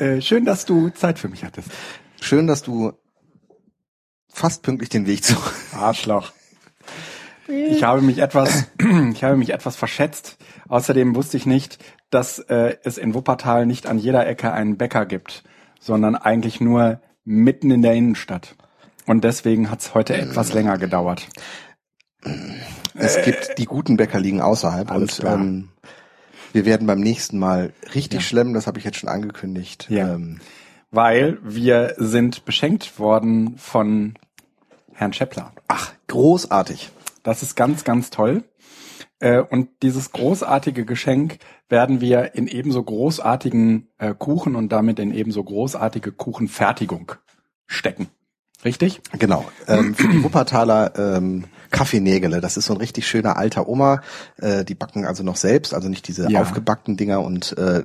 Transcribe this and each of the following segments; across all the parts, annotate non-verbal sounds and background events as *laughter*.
Äh, schön, dass du Zeit für mich hattest. Schön, dass du fast pünktlich den Weg zu. Arschloch. Ich habe mich etwas, *clears throat* ich habe mich etwas verschätzt. Außerdem wusste ich nicht, dass äh, es in Wuppertal nicht an jeder Ecke einen Bäcker gibt, sondern eigentlich nur mitten in der Innenstadt. Und deswegen hat es heute etwas länger gedauert. Es gibt die guten Bäcker liegen außerhalb Alles und klar. ähm, wir werden beim nächsten Mal richtig Ja. schlemmen, das habe ich jetzt schon angekündigt. Ja. Ähm, Weil wir sind beschenkt worden von Herrn Scheppler. ach, großartig. Das ist ganz, ganz toll. Äh, Und dieses großartige Geschenk werden wir in ebenso großartigen äh, Kuchen und damit in ebenso großartige Kuchenfertigung stecken. Richtig? Genau. Ähm, für die Wuppertaler ähm, Kaffeenägele. Das ist so ein richtig schöner alter Oma. Äh, die backen also noch selbst, also nicht diese Ja. aufgebackten Dinger und äh,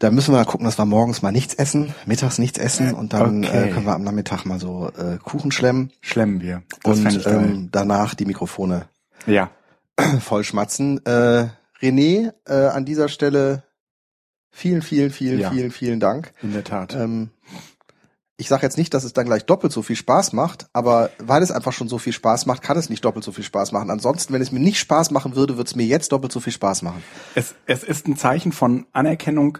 da müssen wir gucken, dass wir morgens mal nichts essen, mittags nichts essen und dann Okay. äh, können wir am Nachmittag mal so äh, Kuchen schlemmen Schlemmen wir. Das und ähm, danach die Mikrofone ja. *clears throat* vollschmatzen. Äh, René, äh, an dieser Stelle vielen, vielen, vielen, Ja. vielen, vielen Dank. In der Tat. Ähm, ich sage jetzt nicht, dass es dann gleich doppelt so viel Spaß macht, aber weil es einfach schon so viel Spaß macht, kann es nicht doppelt so viel Spaß machen. Ansonsten, wenn es mir nicht Spaß machen würde, würde es mir jetzt doppelt so viel Spaß machen. Es, es ist ein Zeichen von Anerkennung,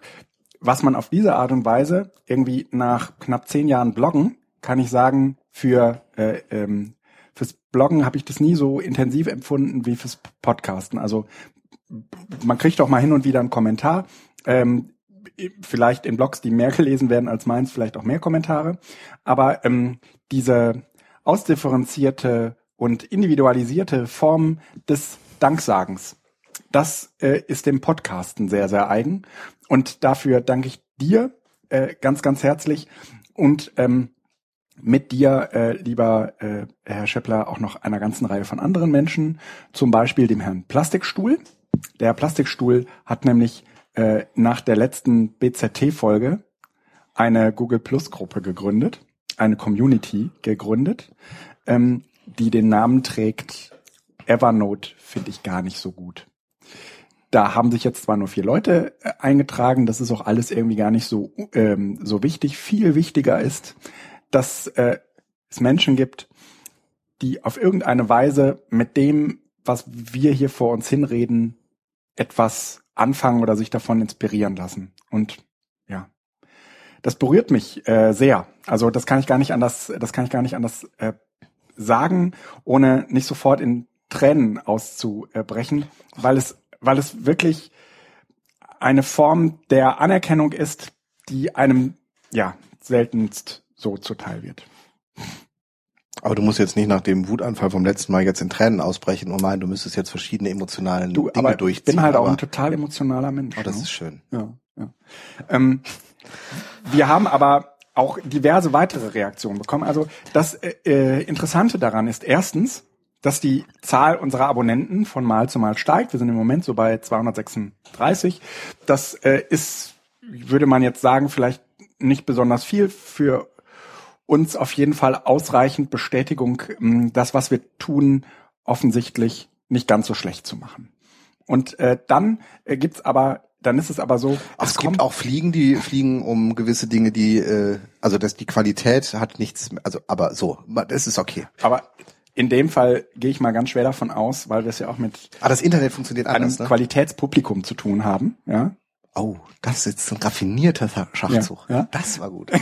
was man auf diese Art und Weise irgendwie nach knapp zehn Jahren Bloggen, kann ich sagen, für äh, ähm, fürs Bloggen habe ich das nie so intensiv empfunden wie fürs Podcasten. Also man kriegt auch mal hin und wieder einen Kommentar. Ähm, vielleicht in Blogs, die mehr gelesen werden als meins, vielleicht auch mehr Kommentare. Aber ähm, diese ausdifferenzierte und individualisierte Form des Danksagens, das äh, ist dem Podcasten sehr, sehr eigen. Und dafür danke ich dir äh, ganz, ganz herzlich. Und ähm, mit dir, äh, lieber äh, Herr Scheppler, auch noch einer ganzen Reihe von anderen Menschen, zum Beispiel dem Herrn Plastikstuhl. Der Plastikstuhl hat nämlich äh, nach der letzten BZT-Folge eine Google Plus Gruppe gegründet, eine Community gegründet, ähm, die den Namen trägt Evernote finde ich gar nicht so gut. Da haben sich jetzt zwar nur vier Leute äh, eingetragen, das ist auch alles irgendwie gar nicht so, ähm, so wichtig. Viel wichtiger ist, dass äh, es Menschen gibt, die auf irgendeine Weise mit dem, was wir hier vor uns hinreden, etwas anfangen oder sich davon inspirieren lassen. Und ja, das berührt mich äh, sehr. Also das kann ich gar nicht anders, das kann ich gar nicht anders äh, sagen, ohne nicht sofort in Tränen auszubrechen, weil es, weil es wirklich eine Form der Anerkennung ist, die einem ja seltenst so zuteil wird. Aber du musst jetzt nicht nach dem Wutanfall vom letzten Mal jetzt in Tränen ausbrechen und meinen, du müsstest jetzt verschiedene emotionalen Du, Dinge aber ich durchziehen. bin halt auch ein total emotionaler Mensch. Oh, das ne? ist schön. Ja, ja. Ähm, wir haben aber auch diverse weitere Reaktionen bekommen. Also das äh, äh, Interessante daran ist erstens, dass die Zahl unserer Abonnenten von Mal zu Mal steigt. Wir sind im Moment so bei 236. Das äh, ist, würde man jetzt sagen, vielleicht nicht besonders viel für uns auf jeden Fall ausreichend Bestätigung, mh, das, was wir tun, offensichtlich nicht ganz so schlecht zu machen. Und äh, dann äh, gibt's aber, dann ist es aber so, Ach, es kommt gibt auch Fliegen, die fliegen um gewisse Dinge, die, äh, also das, die Qualität hat nichts, also, aber so, das ist okay. Aber in dem Fall gehe ich mal ganz schwer davon aus, weil wir es ja auch mit Ah, das Internet funktioniert einem anders, ne? Qualitätspublikum zu tun haben. Ja, Oh, das ist jetzt ein raffinierter Schachzug. Ja, ja. Das war gut. *laughs*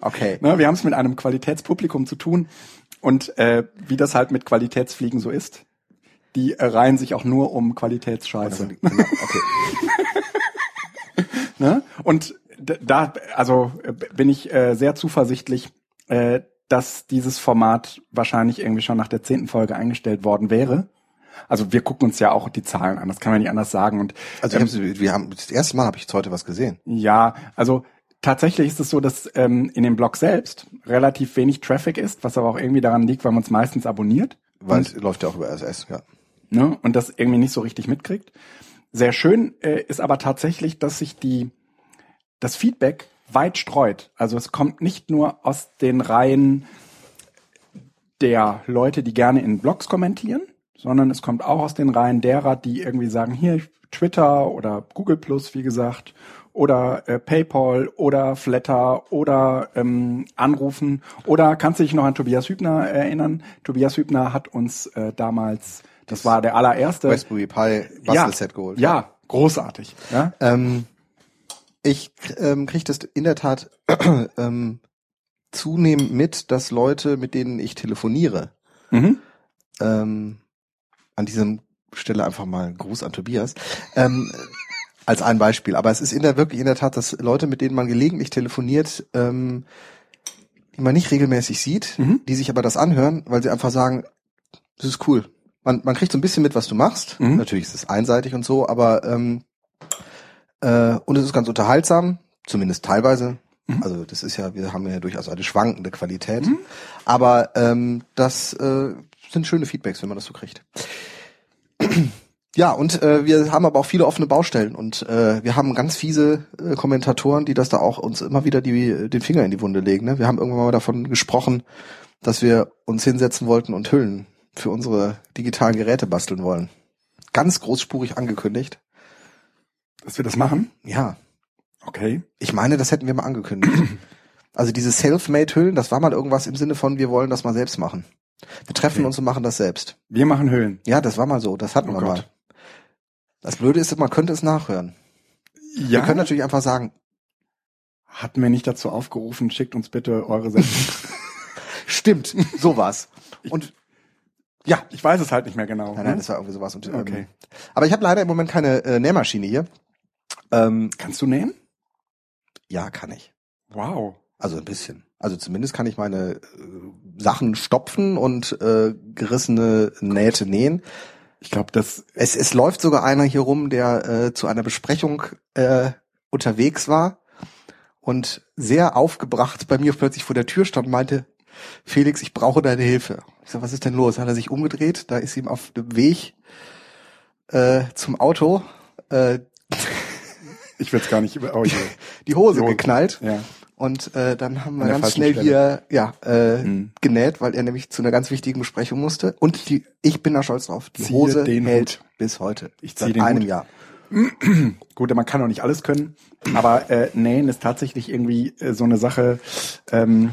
Okay. ne, wir haben es mit einem Qualitätspublikum zu tun und äh, wie das halt mit Qualitätsfliegen so ist, die äh, reihen sich auch nur um Qualitätsscheiße. Genau, okay. *laughs* Ne? Und da, also äh, bin ich äh, sehr zuversichtlich, äh, dass dieses Format wahrscheinlich irgendwie schon nach der zehnten Folge eingestellt worden wäre. Also wir gucken uns ja auch die Zahlen an, das kann man nicht anders sagen. Und Also hab, wir haben das erste Mal habe ich jetzt heute was gesehen. Ja, also tatsächlich ist es so, dass ähm, in dem Blog selbst relativ wenig Traffic ist, was aber auch irgendwie daran liegt, weil man es meistens abonniert Weil es läuft ja auch über RSS, ja. ne, und das irgendwie nicht so richtig mitkriegt. Sehr schön äh, ist aber tatsächlich, dass sich die das Feedback weit streut. Also es kommt nicht nur aus den Reihen der Leute, die gerne in Blogs kommentieren, sondern es kommt auch aus den Reihen derer, die irgendwie sagen, hier Twitter oder Google Plus, wie gesagt, oder äh, PayPal oder Flatter oder ähm, anrufen. Oder kannst du dich noch an Tobias Hübner erinnern? Tobias Hübner hat uns äh, damals, das war der allererste. Raspberry Pi Bastelset geholt. Ja, großartig. Ja? Ähm, ich ähm, kriege das in der Tat *clears throat* ähm, zunehmend mit, dass Leute, mit denen ich telefoniere, Mhm. ähm, an diesem Stelle einfach mal einen Gruß an Tobias, ähm, als ein Beispiel. Aber es ist in der wirklich in der Tat, dass Leute, mit denen man gelegentlich telefoniert, ähm, die man nicht regelmäßig sieht, Mhm. die sich aber das anhören, weil sie einfach sagen, das ist cool. Man, man kriegt so ein bisschen mit, was du machst. Mhm. Natürlich ist es einseitig und so, aber ähm, äh, und es ist ganz unterhaltsam, zumindest teilweise. Mhm. Also das ist ja, wir haben ja durchaus eine schwankende Qualität. Mhm. Aber ähm, das äh, sind schöne Feedbacks, wenn man das so kriegt. Ja, und äh, wir haben aber auch viele offene Baustellen und äh, wir haben ganz fiese äh, Kommentatoren, die das da auch uns immer wieder die, den Finger in die Wunde legen. Ne? Wir haben irgendwann mal davon gesprochen, dass wir uns hinsetzen wollten und Hüllen für unsere digitalen Geräte basteln wollen. Ganz großspurig angekündigt. Dass wir das machen? Ja, Okay. ich meine, das hätten wir mal angekündigt. Also diese Self-Made-Hüllen, das war mal irgendwas im Sinne von, wir wollen das mal selbst machen. Wir treffen Okay. uns und machen das selbst. Wir machen Höhlen. Ja, das war mal so, das hatten Oh wir Gott. mal. Das Blöde ist, man könnte es nachhören. Ja. Wir können natürlich einfach sagen, Hatten wir nicht dazu aufgerufen, schickt uns bitte eure Sendung. *laughs* stimmt, so war's. Und ja, ich weiß es halt nicht mehr genau. nein, ne? nein, das war irgendwie sowas. Und, ähm, Okay. Aber ich habe leider im Moment keine äh, Nähmaschine hier. Ähm, Kannst du nähen? ja, kann ich. Wow. Also ein bisschen. Also zumindest kann ich meine äh, Sachen stopfen und äh, gerissene Nähte nähen. Ich glaube, das Es, es läuft sogar einer hier rum, der äh, zu einer Besprechung äh, unterwegs war und sehr aufgebracht bei mir plötzlich vor der Tür stand und meinte, Felix, ich brauche deine Hilfe. Ich sag, was ist denn los? Hat er sich umgedreht, da ist ihm auf dem Weg äh, zum Auto äh, ich will es gar nicht über. Oh *laughs* die Hose Die Hose. geknallt. Ja. Und äh, dann haben wir ganz schnell Stelle. hier ja, äh, Mhm. genäht, weil er nämlich zu einer ganz wichtigen Besprechung musste. Und die, ich bin da stolz drauf. Die Ziehe Hose den hält Hut. bis heute. Ich ziehe Seit den einem Hut. Jahr. *clears throat* Gut, man kann auch nicht alles können, aber äh, Nähen ist tatsächlich irgendwie äh, so eine Sache, ähm,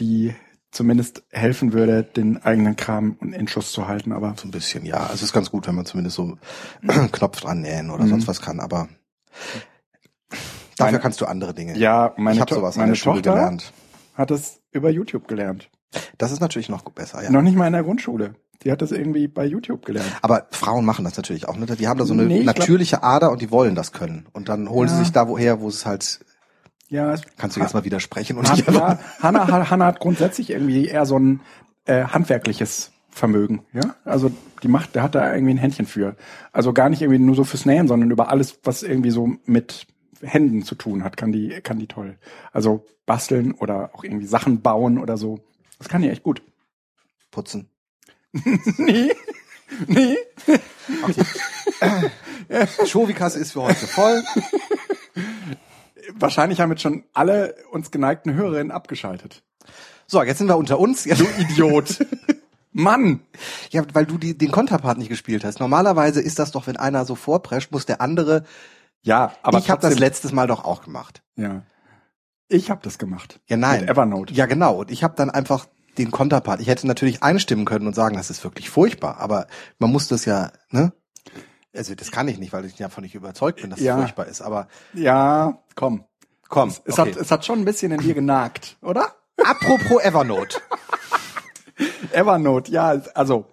die zumindest helfen würde, den eigenen Kram in Schuss zu halten. Aber So ein bisschen, ja. Also es ist ganz gut, wenn man zumindest so *clears throat* einen Knopf dran nähen oder Mhm. sonst was kann, aber dafür Meine- kannst du andere Dinge. ja, meine, ich To- sowas meine Tochter gelernt. hat es über YouTube gelernt. Das ist natürlich noch besser, ja. Noch nicht mal in der Grundschule. Die hat das irgendwie bei YouTube gelernt. Aber Frauen machen das natürlich auch, ne? Die haben da so eine Nee, ich glaub- natürliche Ader und die wollen das können. Und dann holen sie Ja. sich da woher, wo es halt, Ja, kannst du jetzt mal widersprechen und hat, ja, Hanna, Ha- Hanna hat grundsätzlich irgendwie eher so ein äh, handwerkliches Vermögen, ja. Also die macht, der hat da irgendwie ein Händchen für. Also gar nicht irgendwie nur so fürs Nähen, sondern über alles, was irgendwie so mit Händen zu tun hat, kann die, kann die toll. Also basteln oder auch irgendwie Sachen bauen oder so. Das kann die echt gut. putzen. *laughs* nee, nee. Schovi-Kasse *laughs* ist für heute voll. Wahrscheinlich haben jetzt schon alle uns geneigten Hörerinnen abgeschaltet. So, jetzt sind wir unter uns. Du Idiot. Mann! Ja, weil du die, den Konterpart nicht gespielt hast. Normalerweise ist das doch, wenn einer so vorprescht, muss der andere. Ja, aber ich habe das letztes Mal doch auch gemacht. Ja. Ich habe das gemacht. Ja, nein. Mit Evernote. Ja, genau. Und ich habe dann einfach den Konterpart. Ich hätte natürlich einstimmen können und sagen, das ist wirklich furchtbar. Aber man muss das ja, ne? Also das kann ich nicht, weil ich davon nicht überzeugt bin, dass Ja. es furchtbar ist. Aber Ja, komm. komm, Es, okay. hat, es hat schon ein bisschen in dir genagt, oder? apropos Evernote. *laughs* Evernote, ja, also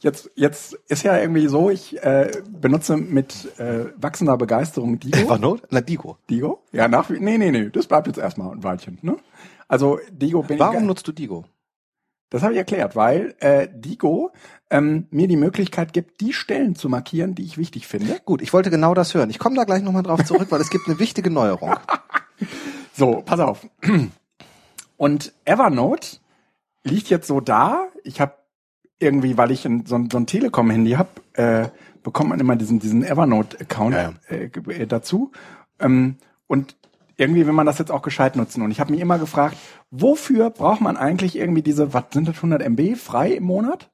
jetzt jetzt ist ja irgendwie so, ich äh, benutze mit äh, wachsender Begeisterung Digo. Evernote? Na, Digo. Digo? Ja, nach wie nee, nee, nee, das bleibt jetzt erstmal ein Weilchen, ne? Also Digo bin Warum ich nutzt du Digo? Das habe ich erklärt, weil äh, Digo ähm, mir die Möglichkeit gibt, die Stellen zu markieren, die ich wichtig finde. Gut, ich wollte genau das hören. Ich komme da gleich nochmal drauf zurück, weil es gibt eine wichtige Neuerung. *laughs* So, pass auf. Und Evernote liegt jetzt so da. Ich habe irgendwie, weil ich ein, so ein, so ein Telekom-Handy habe, äh, bekommt man immer diesen, diesen Evernote-Account Ja, äh, ge- äh, dazu. Ähm, und irgendwie will man das jetzt auch gescheit nutzen. Und ich habe mich immer gefragt, wofür braucht man eigentlich irgendwie diese, was sind das, 100 MB frei im Monat?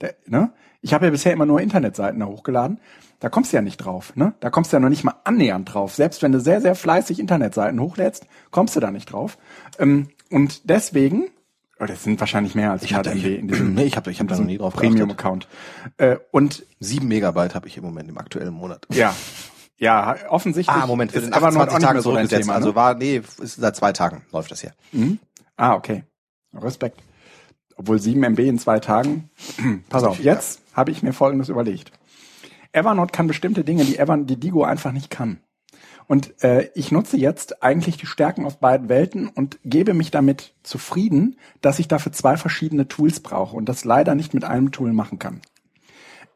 Der, ne? Ich habe ja bisher immer nur Internetseiten da hochgeladen. Da kommst du ja nicht drauf. Ne? Da kommst du ja noch nicht mal annähernd drauf. Selbst wenn du sehr, sehr fleißig Internetseiten hochlädst, kommst du da nicht drauf. Ähm, und deswegen, das sind wahrscheinlich mehr als Ich 100 MB in diesem, *clears throat* Nee, ich hab- ich hab da noch nie drauf Premium-Account. Äh, und Sieben Megabyte habe ich im Moment im aktuellen Monat. ja, ja, offensichtlich Ah, Moment, für den Evernote 28 auch nicht Tage mehr so zurückgesetzt. Thema. Also ne? war, nee, ist seit zwei Tagen läuft das hier. Ah, okay. Respekt. Obwohl 7 MB in zwei Tagen. *clears throat* Pass auf, jetzt habe ich mir Folgendes überlegt. Evernote kann bestimmte Dinge, die Evan, die Digo einfach nicht kann. Und äh, ich nutze jetzt eigentlich die Stärken aus beiden Welten und gebe mich damit zufrieden, dass ich dafür zwei verschiedene Tools brauche und das leider nicht mit einem Tool machen kann.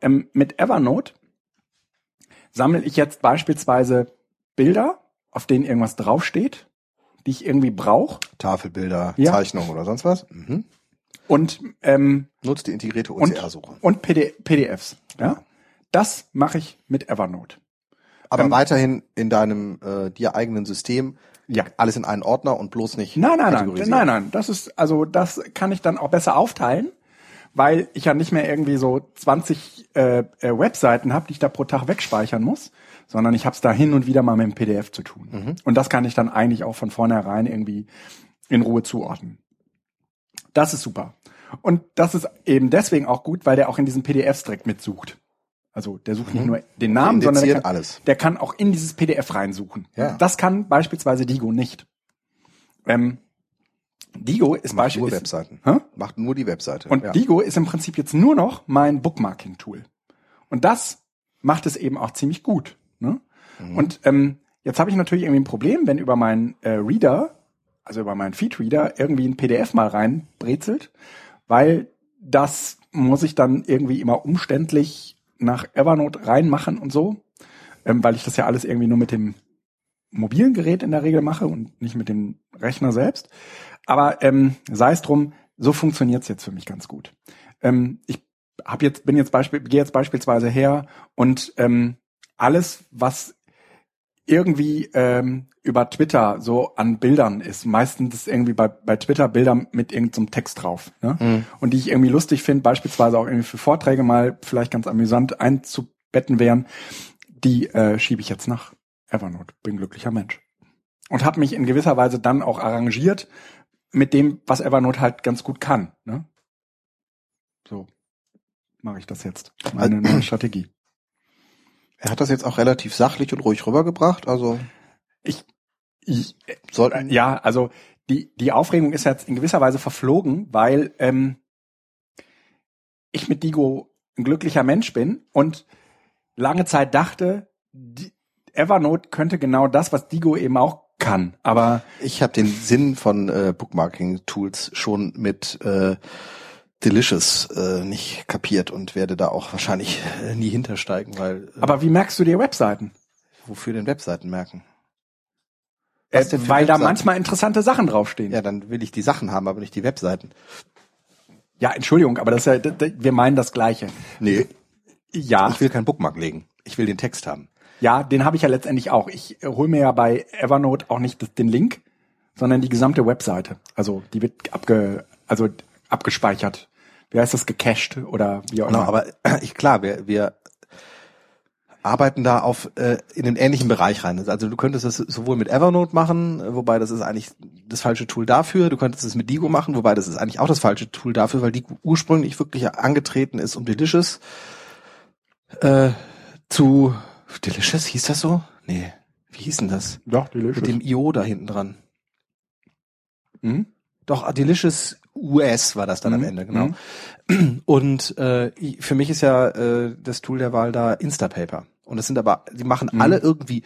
Ähm, mit Evernote sammle ich jetzt beispielsweise Bilder, auf denen irgendwas draufsteht, die ich irgendwie brauche. Tafelbilder, Ja. Zeichnungen oder sonst was. Mhm. Und ähm, Nutzt die integrierte und, OCR-Suche. und PD, PDFs. Ja? Das mache ich mit Evernote. Aber ähm, weiterhin in deinem äh, dir eigenen System Ja. alles in einen Ordner und bloß nicht Nein, nein, nein, nein, nein. Das ist, also das kann ich dann auch besser aufteilen, weil ich ja nicht mehr irgendwie so 20 äh, äh, Webseiten habe, die ich da pro Tag wegspeichern muss, sondern ich habe es da hin und wieder mal mit dem PDF zu tun. Und das kann ich dann eigentlich auch von vornherein irgendwie in Ruhe zuordnen. Das ist super. Und das ist eben deswegen auch gut, weil der auch in diesen PDFs direkt mitsucht. Also der sucht nicht nur den Namen, sondern der kann, alles. der kann auch in dieses PDF reinsuchen. Ja. Das kann beispielsweise Digo nicht. Ähm, Digo ist Macht nur Webseiten. Hä? Macht nur die Webseite. und ja. Digo ist im Prinzip jetzt nur noch mein Bookmarking-Tool. Und das macht es eben auch ziemlich gut. Ne? Mhm. Und ähm, jetzt habe ich natürlich irgendwie ein Problem, wenn über meinen äh, Reader, also über meinen Feedreader, irgendwie ein PDF mal reinbrezelt, weil das muss ich dann irgendwie immer umständlich nach Evernote reinmachen und so, ähm, weil ich das ja alles irgendwie nur mit dem mobilen Gerät in der Regel mache und nicht mit dem Rechner selbst. Aber ähm, sei es drum, so funktioniert's jetzt für mich ganz gut. Ähm, ich hab jetzt, bin jetzt Beispiel, gehe jetzt beispielsweise her und ähm, alles, was irgendwie ähm, über Twitter so an Bildern ist, meistens ist irgendwie bei, bei Twitter Bilder mit irgendeinem Text drauf, ne? Und die ich irgendwie lustig finde, beispielsweise auch irgendwie für Vorträge mal vielleicht ganz amüsant einzubetten wären, die äh, schiebe ich jetzt nach Evernote. Bin glücklicher Mensch. Und habe mich in gewisser Weise dann auch arrangiert mit dem, was Evernote halt ganz gut kann. Ne? So mache ich das jetzt. Meine neue Strategie. Er hat das jetzt auch relativ sachlich und ruhig rübergebracht. Also Ich, ich sollten ja, also die, die Aufregung ist jetzt in gewisser Weise verflogen, weil ähm, ich mit Digo ein glücklicher Mensch bin und lange Zeit dachte, die, Evernote könnte genau das, was Digo eben auch kann. Aber Ich habe den Sinn von äh, Bookmarking-Tools schon mit äh, Delicious äh, nicht kapiert und werde da auch wahrscheinlich äh, nie hintersteigen, weil äh, aber wie merkst du dir Webseiten? wofür denn Webseiten merken? Äh, weil da Webseiten? manchmal interessante Sachen draufstehen. Ja, dann will ich die Sachen haben, aber nicht die Webseiten. Ja, Entschuldigung, aber das ist ja, wir meinen das Gleiche. Nee, Ja, ich will keinen Bookmark legen. Ich will den Text haben. ja, den habe ich ja letztendlich auch. Ich äh, hole mir ja bei Evernote auch nicht den Link, sondern die gesamte Webseite. Also die wird abge, also abgespeichert. Wie heißt das, gecached oder wie auch Genau, immer. aber *clears throat* ich, klar, wir, wir arbeiten da auf äh, in den ähnlichen Bereich rein. Also du könntest es sowohl mit Evernote machen, wobei das ist eigentlich das falsche Tool dafür. Du könntest es mit Digo machen, wobei das ist eigentlich auch das falsche Tool dafür, weil Digo ursprünglich wirklich angetreten ist, um Delicious äh, zu Delicious hieß das so? Nee, wie hieß denn das? Doch, die Mit dem IO da hinten dran. mhm. Doch, Delicious US war das dann am Mhm, Ende, genau. *clears throat* Und äh, für mich ist ja äh, das Tool der Wahl da Instapaper. Und das sind aber, die machen Mhm. alle irgendwie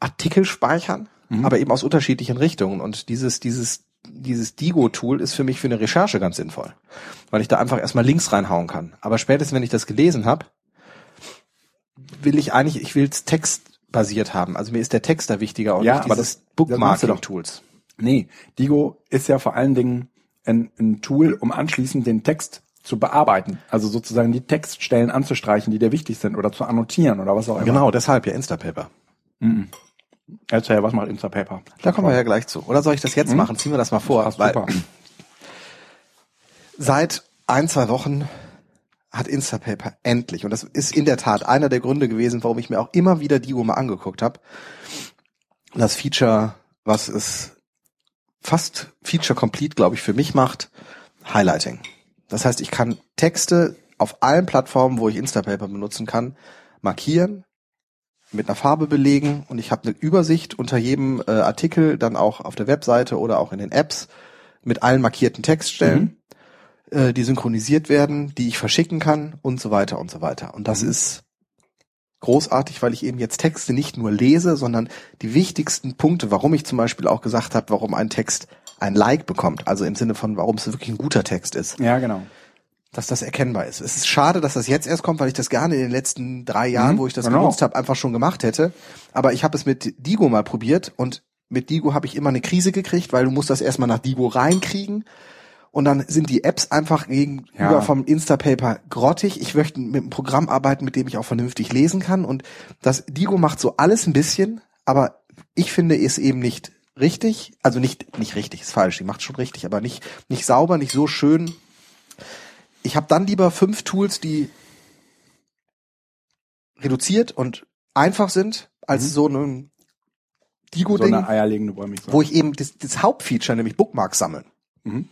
Artikel speichern, Mhm. aber eben aus unterschiedlichen Richtungen. Und dieses, dieses, dieses Digo-Tool ist für mich für eine Recherche ganz sinnvoll. Weil ich da einfach erstmal Links reinhauen kann. Aber spätestens, wenn ich das gelesen habe, will ich eigentlich, ich will es textbasiert haben. Also mir ist der Text da wichtiger und Ja, nicht aber das-. Bookmarking-Tools. Nee, Digo ist ja vor allen Dingen ein, ein Tool, um anschließend den Text zu bearbeiten. Also sozusagen die Textstellen anzustreichen, die dir wichtig sind oder zu annotieren oder was auch immer. Genau, deshalb ja Instapaper. Erzähl, was macht Instapaper? Da kommen wir ja gleich zu. Oder soll ich das jetzt machen? Ziehen wir das mal vor. Weil super. seit ein, zwei Wochen hat Instapaper endlich, und das ist in der Tat einer der Gründe gewesen, warum ich mir auch immer wieder Digo mal angeguckt habe, das Feature, was es fast Feature Complete, glaube ich, für mich macht, Highlighting. Das heißt, ich kann Texte auf allen Plattformen, wo ich Instapaper benutzen kann, markieren, mit einer Farbe belegen und ich habe eine Übersicht unter jedem äh, Artikel, dann auch auf der Webseite oder auch in den Apps mit allen markierten Textstellen, mhm. äh, die synchronisiert werden, die ich verschicken kann und so weiter und so weiter. Und das mhm. ist großartig, weil ich eben jetzt Texte nicht nur lese, sondern die wichtigsten Punkte, warum ich zum Beispiel auch gesagt habe, warum ein Text ein Like bekommt, also im Sinne von, warum es wirklich ein guter Text ist. Ja, genau dass das erkennbar ist. Es ist schade, dass das jetzt erst kommt, weil ich das gerne in den letzten drei Jahren, mhm, wo ich das genau. genutzt habe, einfach schon gemacht hätte. Aber ich habe es mit Digo mal probiert und mit Digo habe ich immer eine Krise gekriegt, weil du musst das erstmal nach Digo reinkriegen. Und dann sind die Apps einfach gegenüber ja. vom Instapaper grottig. Ich möchte mit einem Programm arbeiten, mit dem ich auch vernünftig lesen kann. Und das Digo macht so alles ein bisschen, aber ich finde es eben nicht richtig. Also nicht, nicht richtig, ist falsch. Die macht schon richtig, aber nicht, nicht sauber, nicht so schön, ich habe dann lieber fünf Tools, die reduziert und einfach sind, als mhm. so ein Digo-Ding, so wo ich eben das, das Hauptfeature, nämlich Bookmarks sammeln. Mhm.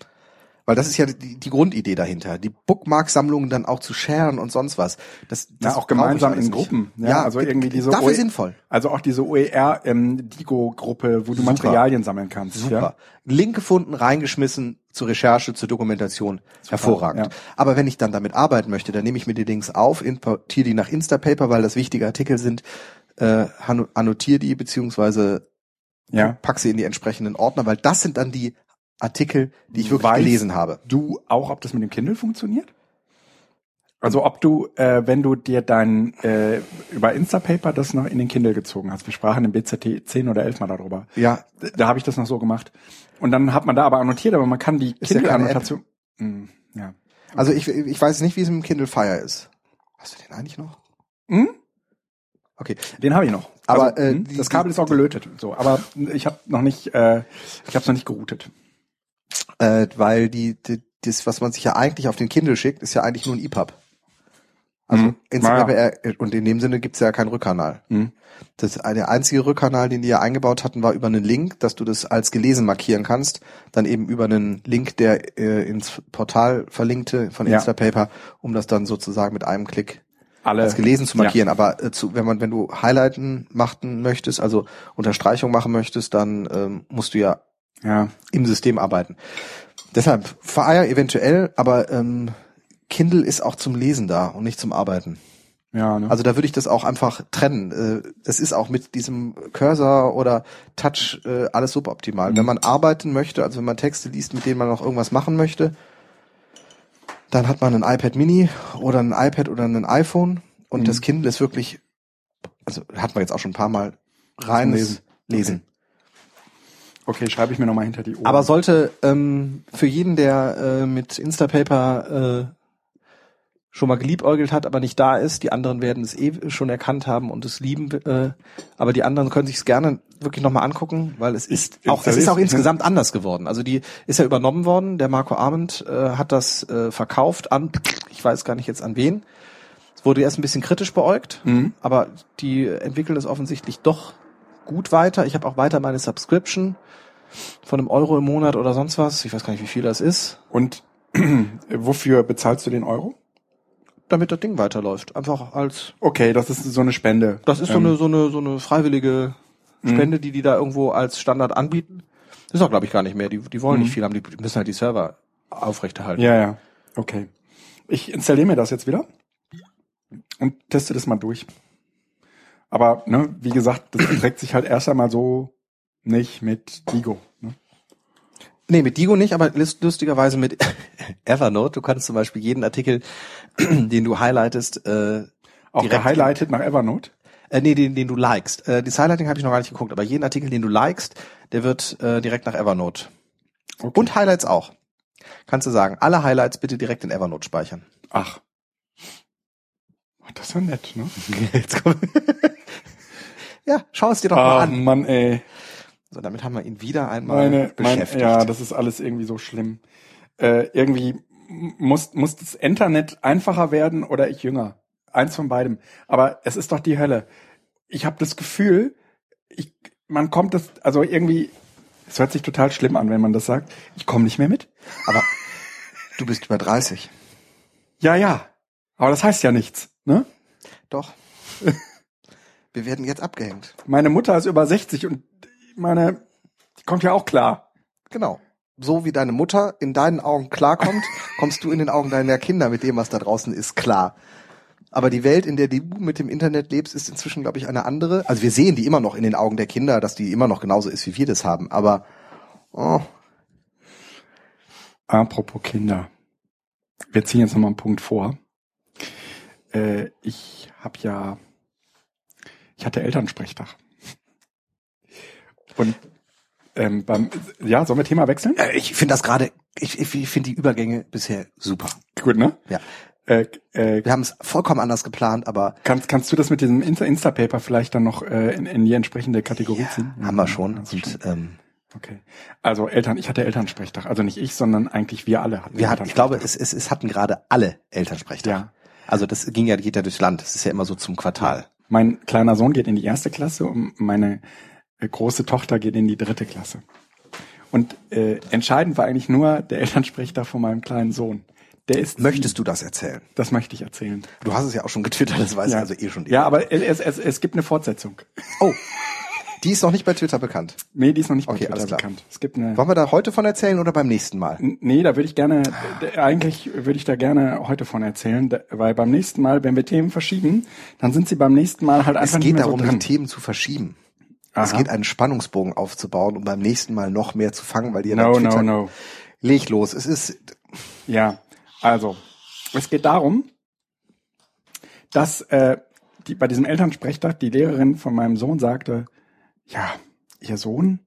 Weil das ist ja die, die Grundidee dahinter, die Bookmark-Sammlungen dann auch zu sharen und sonst was. Das, das ja, auch gemeinsam in Gruppen. Ja, ja, also irgendwie diese dafür OE sinnvoll. Also auch diese OER-Digo-Gruppe, wo du Super. Materialien sammeln kannst. Super. Ja? Link gefunden, reingeschmissen, zur Recherche, zur Dokumentation. Super, Hervorragend. Ja. Aber wenn ich dann damit arbeiten möchte, dann nehme ich mir die Links auf, importiere die nach Instapaper, weil das wichtige Artikel sind, äh, annotiere die beziehungsweise ja. pack sie in die entsprechenden Ordner, weil das sind dann die Artikel, die ich wirklich weißt gelesen habe. Du auch, ob das mit dem Kindle funktioniert? Also ob du, äh, wenn du dir dein äh, über Instapaper das noch in den Kindle gezogen hast, wir sprachen im BZT 10 oder 11 mal darüber. Ja. Da, habe ich das noch so gemacht. Und dann hat man da aber annotiert, aber man kann die Kindle-Annotation. Ja, hm, ja. Also ich, ich weiß nicht, wie es im Kindle Fire ist. Hast du den eigentlich noch? Hm? Okay, den habe ich noch. Aber also, äh, hm, die, das Kabel ist auch gelötet, so. Aber ich habe noch nicht, äh, ich habe es noch nicht geroutet äh, weil die, die das, was man sich ja eigentlich auf den Kindle schickt, ist ja eigentlich nur ein EPUB. Also mhm. Instagram ja. und in dem Sinne gibt's ja keinen Rückkanal. Mhm. Das der einzige Rückkanal, den die ja eingebaut hatten, war über einen Link, dass du das als gelesen markieren kannst, dann eben über einen Link, der äh, ins Portal verlinkte von ja. Instapaper, um das dann sozusagen mit einem Klick Alle. als gelesen zu markieren. Ja. Aber äh, zu, wenn man, wenn du Highlighten machen möchtest, also Unterstreichung machen möchtest, dann ähm, musst du ja ja. im System arbeiten. Deshalb Fire eventuell, aber ähm, Kindle ist auch zum Lesen da und nicht zum Arbeiten. Ja, ne? Also da würde ich das auch einfach trennen. Äh, das ist auch mit diesem Cursor oder Touch äh, alles suboptimal. Mhm. Wenn man arbeiten möchte, also wenn man Texte liest, mit denen man noch irgendwas machen möchte, dann hat man ein iPad Mini oder ein iPad oder ein iPhone und mhm. das Kindle ist wirklich, also hat man jetzt auch schon ein paar Mal rein lesen. lesen. Okay, schreibe ich mir nochmal hinter die Ohren. Aber sollte ähm, für jeden, der äh, mit Instapaper äh, schon mal geliebäugelt hat, aber nicht da ist, die anderen werden es eh schon erkannt haben und es lieben, äh, aber die anderen können sich es gerne wirklich nochmal angucken, weil es ist ich, auch, es ist auch insgesamt anders geworden. Also die ist ja übernommen worden, der Marco Arment äh, hat das äh, verkauft an, ich weiß gar nicht jetzt an wen. Es wurde erst ein bisschen kritisch beäugt, mhm. aber die entwickeln es offensichtlich doch gut weiter. Ich habe auch weiter meine Subscription von einem Euro im Monat oder sonst was. Ich weiß gar nicht, wie viel das ist. Und *clears throat* wofür bezahlst du den Euro? Damit das Ding weiterläuft. Einfach als. Okay, das ist so eine Spende. Das ist so ähm. eine so eine so eine freiwillige mhm. Spende, die die da irgendwo als Standard anbieten. Das ist auch, glaube ich, gar nicht mehr. Die, die wollen mhm. nicht viel haben. Die müssen halt die Server aufrechterhalten. Ja, ja. Okay. Ich installiere mir das jetzt wieder und teste das mal durch. Aber ne, wie gesagt, das trägt sich halt erst einmal so nicht mit Digo. Ne? Nee, mit Digo nicht, aber lustigerweise mit *laughs* Evernote. Du kannst zum Beispiel jeden Artikel, *clears throat* den du highlightest, äh, auch gehighlightet nach Evernote? Äh, nee, den, den du likest. Äh, das Highlighting habe ich noch gar nicht geguckt, aber jeden Artikel, den du likest, der wird äh, direkt nach Evernote. Okay. Und Highlights auch. Kannst du sagen, alle Highlights bitte direkt in Evernote speichern. Ach. Das ist ja nett, ne? *laughs* Jetzt komm. *laughs* ja, schau es dir doch mal an. Mann, ey. So, damit haben wir ihn wieder einmal meine, beschäftigt. Meine, ja, das ist alles irgendwie so schlimm. Äh, irgendwie muss, muss das Internet einfacher werden oder ich jünger. Eins von beidem. Aber es ist doch die Hölle. Ich habe das Gefühl, ich, man kommt das, also irgendwie, es hört sich total schlimm an, wenn man das sagt. Ich komme nicht mehr mit. Aber du bist über 30. Ja, ja. Aber das heißt ja nichts. Ne? Doch. *laughs* Wir werden jetzt abgehängt. Meine Mutter ist über 60 und meine, die kommt ja auch klar. Genau. So wie deine Mutter in deinen Augen klarkommt, *laughs* kommst du in den Augen deiner Kinder mit dem, was da draußen ist, klar. Aber die Welt, in der du mit dem Internet lebst, ist inzwischen, glaube ich, eine andere. Also wir sehen die immer noch in den Augen der Kinder, dass die immer noch genauso ist, wie wir das haben. Aber oh, Apropos Kinder. Wir ziehen jetzt nochmal einen Punkt vor. Äh, ich habe ja, ich hatte Elternsprechtag. Und ähm, beim, ja, sollen wir Thema wechseln? äh, ich finde das gerade, ich, ich, finde die Übergänge bisher super. Gut, ne? Ja. Äh, äh, Wir haben es vollkommen anders geplant, aber kannst, kannst du das mit diesem Insta- Insta-Paper vielleicht dann noch äh, in, in die entsprechende Kategorie ziehen? haben wir schon. Und, ähm, Okay. Also Eltern, ich hatte Elternsprechtag. Also nicht ich, sondern eigentlich wir alle hatten wir hatten, ich glaube, es, es, es hatten gerade alle Elternsprechtag. Ja. Also das ging ja, geht ja durchs Land. Das ist ja immer so zum Quartal. Mein kleiner Sohn geht in die erste Klasse und meine äh, große Tochter geht in die dritte Klasse. Und äh, entscheidend war eigentlich nur der Elternsprechtag von meinem kleinen Sohn. Der ist Möchtest du das erzählen? Das möchte ich erzählen. Du hast es ja auch schon getwittert, das weiß ich also eh schon. Ja, aber es, es, es gibt eine Fortsetzung. Oh, *laughs* die ist noch nicht bei Twitter bekannt. Nee, die ist noch nicht bei Okay, Twitter bekannt. Es gibt eine. Wollen wir da heute von erzählen oder beim nächsten Mal? N- Nee, da würde ich gerne, eigentlich würde ich da gerne heute von erzählen, weil beim nächsten Mal, wenn wir Themen verschieben, dann sind sie beim nächsten Mal halt einfach Es nicht geht mehr darum, so drin. die Themen zu verschieben. Es Aha. geht einen Spannungsbogen aufzubauen, um beim nächsten Mal noch mehr zu fangen, weil die No, dann no, Twitter- no. Leg los. Es ist, Ja, also es geht darum, dass äh, die, bei diesem Elternsprechtag die Lehrerin von meinem Sohn sagte, ja, ihr Sohn,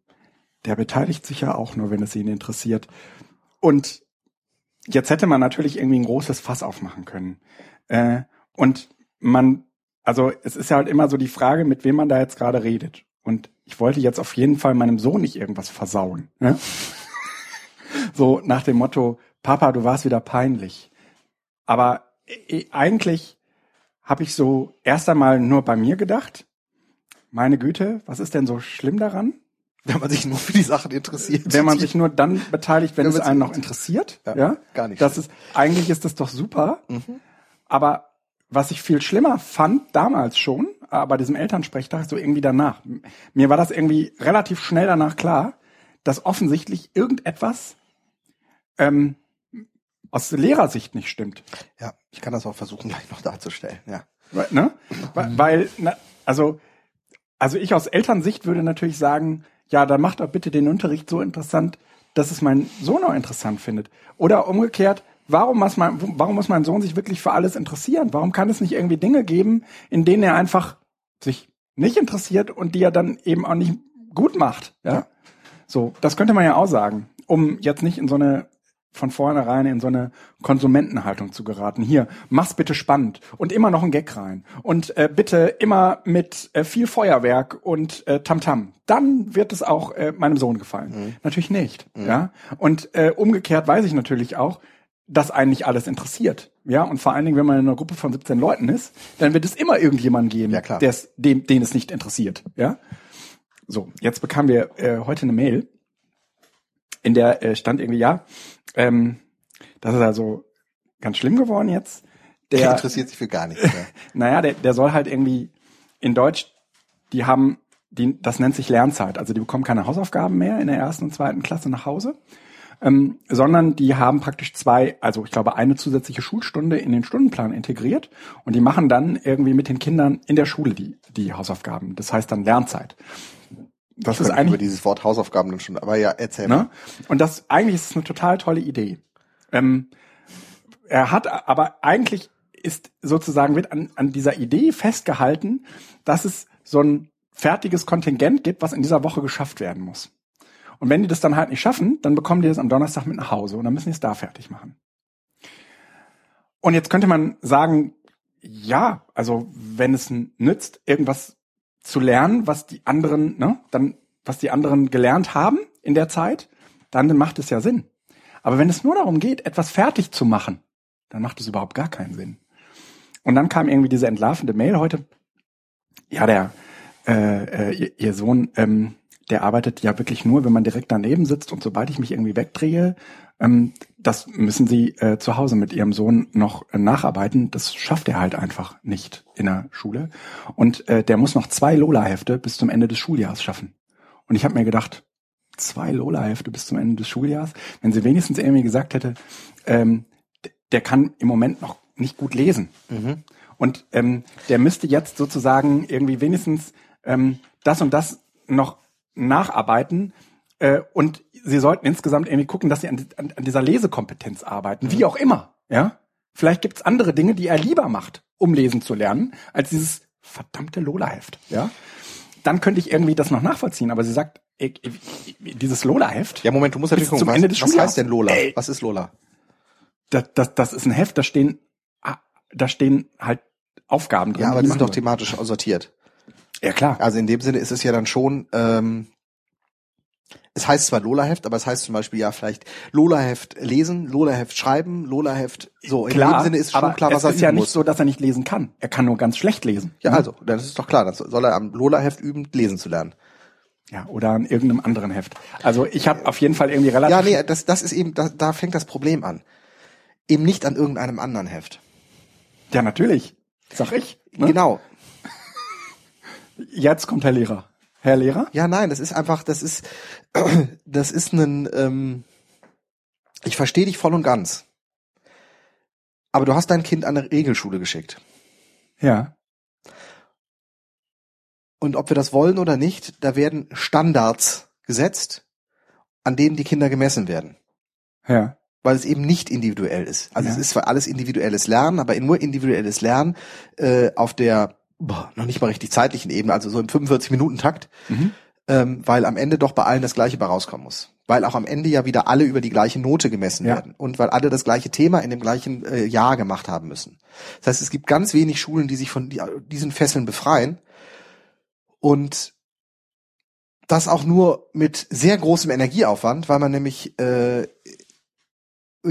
der beteiligt sich ja auch nur, wenn es ihn interessiert. Und jetzt hätte man natürlich irgendwie ein großes Fass aufmachen können. Äh, und man, also es ist ja halt immer so die Frage, mit wem man da jetzt gerade redet. Und ich wollte jetzt auf jeden Fall meinem Sohn nicht irgendwas versauen. Ne? *laughs* so nach dem Motto, Papa, du warst wieder peinlich. Aber äh, eigentlich habe ich so erst einmal nur bei mir gedacht, meine Güte, was ist denn so schlimm daran? wenn man sich nur für die Sachen interessiert. Wenn man sich nur dann beteiligt, wenn Wenn es einen noch interessiert, Ja, ja, gar nicht Das ist eigentlich ist das doch super. Mhm. Aber was ich viel schlimmer fand damals schon, äh, bei diesem Elternsprechtag so irgendwie danach. Mir war das irgendwie relativ schnell danach klar, dass offensichtlich irgendetwas ähm, aus Lehrersicht nicht stimmt. Ja, ich kann das auch versuchen, *laughs* gleich noch darzustellen. Ja. Weil, ne? Weil, weil na, also, also ich aus Elternsicht würde natürlich sagen, ja, dann macht doch bitte den Unterricht so interessant, dass es mein Sohn auch interessant findet. Oder umgekehrt, warum muss, mein, warum muss mein Sohn sich wirklich für alles interessieren? Warum kann es nicht irgendwie Dinge geben, in denen er einfach sich nicht interessiert und die er dann eben auch nicht gut macht? Ja. So, das könnte man ja auch sagen, um jetzt nicht in so eine von vornherein in so eine Konsumentenhaltung zu geraten. Hier, mach's bitte spannend und immer noch ein Gag rein und äh, bitte immer mit äh, viel Feuerwerk und äh, Tamtam. Dann wird es auch äh, meinem Sohn gefallen. Natürlich nicht, ja. Und äh, umgekehrt weiß ich natürlich auch, dass einen nicht alles interessiert, ja. Und vor allen Dingen, wenn man in einer Gruppe von 17 Leuten ist, dann wird es immer irgendjemanden geben, Ja, dem, den es nicht interessiert, ja. So, jetzt bekamen wir äh, heute eine Mail, in der äh, stand irgendwie, ja, ähm, das ist also ganz schlimm geworden jetzt. Der Der, interessiert sich für gar nichts. Ja. *laughs* naja, der, der soll halt irgendwie in Deutsch, die haben, die, das nennt sich Lernzeit. Also die bekommen keine Hausaufgaben mehr in der ersten und zweiten Klasse nach Hause, ähm, sondern die haben praktisch zwei, also ich glaube eine zusätzliche Schulstunde in den Stundenplan integriert und die machen dann irgendwie mit den Kindern in der Schule die, die Hausaufgaben. Das heißt dann Lernzeit. Das ist eigentlich über dieses Wort Hausaufgaben dann schon, aber ja, erzähl Ne? mal. Und das eigentlich ist es eine total tolle Idee. Ähm, er hat aber eigentlich ist sozusagen wird an, an dieser Idee festgehalten, dass es so ein fertiges Kontingent gibt, was in dieser Woche geschafft werden muss. Und wenn die das dann halt nicht schaffen, dann bekommen die das am Donnerstag mit nach Hause und dann müssen die es da fertig machen. Und jetzt könnte man sagen, ja, also wenn es nützt, irgendwas zu lernen, was die anderen, ne, dann, was die anderen gelernt haben in der Zeit, dann macht es ja Sinn. Aber wenn es nur darum geht, etwas fertig zu machen, dann macht es überhaupt gar keinen Sinn. Und dann kam irgendwie diese entlarvende Mail heute. Ja, der äh, äh, ihr, ihr Sohn, ähm, der arbeitet ja wirklich nur, wenn man direkt daneben sitzt und sobald ich mich irgendwie wegdrehe, das müssen sie äh, zu Hause mit ihrem Sohn noch äh, nacharbeiten. Das schafft er halt einfach nicht in der Schule. Und äh, der muss noch zwei Lola-Hefte bis zum Ende des Schuljahres schaffen. Und ich habe mir gedacht, zwei Lola-Hefte bis zum Ende des Schuljahres, wenn sie wenigstens irgendwie gesagt hätte, ähm, der kann im Moment noch nicht gut lesen. Mhm. Und ähm, der müsste jetzt sozusagen irgendwie wenigstens ähm, das und das noch nacharbeiten. Äh, und sie sollten insgesamt irgendwie gucken, dass sie an, an, an dieser Lesekompetenz arbeiten, wie auch immer. Ja, vielleicht gibt's andere Dinge, die er lieber macht, um lesen zu lernen, als dieses verdammte Lola-Heft. Ja, dann könnte ich irgendwie das noch nachvollziehen. Aber sie sagt, ich, ich, ich, dieses Lola-Heft. Ja, Moment, du musst natürlich Bis gucken, zum was, Ende des was heißt denn Lola? Ey. Was ist Lola? das, das, das ist ein Heft, da stehen, ah, da stehen halt Aufgaben drin. Ja, aber die die sind doch thematisch sortiert. Ja, klar. Also in dem Sinne ist es ja dann schon, ähm, es heißt zwar Lola-Heft, aber es heißt zum Beispiel ja vielleicht Lola-Heft lesen, Lola-Heft schreiben, Lola-Heft, so, in klar, dem Sinne ist schon klar, was es er ist ja nicht muss. so, dass er nicht lesen kann. Er kann nur ganz schlecht lesen. Ja, also, dann ist es doch klar, dann soll er am Lola-Heft üben, lesen zu lernen. Ja, oder an irgendeinem anderen Heft. Also ich habe auf jeden Fall irgendwie relativ. Ja, nee, das, das ist eben, da, da fängt das Problem an. Eben nicht an irgendeinem anderen Heft. Ja, natürlich. Sag ich. Ne? Genau. Jetzt kommt Herr Lehrer. Herr Lehrer? Ja, nein, das ist einfach, das ist, *clears throat* das ist ein, ähm, ich verstehe dich voll und ganz. Aber du hast dein Kind an eine Regelschule geschickt. Ja. Und ob wir das wollen oder nicht, da werden Standards gesetzt, an denen die Kinder gemessen werden. Ja. Weil es eben nicht individuell ist. Also Ja. es ist zwar alles individuelles Lernen, aber nur individuelles Lernen äh, auf der boah, noch nicht mal richtig zeitlichen Ebene, also so im 45-Minuten-Takt, Mhm. ähm, weil am Ende doch bei allen das Gleiche bei rauskommen muss. Weil auch am Ende ja wieder alle über die gleiche Note gemessen Ja. werden und weil alle das gleiche Thema in dem gleichen äh, Jahr gemacht haben müssen. Das heißt, es gibt ganz wenig Schulen, die sich von die, diesen Fesseln befreien und das auch nur mit sehr großem Energieaufwand, weil man nämlich äh,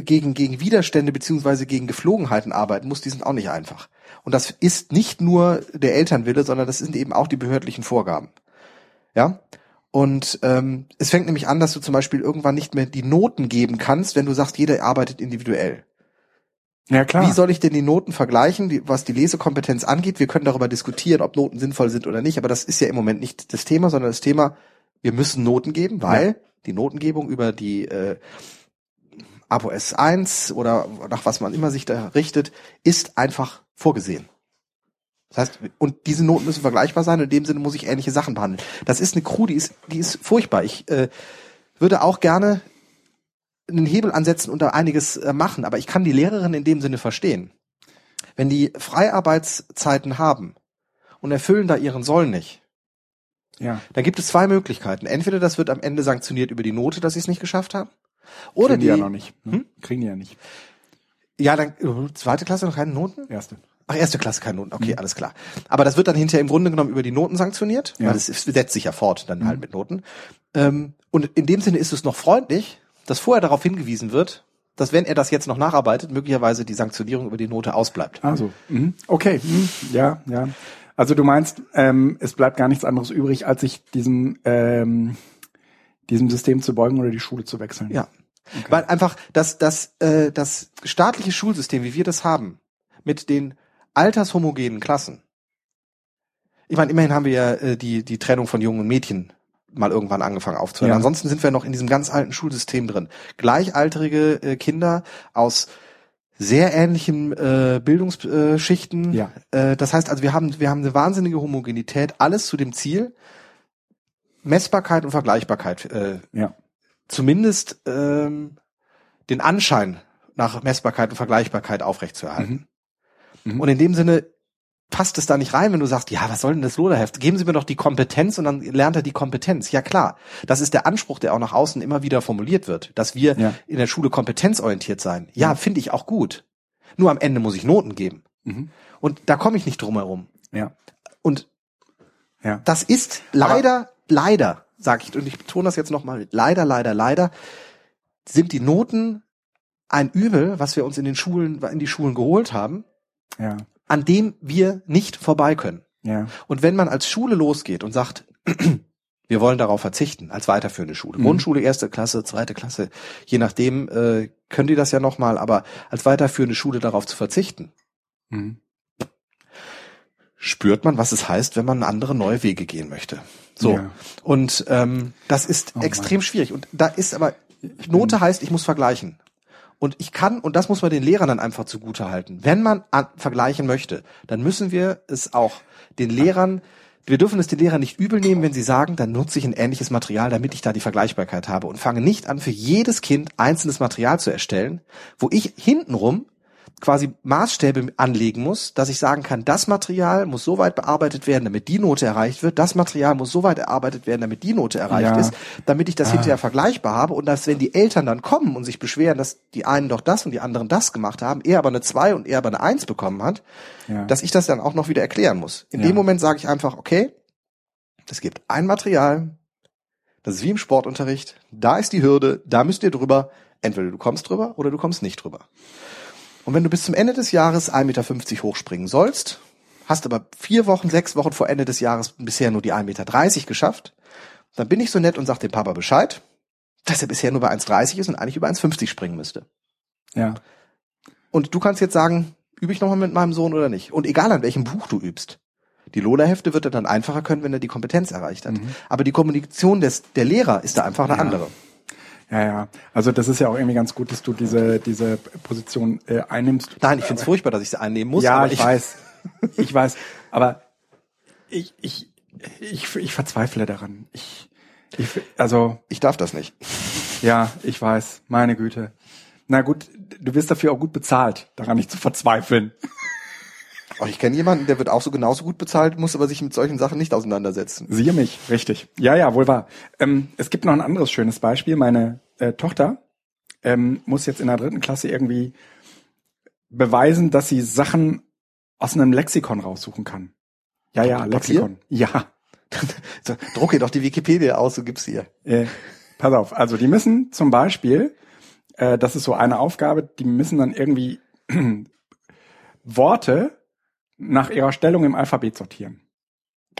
gegen, gegen Widerstände beziehungsweise gegen Geflogenheiten arbeiten muss, die sind auch nicht einfach. Und das ist nicht nur der Elternwille, sondern das sind eben auch die behördlichen Vorgaben. Ja? Und ähm, es fängt nämlich an, dass du zum Beispiel irgendwann nicht mehr die Noten geben kannst, wenn du sagst, jeder arbeitet individuell. Ja, klar. Wie soll ich denn die Noten vergleichen, die, was die Lesekompetenz angeht? Wir können darüber diskutieren, ob Noten sinnvoll sind oder nicht, aber das ist ja im Moment nicht das Thema, sondern das Thema, wir müssen Noten geben, weil die Notengebung über die äh, Abo S1 oder nach was man immer sich da richtet, ist einfach vorgesehen. Das heißt, und diese Noten müssen vergleichbar sein, und in dem Sinne muss ich ähnliche Sachen behandeln. Das ist eine Crew, die ist, die ist furchtbar. Ich äh, würde auch gerne einen Hebel ansetzen und da einiges äh, machen, aber ich kann die Lehrerin in dem Sinne verstehen. Wenn die Freiarbeitszeiten haben und erfüllen da ihren Soll nicht, ja. dann gibt es zwei Möglichkeiten. Entweder das wird am Ende sanktioniert über die Note, dass sie es nicht geschafft haben, oder Kriegen die, die, ja noch nicht. Ne? Hm? Kriegen die ja nicht. ja, dann äh, zweite Klasse noch keine Noten? Erste. Ach, erste Klasse keine Noten. Okay, alles klar. Aber das wird dann hinterher im Grunde genommen über die Noten sanktioniert, Ja. weil es, setzt sich ja fort dann halt mit Noten. Ähm, und in dem Sinne ist es noch freundlich, dass vorher darauf hingewiesen wird, dass wenn er das jetzt noch nacharbeitet, möglicherweise die Sanktionierung über die Note ausbleibt. Also, mhm. okay, mhm. ja, ja. Also du meinst, ähm, es bleibt gar nichts anderes übrig, als sich diesem ähm, diesem System zu beugen oder die Schule zu wechseln. Ja. Weil einfach das, das, äh, das staatliche Schulsystem, wie wir das haben, mit den altershomogenen Klassen. Ich meine, immerhin haben wir ja äh, die, die Trennung von Jungen und Mädchen mal irgendwann angefangen aufzuhören. Ja. Ansonsten sind wir noch in diesem ganz alten Schulsystem drin. Gleichaltrige äh, Kinder aus sehr ähnlichen äh, Bildungsschichten. Ja. Äh, das heißt also, wir haben, wir haben eine wahnsinnige Homogenität, alles zu dem Ziel, Messbarkeit und Vergleichbarkeit äh, Ja. zumindest ähm, den Anschein nach Messbarkeit und Vergleichbarkeit aufrechtzuerhalten. Mhm. Und in dem Sinne passt es da nicht rein, wenn du sagst, ja, was soll denn das Loderheft? Geben Sie mir doch die Kompetenz und dann lernt er die Kompetenz. Ja klar, das ist der Anspruch, der auch nach außen immer wieder formuliert wird, dass wir Ja. in der Schule kompetenzorientiert sein. Ja, finde ich auch gut. Nur am Ende muss ich Noten geben. Mhm. Und da komme ich nicht drum herum. Ja. Und Ja. das ist leider, leider, sag ich, und ich betone das jetzt nochmal, leider, leider, leider, sind die Noten ein Übel, was wir uns in den Schulen, in die Schulen geholt haben, Ja. an dem wir nicht vorbei können. Ja. Und wenn man als Schule losgeht und sagt, *clears throat* wir wollen darauf verzichten, als weiterführende Schule, Mhm. Grundschule, erste Klasse, zweite Klasse, je nachdem, äh, können die das ja nochmal, aber als weiterführende Schule darauf zu verzichten, Mhm. spürt man, was es heißt, wenn man andere neue Wege gehen möchte. So. Ja. Und ähm, das ist Oh extrem schwierig. Und da ist aber, Note heißt, ich muss vergleichen. Und ich kann, und das muss man den Lehrern dann einfach zugute halten. Wenn man an, vergleichen möchte, dann müssen wir es auch den Lehrern, wir dürfen es den Lehrern nicht übel nehmen, wenn sie sagen, dann nutze ich ein ähnliches Material, damit ich da die Vergleichbarkeit habe und fange nicht an, für jedes Kind einzelnes Material zu erstellen, wo ich hintenrum quasi Maßstäbe anlegen muss, dass ich sagen kann, das Material muss so weit bearbeitet werden, damit die Note erreicht wird, das Material muss so weit erarbeitet werden, damit die Note erreicht Ja. ist, damit ich das hinterher vergleichbar habe und dass, wenn die Eltern dann kommen und sich beschweren, dass die einen doch das und die anderen das gemacht haben, er aber eine 2 und er aber eine 1 bekommen hat, Ja. dass ich das dann auch noch wieder erklären muss. In Ja. dem Moment sage ich einfach, okay, es gibt ein Material, das ist wie im Sportunterricht, da ist die Hürde, da müsst ihr drüber, entweder du kommst drüber oder du kommst nicht drüber. Und wenn du bis zum Ende des Jahres 1,50 Meter hochspringen sollst, hast aber vier Wochen, sechs Wochen vor Ende des Jahres bisher nur die 1,30 Meter geschafft, dann bin ich so nett und sag dem Papa Bescheid, dass er bisher nur bei 1,30 ist und eigentlich über 1,50 springen müsste. ja. Und du kannst jetzt sagen, übe ich nochmal mit meinem Sohn oder nicht. Und egal an welchem Buch du übst. Die Lola-Hefte wird er dann einfacher können, wenn er die Kompetenz erreicht hat. Aber die Kommunikation des, der Lehrer ist da einfach eine Mhm. Ja. andere. Ja, ja. Also das ist ja auch irgendwie ganz gut, dass du diese, diese Position äh, einnimmst. Nein, ich finde es furchtbar, dass ich sie einnehmen muss. ja, aber ich, weiß. *laughs* Ich weiß. Aber ich, ich, ich, ich verzweifle daran. Ich, ich, also, Ich darf das nicht. ja, ich weiß. Meine Güte. Na gut, du wirst dafür auch gut bezahlt, daran nicht zu verzweifeln. Auch *laughs* ich kenne jemanden, der wird auch so genauso gut bezahlt, muss aber sich mit solchen Sachen nicht auseinandersetzen. Siehe mich, richtig. Ja, ja, wohl wahr. Ähm, es gibt noch ein anderes schönes Beispiel. Meine äh, Tochter ähm, muss jetzt in der dritten Klasse irgendwie beweisen, dass sie Sachen aus einem Lexikon raussuchen kann. Ja, ja? Lexikon. Ja. *laughs* So, drucke doch die Wikipedia aus und gib's ihr. Äh, pass auf, also die müssen zum Beispiel, äh, das ist so eine Aufgabe, die müssen dann irgendwie *clears throat* Worte nach ihrer Stellung im Alphabet sortieren.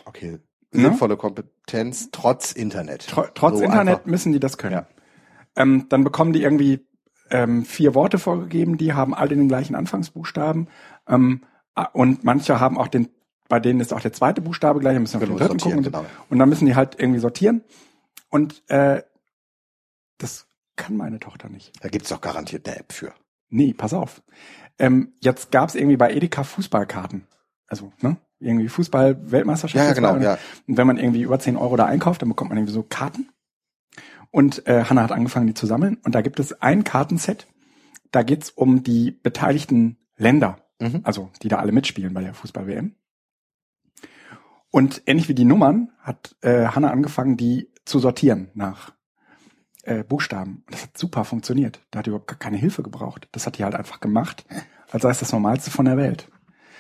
Okay. Ne? Sinnvolle Kompetenz trotz Internet. Tr trotz So Internet einfach. müssen die das können. Ja. Ähm, dann bekommen die irgendwie ähm, vier Worte vorgegeben, die haben alle den gleichen Anfangsbuchstaben. Ähm, und manche haben auch den, bei denen ist auch der zweite Buchstabe gleich, müssen auf den Genau, dritten gucken. genau. Und dann müssen die halt irgendwie sortieren. Und äh, das kann meine Tochter nicht. Da gibt's doch garantiert eine App für. Nee, pass auf. Ähm, jetzt gab's irgendwie bei Edeka Fußballkarten. Also, ne? Irgendwie Fußball-Weltmeisterschaft. Ja, ja, jetzt genau, war. ja. Und wenn man irgendwie über 10 Euro da einkauft, dann bekommt man irgendwie so Karten. Und äh, Hanna hat angefangen, die zu sammeln. Und da gibt es ein Kartenset. Da geht's um die beteiligten Länder. Mhm. Also, die da alle mitspielen bei der Fußball-WM. Und ähnlich wie die Nummern hat äh, Hanna angefangen, die zu sortieren nach äh, Buchstaben. Und das hat super funktioniert. Da hat die überhaupt gar keine Hilfe gebraucht. Das hat die halt einfach gemacht, als sei es das Normalste von der Welt.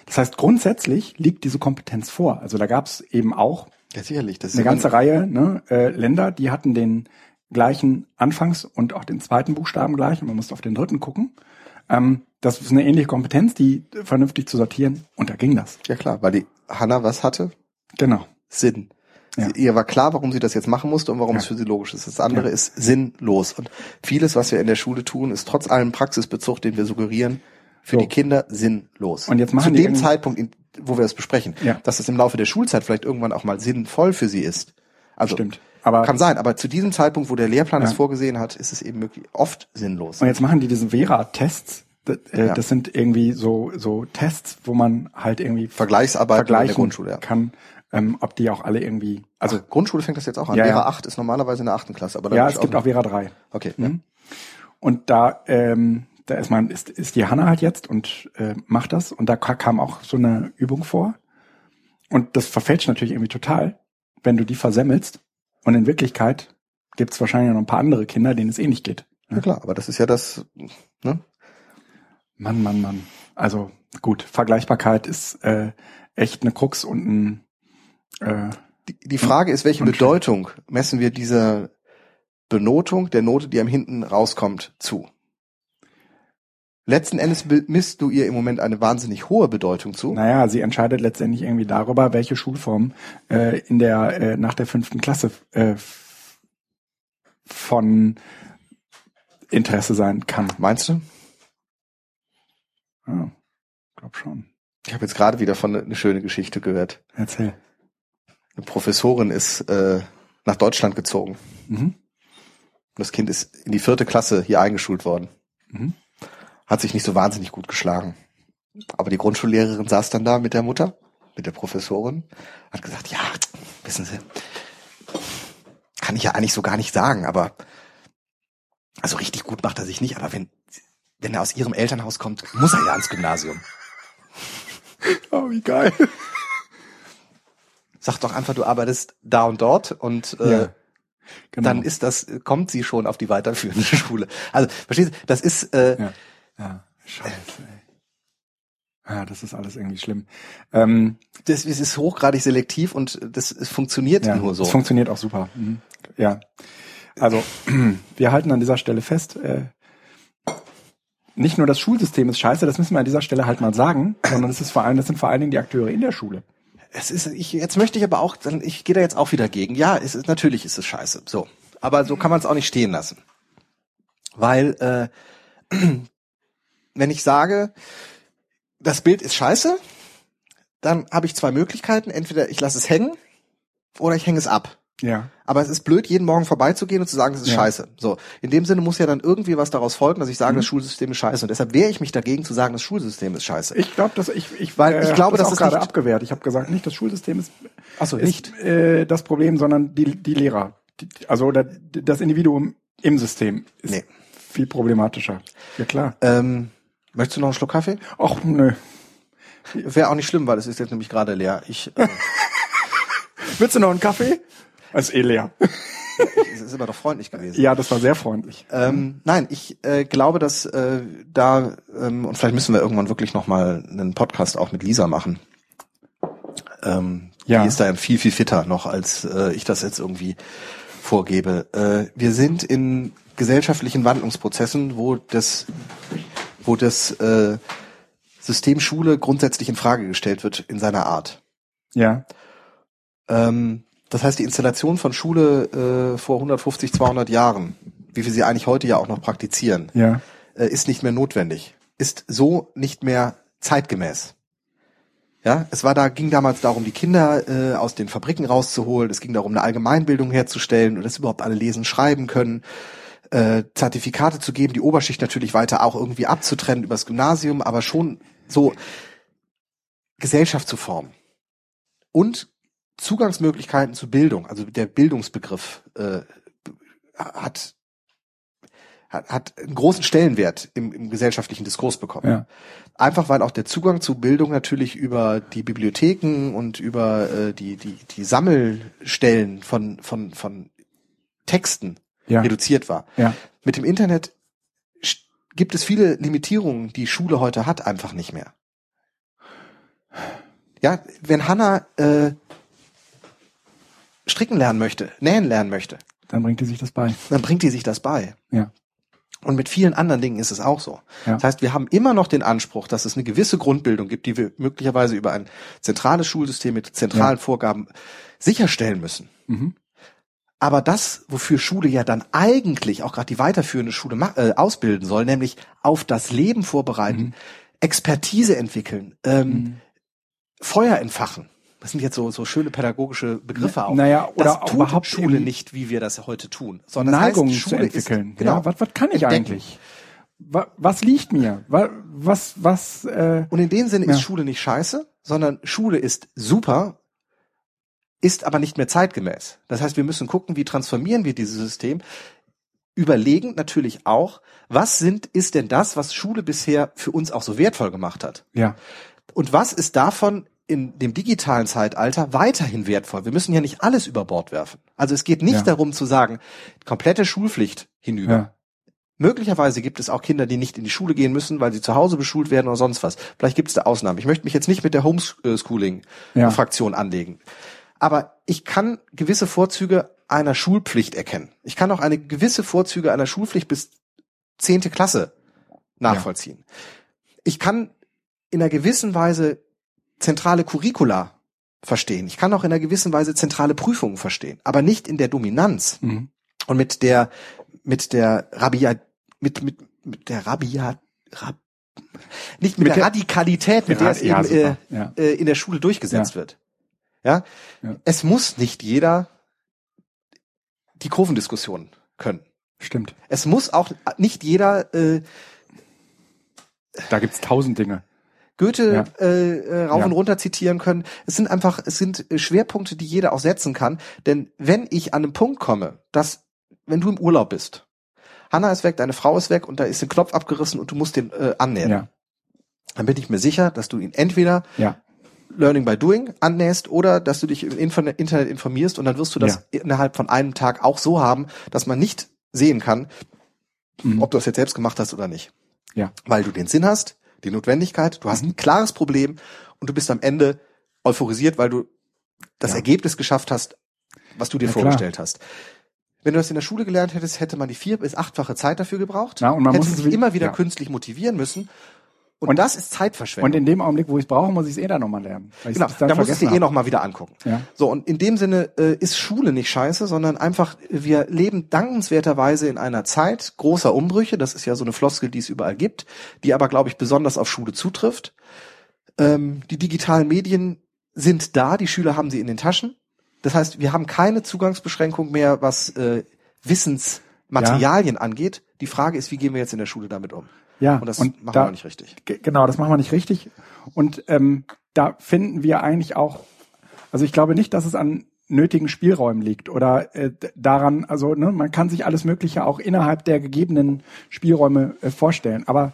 Das heißt, grundsätzlich liegt diese Kompetenz vor. Also da gab es eben auch Ja, sicherlich. Das eine ganze Reihe ne, äh, Länder, die hatten den gleichen Anfangs- und auch den zweiten Buchstaben gleich und man musste auf den dritten gucken. Ähm, das ist eine ähnliche Kompetenz, die vernünftig zu sortieren und da ging das. Ja klar, weil die Hanna was hatte? Genau. Sinn. Ja. Sie, ihr war klar, warum sie das jetzt machen musste und warum Ja. es für sie logisch ist. Das andere Ja. ist sinnlos. Und vieles, was wir in der Schule tun, ist trotz allem Praxisbezug, den wir suggerieren, für So. die Kinder sinnlos. Und jetzt machen Zu dem Zeitpunkt, in, wo wir das besprechen, Ja. dass es im Laufe der Schulzeit vielleicht irgendwann auch mal sinnvoll für sie ist. Also Stimmt. Aber kann sein, aber zu diesem Zeitpunkt, wo der Lehrplan Ja. es vorgesehen hat, ist es eben möglich, oft sinnlos. Und jetzt machen die diese Vera-Tests. Das, äh, Ja. das sind irgendwie so, so Tests, wo man halt irgendwie Vergleichsarbeit in der vergleichen Grundschule, ja. kann, ähm, ob die auch alle irgendwie, also Also Grundschule fängt das jetzt auch an. Ja, ja. 8 ist normalerweise in der achten Klasse, aber ja, es ich gibt auch Vera 3. Okay. Mhm. Und da, ähm, da ist man, ist, ist die Hanna halt jetzt und äh, macht das. Und da ka- kam auch so eine Übung vor. Und das verfälscht natürlich irgendwie total, wenn du die versemmelst. Und in Wirklichkeit gibt es wahrscheinlich noch ein paar andere Kinder, denen es ähnlich geht. ja klar, aber das ist ja das, ne? Mann, Mann, Mann. Also gut, Vergleichbarkeit ist äh, echt eine Krux und ein äh, Die, die Frage ist, welche Bedeutung messen wir dieser Benotung der Note, die am hinten rauskommt, zu? Letzten Endes misst du ihr im Moment eine wahnsinnig hohe Bedeutung zu. Naja, sie entscheidet letztendlich irgendwie darüber, welche Schulform äh, in der äh, nach der fünften Klasse äh, von Interesse sein kann. Meinst du? Ja, glaub schon. Ich habe jetzt gerade wieder von eine schöne Geschichte gehört. Erzähl. Eine Professorin ist äh, nach Deutschland gezogen. Mhm. Das Kind ist in die vierte Klasse hier eingeschult worden. Mhm. Hat sich nicht so wahnsinnig gut geschlagen. Aber die Grundschullehrerin saß dann da mit der Mutter, mit der Professorin, hat gesagt, ja, wissen Sie, kann ich ja eigentlich so gar nicht sagen, aber also richtig gut macht er sich nicht, aber wenn, wenn er aus ihrem Elternhaus kommt, muss er ja ans Gymnasium. Oh, wie geil. Sag doch einfach, du arbeitest da und dort und äh, Ja, genau. dann ist das, kommt sie schon auf die weiterführende *laughs* Schule. Also, verstehst du, das ist, äh, Ja. Ja, scheiße, *laughs* ey. Ja, das ist alles irgendwie schlimm. Ähm, das, es ist hochgradig selektiv und das funktioniert ja, nur so. Es funktioniert auch super. Mhm. Ja. Also, *clears throat* wir halten an dieser Stelle fest, äh, nicht nur das Schulsystem ist scheiße, das müssen wir an dieser Stelle halt mal sagen, sondern es ist vor allem, das sind vor allen Dingen die Akteure in der Schule. Es ist, ich, jetzt möchte ich aber auch, ich gehe da jetzt auch wieder gegen. Ja, es ist, natürlich ist es scheiße. So. Aber so kann man es auch nicht stehen lassen. Weil, äh, *clears throat* wenn ich sage, das Bild ist scheiße, dann habe ich zwei Möglichkeiten. Entweder ich lasse es hängen oder ich hänge es ab. Ja. Aber es ist blöd, jeden Morgen vorbeizugehen und zu sagen, es ist Ja. scheiße. So, in dem Sinne muss ja dann irgendwie was daraus folgen, dass ich sage, Mhm. das Schulsystem ist scheiße. Und deshalb wehre ich mich dagegen zu sagen, das Schulsystem ist scheiße. Ich glaube, dass ich, ich, Weil ich hab glaube, das das ist gerade nicht- abgewehrt. Ich habe gesagt, nicht das Schulsystem ist, Ach so, ist äh, das Problem, sondern die, die Lehrer. Die, also das Individuum im System ist Nee. viel problematischer. Ja klar. Ähm, möchtest du noch einen Schluck Kaffee? Och nö. Wäre auch nicht schlimm, weil es ist jetzt nämlich gerade leer. Ich, äh, *laughs* Willst du noch einen Kaffee? Ist eh leer. *laughs* es ist immer doch freundlich gewesen. Ja, das war sehr freundlich. Ähm, nein, ich äh, glaube, dass äh, da ähm, und vielleicht müssen wir irgendwann wirklich noch mal einen Podcast auch mit Lisa machen. Ähm, Ja. Die ist da viel viel fitter noch als äh, ich das jetzt irgendwie vorgebe. Äh, wir sind in gesellschaftlichen Wandlungsprozessen, wo das wo das äh, System Schule grundsätzlich in Frage gestellt wird in seiner Art. Ja. Ähm, das heißt, die Installation von Schule äh, vor 150, 200 Jahren, wie wir sie eigentlich heute ja auch noch praktizieren, Ja. äh, ist nicht mehr notwendig, ist so nicht mehr zeitgemäß. Ja, es war da, ging damals darum, die Kinder äh, aus den Fabriken rauszuholen. Es ging darum, eine Allgemeinbildung herzustellen und dass überhaupt alle lesen, schreiben können, äh, Zertifikate zu geben, die Oberschicht natürlich weiter auch irgendwie abzutrennen übers Gymnasium, aber schon so Gesellschaft zu formen und Zugangsmöglichkeiten zu Bildung, also der Bildungsbegriff äh, hat hat, hat einen großen Stellenwert im, im gesellschaftlichen Diskurs bekommen. Ja. Einfach weil auch der Zugang zu Bildung natürlich über die Bibliotheken und über äh, die, die, die Sammelstellen von, von, von Texten Ja. reduziert war. Ja. Mit dem Internet gibt es viele Limitierungen, die Schule heute hat, einfach nicht mehr. Ja, wenn Hanna äh, stricken lernen möchte, nähen lernen möchte, Dann bringt die sich das bei. dann bringt die sich das bei. Ja. Und mit vielen anderen Dingen ist es auch so. Ja. Das heißt, wir haben immer noch den Anspruch, dass es eine gewisse Grundbildung gibt, die wir möglicherweise über ein zentrales Schulsystem mit zentralen Vorgaben sicherstellen müssen. Mhm. Aber das, wofür Schule ja dann eigentlich auch gerade die weiterführende Schule äh, ausbilden soll, nämlich auf das Leben vorbereiten, Mhm. Expertise entwickeln, ähm, Mhm. Feuer entfachen. Das sind jetzt so, so schöne pädagogische Begriffe auch. Naja, oder das tut überhaupt Schule nicht, wie wir das heute tun. Sondern das heißt, Neigungen zu Schule ist- entwickeln. genau. Ja, was, was kann ich Entdecken. eigentlich? Was, was liegt mir? Was, was, was äh, Und in dem Sinne Ja. ist Schule nicht scheiße, sondern Schule ist super, ist aber nicht mehr zeitgemäß. Das heißt, wir müssen gucken, wie transformieren wir dieses System. Überlegen natürlich auch, was sind, ist denn das, was Schule bisher für uns auch so wertvoll gemacht hat? ja, Und was ist davon in dem digitalen Zeitalter weiterhin wertvoll? Wir müssen ja nicht alles über Bord werfen. Also es geht nicht Ja. darum zu sagen, komplette Schulpflicht hinüber. ja, Möglicherweise gibt es auch Kinder, die nicht in die Schule gehen müssen, weil sie zu Hause beschult werden oder sonst was. Vielleicht gibt es da Ausnahmen. Ich möchte mich jetzt nicht mit der Ja. Homeschooling-Fraktion anlegen. Aber ich kann gewisse Vorzüge einer Schulpflicht erkennen. Ich kann auch eine gewisse Vorzüge einer Schulpflicht bis zehnte Klasse nachvollziehen. Ich kann in einer gewissen Weise zentrale Curricula verstehen. Ich kann auch in einer gewissen Weise zentrale Prüfungen verstehen, aber nicht in der Dominanz Mhm. und mit der mit der Rabia mit mit mit der Rabia Rab, nicht mit, Mit der, der- Radikalität, mit der es Ja, eben äh, Ja. äh, in der Schule durchgesetzt wird. Ja? Ja. es muss nicht jeder die Kurvendiskussion können. Stimmt. Es muss auch nicht jeder äh, Da gibt's tausend Dinge. Goethe Ja. äh, äh, rauf Ja. und runter zitieren können. Es sind einfach, es sind äh, Schwerpunkte, die jeder auch setzen kann. Denn wenn ich an einen Punkt komme, dass, wenn du im Urlaub bist, Hanna ist weg, deine Frau ist weg und da ist ein Knopf abgerissen und du musst den äh, annähen, Ja. dann bin ich mir sicher, dass du ihn entweder Ja. Learning by Doing annähst oder dass du dich im Internet informierst und dann wirst du das innerhalb von einem Tag auch so haben, dass man nicht sehen kann, Mhm. ob du das jetzt selbst gemacht hast oder nicht. Ja. Weil du den Sinn hast, die Notwendigkeit, du hast Mhm. ein klares Problem und du bist am Ende euphorisiert, weil du das Ja. Ergebnis geschafft hast, was du dir klar. vorgestellt hast. Wenn du das in der Schule gelernt hättest, hätte man die vier- bis achtfache Zeit dafür gebraucht. Na, und man hätte sich immer wieder ja. künstlich motivieren müssen. Und, Und- das ist Zeitverschwendung. Und in dem Augenblick, wo ich es brauche, muss ich es eh dann nochmal lernen. Genau, dann da musst du es eh hab. noch mal wieder angucken. Ja. So, und in dem Sinne äh, ist Schule nicht scheiße, sondern einfach, wir leben dankenswerterweise in einer Zeit großer Umbrüche. Das ist ja so eine Floskel, die es überall gibt, die aber, glaube ich, besonders auf Schule zutrifft. Ähm, die digitalen Medien sind da, die Schüler haben sie in den Taschen. Das heißt, wir haben keine Zugangsbeschränkung mehr, was äh, Wissensmaterialien angeht. Die Frage ist, wie gehen wir jetzt in der Schule damit um? Ja, Und das und machen da- wir nicht richtig. Ge- Genau, das machen wir nicht richtig. Und ähm, da finden wir eigentlich auch, also ich glaube nicht, dass es an nötigen Spielräumen liegt oder äh, daran, also ne, man kann sich alles Mögliche auch innerhalb der gegebenen Spielräume äh, vorstellen. Aber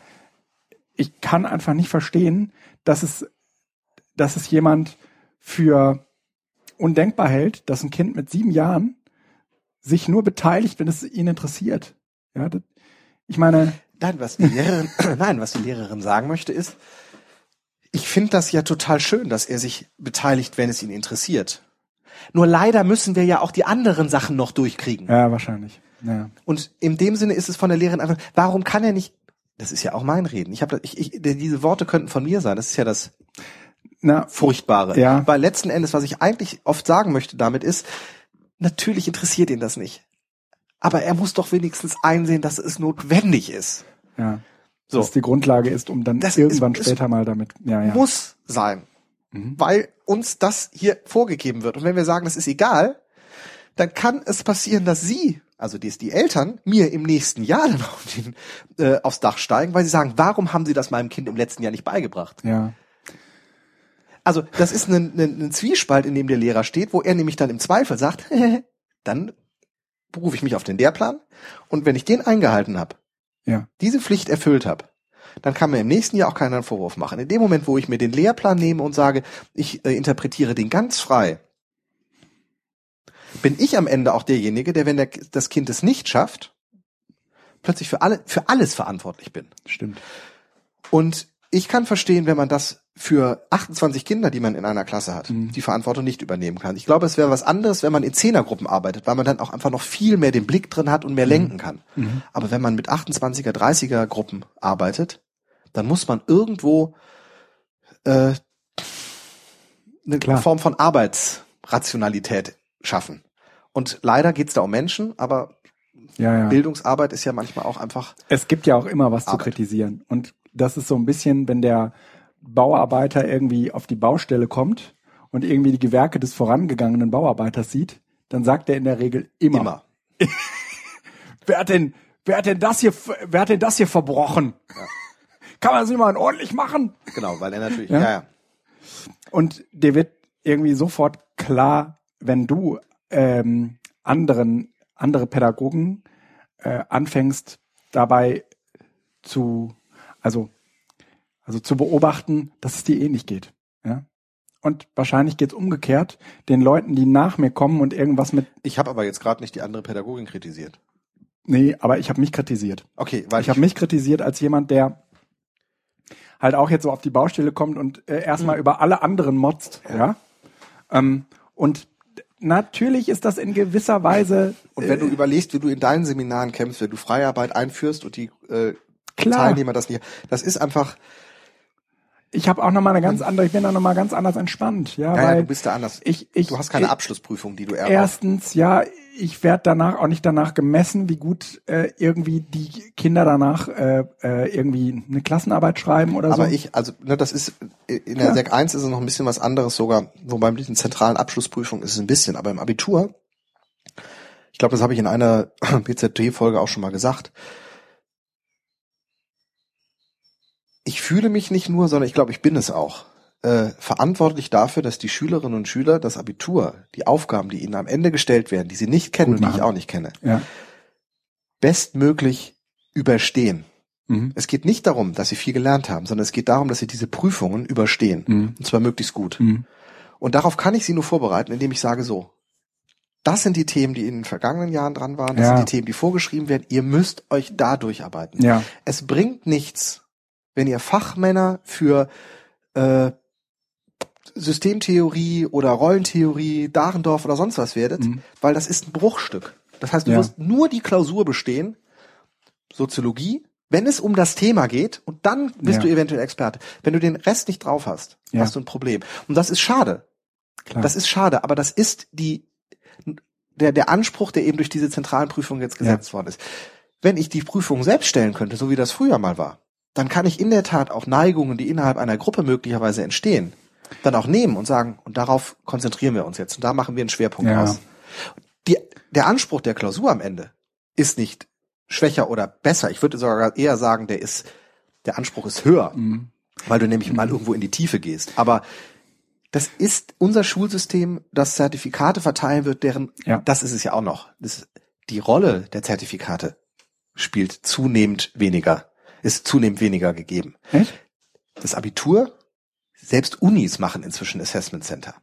ich kann einfach nicht verstehen, dass es, dass es jemand für undenkbar hält, dass ein Kind mit sieben Jahren sich nur beteiligt, wenn es ihn interessiert. Ja, das, ich meine, Nein, was die Lehrerin, *coughs* nein, was die Lehrerin sagen möchte ist, ich finde das ja total schön, dass er sich beteiligt, wenn es ihn interessiert. Nur leider müssen wir ja auch die anderen Sachen noch durchkriegen. ja, wahrscheinlich. Ja. Und in dem Sinne ist es von der Lehrerin einfach, warum kann er nicht, das ist ja auch mein Reden. Ich habe, ich, ich, diese Worte könnten von mir sein. Das ist ja das Na, Furchtbare. Ja. Weil letzten Endes, was ich eigentlich oft sagen möchte damit ist, natürlich interessiert ihn das nicht. Aber er muss doch wenigstens einsehen, dass es notwendig ist. Ja. So. Dass die Grundlage ist, um dann Das irgendwann ist- später mal damit. Ja, ja. muss sein, Mhm. weil uns das hier vorgegeben wird. Und wenn wir sagen, das ist egal, dann kann es passieren, dass Sie, also die, die Eltern, mir im nächsten Jahr dann auf den, äh, aufs Dach steigen, weil sie sagen, warum haben Sie das meinem Kind im letzten Jahr nicht beigebracht? Ja. Also das ist ein, ein, ein Zwiespalt, in dem der Lehrer steht, wo er nämlich dann im Zweifel sagt, *laughs* dann berufe ich mich auf den Lehrplan und wenn ich den eingehalten habe, Ja. diese Pflicht erfüllt habe, dann kann mir im nächsten Jahr auch keiner einen Vorwurf machen. In dem Moment, wo ich mir den Lehrplan nehme und sage, ich äh, interpretiere den ganz frei, bin ich am Ende auch derjenige, der, wenn der, das Kind es nicht schafft, plötzlich für alle, für alles verantwortlich bin. Stimmt. Und ich kann verstehen, wenn man das für 28 Kinder, die man in einer Klasse hat, Mhm. die Verantwortung nicht übernehmen kann. Ich glaube, es wäre was anderes, wenn man in Zehnergruppen arbeitet, weil man dann auch einfach noch viel mehr den Blick drin hat und mehr lenken kann. Mhm. Aber wenn man mit 28er, 30er Gruppen arbeitet, dann muss man irgendwo äh, eine Klar. Form von Arbeitsrationalität schaffen. Und leider geht's da um Menschen, aber Ja, ja. Bildungsarbeit ist ja manchmal auch einfach Es gibt ja auch immer was zu Arbeit. kritisieren. Und das ist so ein bisschen, wenn der Bauarbeiter irgendwie auf die Baustelle kommt und irgendwie die Gewerke des vorangegangenen Bauarbeiters sieht, dann sagt er in der Regel immer, immer. *laughs* wer hat denn, wer hat denn das hier, wer hat denn das hier verbrochen? *laughs* Kann man das nicht mal ordentlich machen? Genau, weil er natürlich, Ja. ja, ja. Und dir wird irgendwie sofort klar, wenn du ähm, anderen, andere Pädagogen äh, anfängst, dabei zu, also, also zu beobachten, dass es dir ähnlich geht. Ja? Und wahrscheinlich geht's umgekehrt, den Leuten, die nach mir kommen und irgendwas mit, Ich habe aber jetzt gerade nicht die andere Pädagogin kritisiert. nee, aber ich habe mich kritisiert. Okay, weil Ich habe mich kritisiert als jemand, der halt auch jetzt so auf die Baustelle kommt und äh, erstmal Mhm. über alle anderen motzt, ja. Ähm, und natürlich ist das in gewisser Weise und wenn du überlegst, wie du in deinen Seminaren kämpfst, wenn du Freiarbeit einführst und die äh, Klar. Teilnehmer das nicht. Das ist einfach, Ich habe auch noch mal eine ganz andere, ich bin da noch mal ganz anders entspannt, ja, ja, ja, weil du bist da anders. ich, ich, du hast keine ich, Abschlussprüfung, die du erwartest. Erstens, ja, ich werde danach auch nicht danach gemessen, wie gut äh, irgendwie die Kinder danach äh, äh, irgendwie eine Klassenarbeit schreiben oder Aber so. ich, also ne, das ist in der Ja. Sek 1 ist es noch ein bisschen was anderes sogar, wobei mit diesen zentralen Abschlussprüfungen ist es ein bisschen, aber im Abitur, ich glaube, das habe ich in einer *laughs* BZT-Folge auch schon mal gesagt. Ich fühle mich nicht nur, sondern ich glaube, ich bin es auch. Äh, verantwortlich dafür, dass die Schülerinnen und Schüler das Abitur, die Aufgaben, die ihnen am Ende gestellt werden, die sie nicht kennen und die ich auch nicht kenne, ja. bestmöglich überstehen. Mhm. Es geht nicht darum, dass sie viel gelernt haben, sondern es geht darum, dass sie diese Prüfungen überstehen. Mhm. Und zwar möglichst gut. Mhm. Und darauf kann ich sie nur vorbereiten, indem ich sage so, das sind die Themen, die in den vergangenen Jahren dran waren, das Ja. sind die Themen, die vorgeschrieben werden, ihr müsst euch da durcharbeiten. Ja. Es bringt nichts, wenn ihr Fachmänner für äh, Systemtheorie oder Rollentheorie, Dahrendorf oder sonst was werdet, Mhm. weil das ist ein Bruchstück. Das heißt, du Ja. wirst nur die Klausur bestehen, Soziologie, wenn es um das Thema geht, und dann bist Ja. du eventuell Experte. Wenn du den Rest nicht drauf hast, Ja. hast du ein Problem. Und das ist schade. Klar. Das ist schade, aber das ist die, der, der Anspruch, der eben durch diese zentralen Prüfungen jetzt gesetzt worden ist. Wenn ich die Prüfung selbst stellen könnte, so wie das früher mal war, dann kann ich in der Tat auch Neigungen, die innerhalb einer Gruppe möglicherweise entstehen, dann auch nehmen und sagen, und darauf konzentrieren wir uns jetzt und da machen wir einen Schwerpunkt Ja. aus. Die, der Anspruch der Klausur am Ende ist nicht schwächer oder besser. Ich würde sogar eher sagen, der ist, der Anspruch ist höher, Mhm. weil du nämlich mal irgendwo in die Tiefe gehst. Aber das ist unser Schulsystem, das Zertifikate verteilen wird, deren, Ja. das ist es ja auch noch. Das, die Rolle der Zertifikate spielt zunehmend weniger, ist zunehmend weniger gegeben. Echt? Das Abitur, selbst Unis machen inzwischen Assessment Center.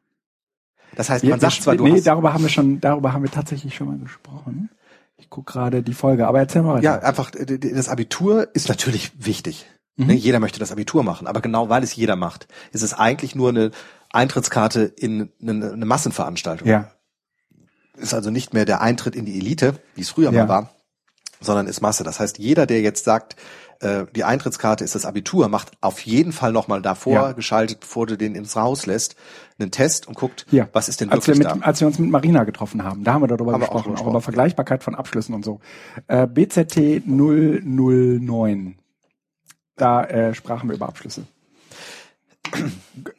Das heißt, man Wir- sagt zwar, du nee, hast, darüber haben wir schon, darüber haben wir tatsächlich schon mal gesprochen. Ich gucke gerade die Folge, aber erzähl mal weiter. ja, einfach, das Abitur ist natürlich wichtig. Mhm. Ne, Jeder möchte das Abitur machen, aber genau weil es jeder macht, ist es eigentlich nur eine Eintrittskarte in eine, eine Massenveranstaltung. ja. Ist also nicht mehr der Eintritt in die Elite, wie es früher Ja. mal war, sondern ist Masse. Das heißt, jeder, der jetzt sagt, äh, die Eintrittskarte ist das Abitur, macht auf jeden Fall nochmal davor Ja. geschaltet, bevor du den ins Haus lässt, einen Test und guckt, Hier, was ist denn als wir, wirklich mit, da. als wir uns mit Marina getroffen haben, da haben wir darüber Haben wir auch gesprochen, auch, gesprochen. über Vergleichbarkeit von Abschlüssen und so. Äh, BZT 009. Da äh, sprachen wir über Abschlüsse.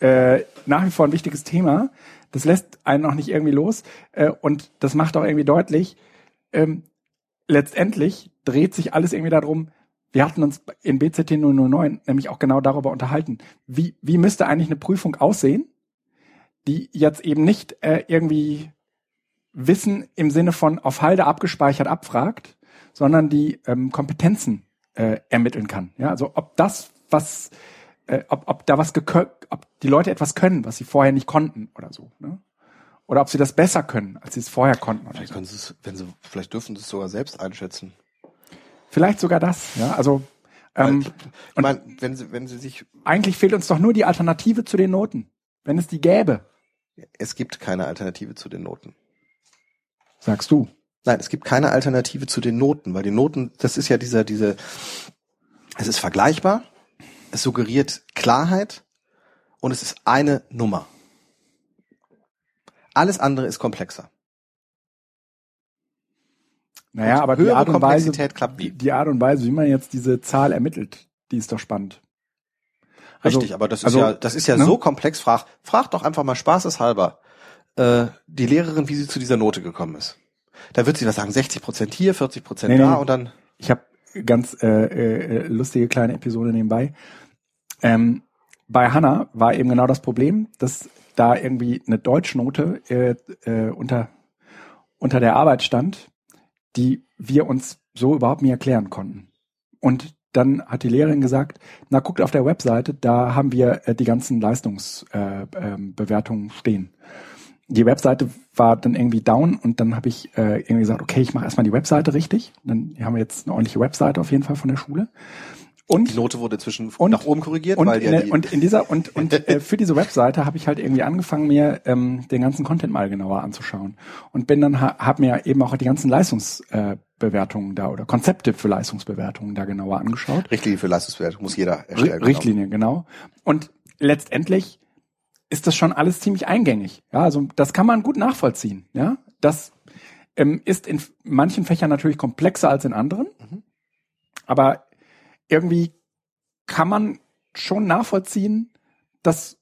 äh, nach wie vor ein wichtiges Thema. Das lässt einen noch nicht irgendwie los. Äh, und das macht auch irgendwie deutlich, ähm, letztendlich dreht sich alles irgendwie darum, wir hatten uns in BZT 009 nämlich auch genau darüber unterhalten. Wie, wie müsste eigentlich eine Prüfung aussehen, die jetzt eben nicht äh, irgendwie Wissen im Sinne von auf Halde abgespeichert abfragt, sondern die ähm, Kompetenzen äh, ermitteln kann. Ja, also ob das, was, äh, ob, ob da was ob die Leute etwas können, was sie vorher nicht konnten oder so. Ne? Oder ob sie das besser können, als sie es vorher konnten. Vielleicht können sie es, wenn sie, vielleicht dürfen sie es sogar selbst einschätzen. Vielleicht sogar das. Ja, also ähm, ich meine, wenn sie, wenn sie sich, eigentlich fehlt uns doch nur die Alternative zu den Noten. Wenn es die gäbe, es gibt keine Alternative zu den Noten. sagst du. Nein, es gibt keine Alternative zu den Noten, weil die Noten, das ist ja dieser, diese, es ist vergleichbar, es suggeriert Klarheit und es ist eine Nummer. Alles andere ist komplexer. Naja, Und aber die höhere Art und Weise, Komplexität klappt wie? die Art und Weise, wie man jetzt diese Zahl ermittelt, die ist doch spannend. Also- Richtig, aber das ist also, ja, das ist ja ne? so komplex. Frag, frag doch einfach mal spaßeshalber äh, die Lehrerin, wie sie zu dieser Note gekommen ist. Da wird sie was sagen, 60 Prozent hier, 40 Prozent Nee, da nee. und dann. Ich habe ganz äh, äh, lustige kleine Episode nebenbei. Ähm, bei Hannah war eben genau das Problem, dass da irgendwie eine Deutschnote äh, äh, unter unter der Arbeit stand, die wir uns so überhaupt nie erklären konnten. Und dann hat die Lehrerin gesagt, na guckt auf der Webseite, da haben wir äh, die ganzen Leistungsbewertungen äh, ähm, stehen. Die Webseite war dann irgendwie down und dann habe ich äh, irgendwie gesagt, okay, ich mache erstmal die Webseite richtig. Dann haben wir jetzt eine ordentliche Webseite auf jeden Fall von der Schule. Und? Die Note wurde zwischen Und- nach oben korrigiert, und, weil ja in, die, der- und in dieser und und äh, *laughs* für diese Webseite habe ich halt irgendwie angefangen mir ähm, den ganzen Content mal genauer anzuschauen. Und bin dann ha, habe mir eben auch die ganzen Leistungsbewertungen äh, da oder Konzepte für Leistungsbewertungen da genauer angeschaut. Richtlinie für Leistungsbewertung muss jeder erstellen. Richtlinie genau. Und letztendlich ist das schon alles ziemlich eingängig. Ja also das kann man gut nachvollziehen ja. Das ähm, ist in manchen Fächern natürlich komplexer als in anderen. Mhm. aber irgendwie kann man schon nachvollziehen, dass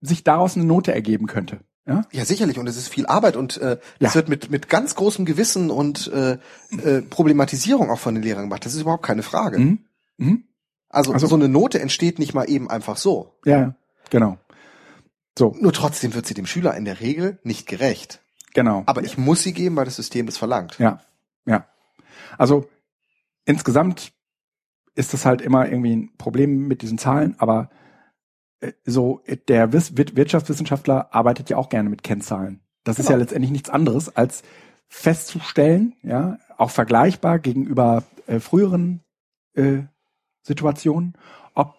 sich daraus eine Note ergeben könnte. Ja? Ja, sicherlich. Und es ist viel Arbeit und äh, Ja. es wird mit, mit ganz großem Gewissen und äh, äh, Problematisierung auch von den Lehrern gemacht. Das ist überhaupt keine Frage. Mhm. Mhm. Also, Also- so eine Note entsteht nicht mal eben einfach so. Ja, ja, genau. So, Nur trotzdem wird sie dem Schüler in der Regel nicht gerecht. genau. Aber ich muss sie geben, weil das System es verlangt. Ja, ja. Also insgesamt ist das halt immer irgendwie ein Problem mit diesen Zahlen, aber äh, so der Wiss- Wir- Wirtschaftswissenschaftler arbeitet ja auch gerne mit Kennzahlen. Das ist Genau. ja letztendlich nichts anderes als festzustellen, ja, auch vergleichbar gegenüber äh, früheren äh, Situationen, ob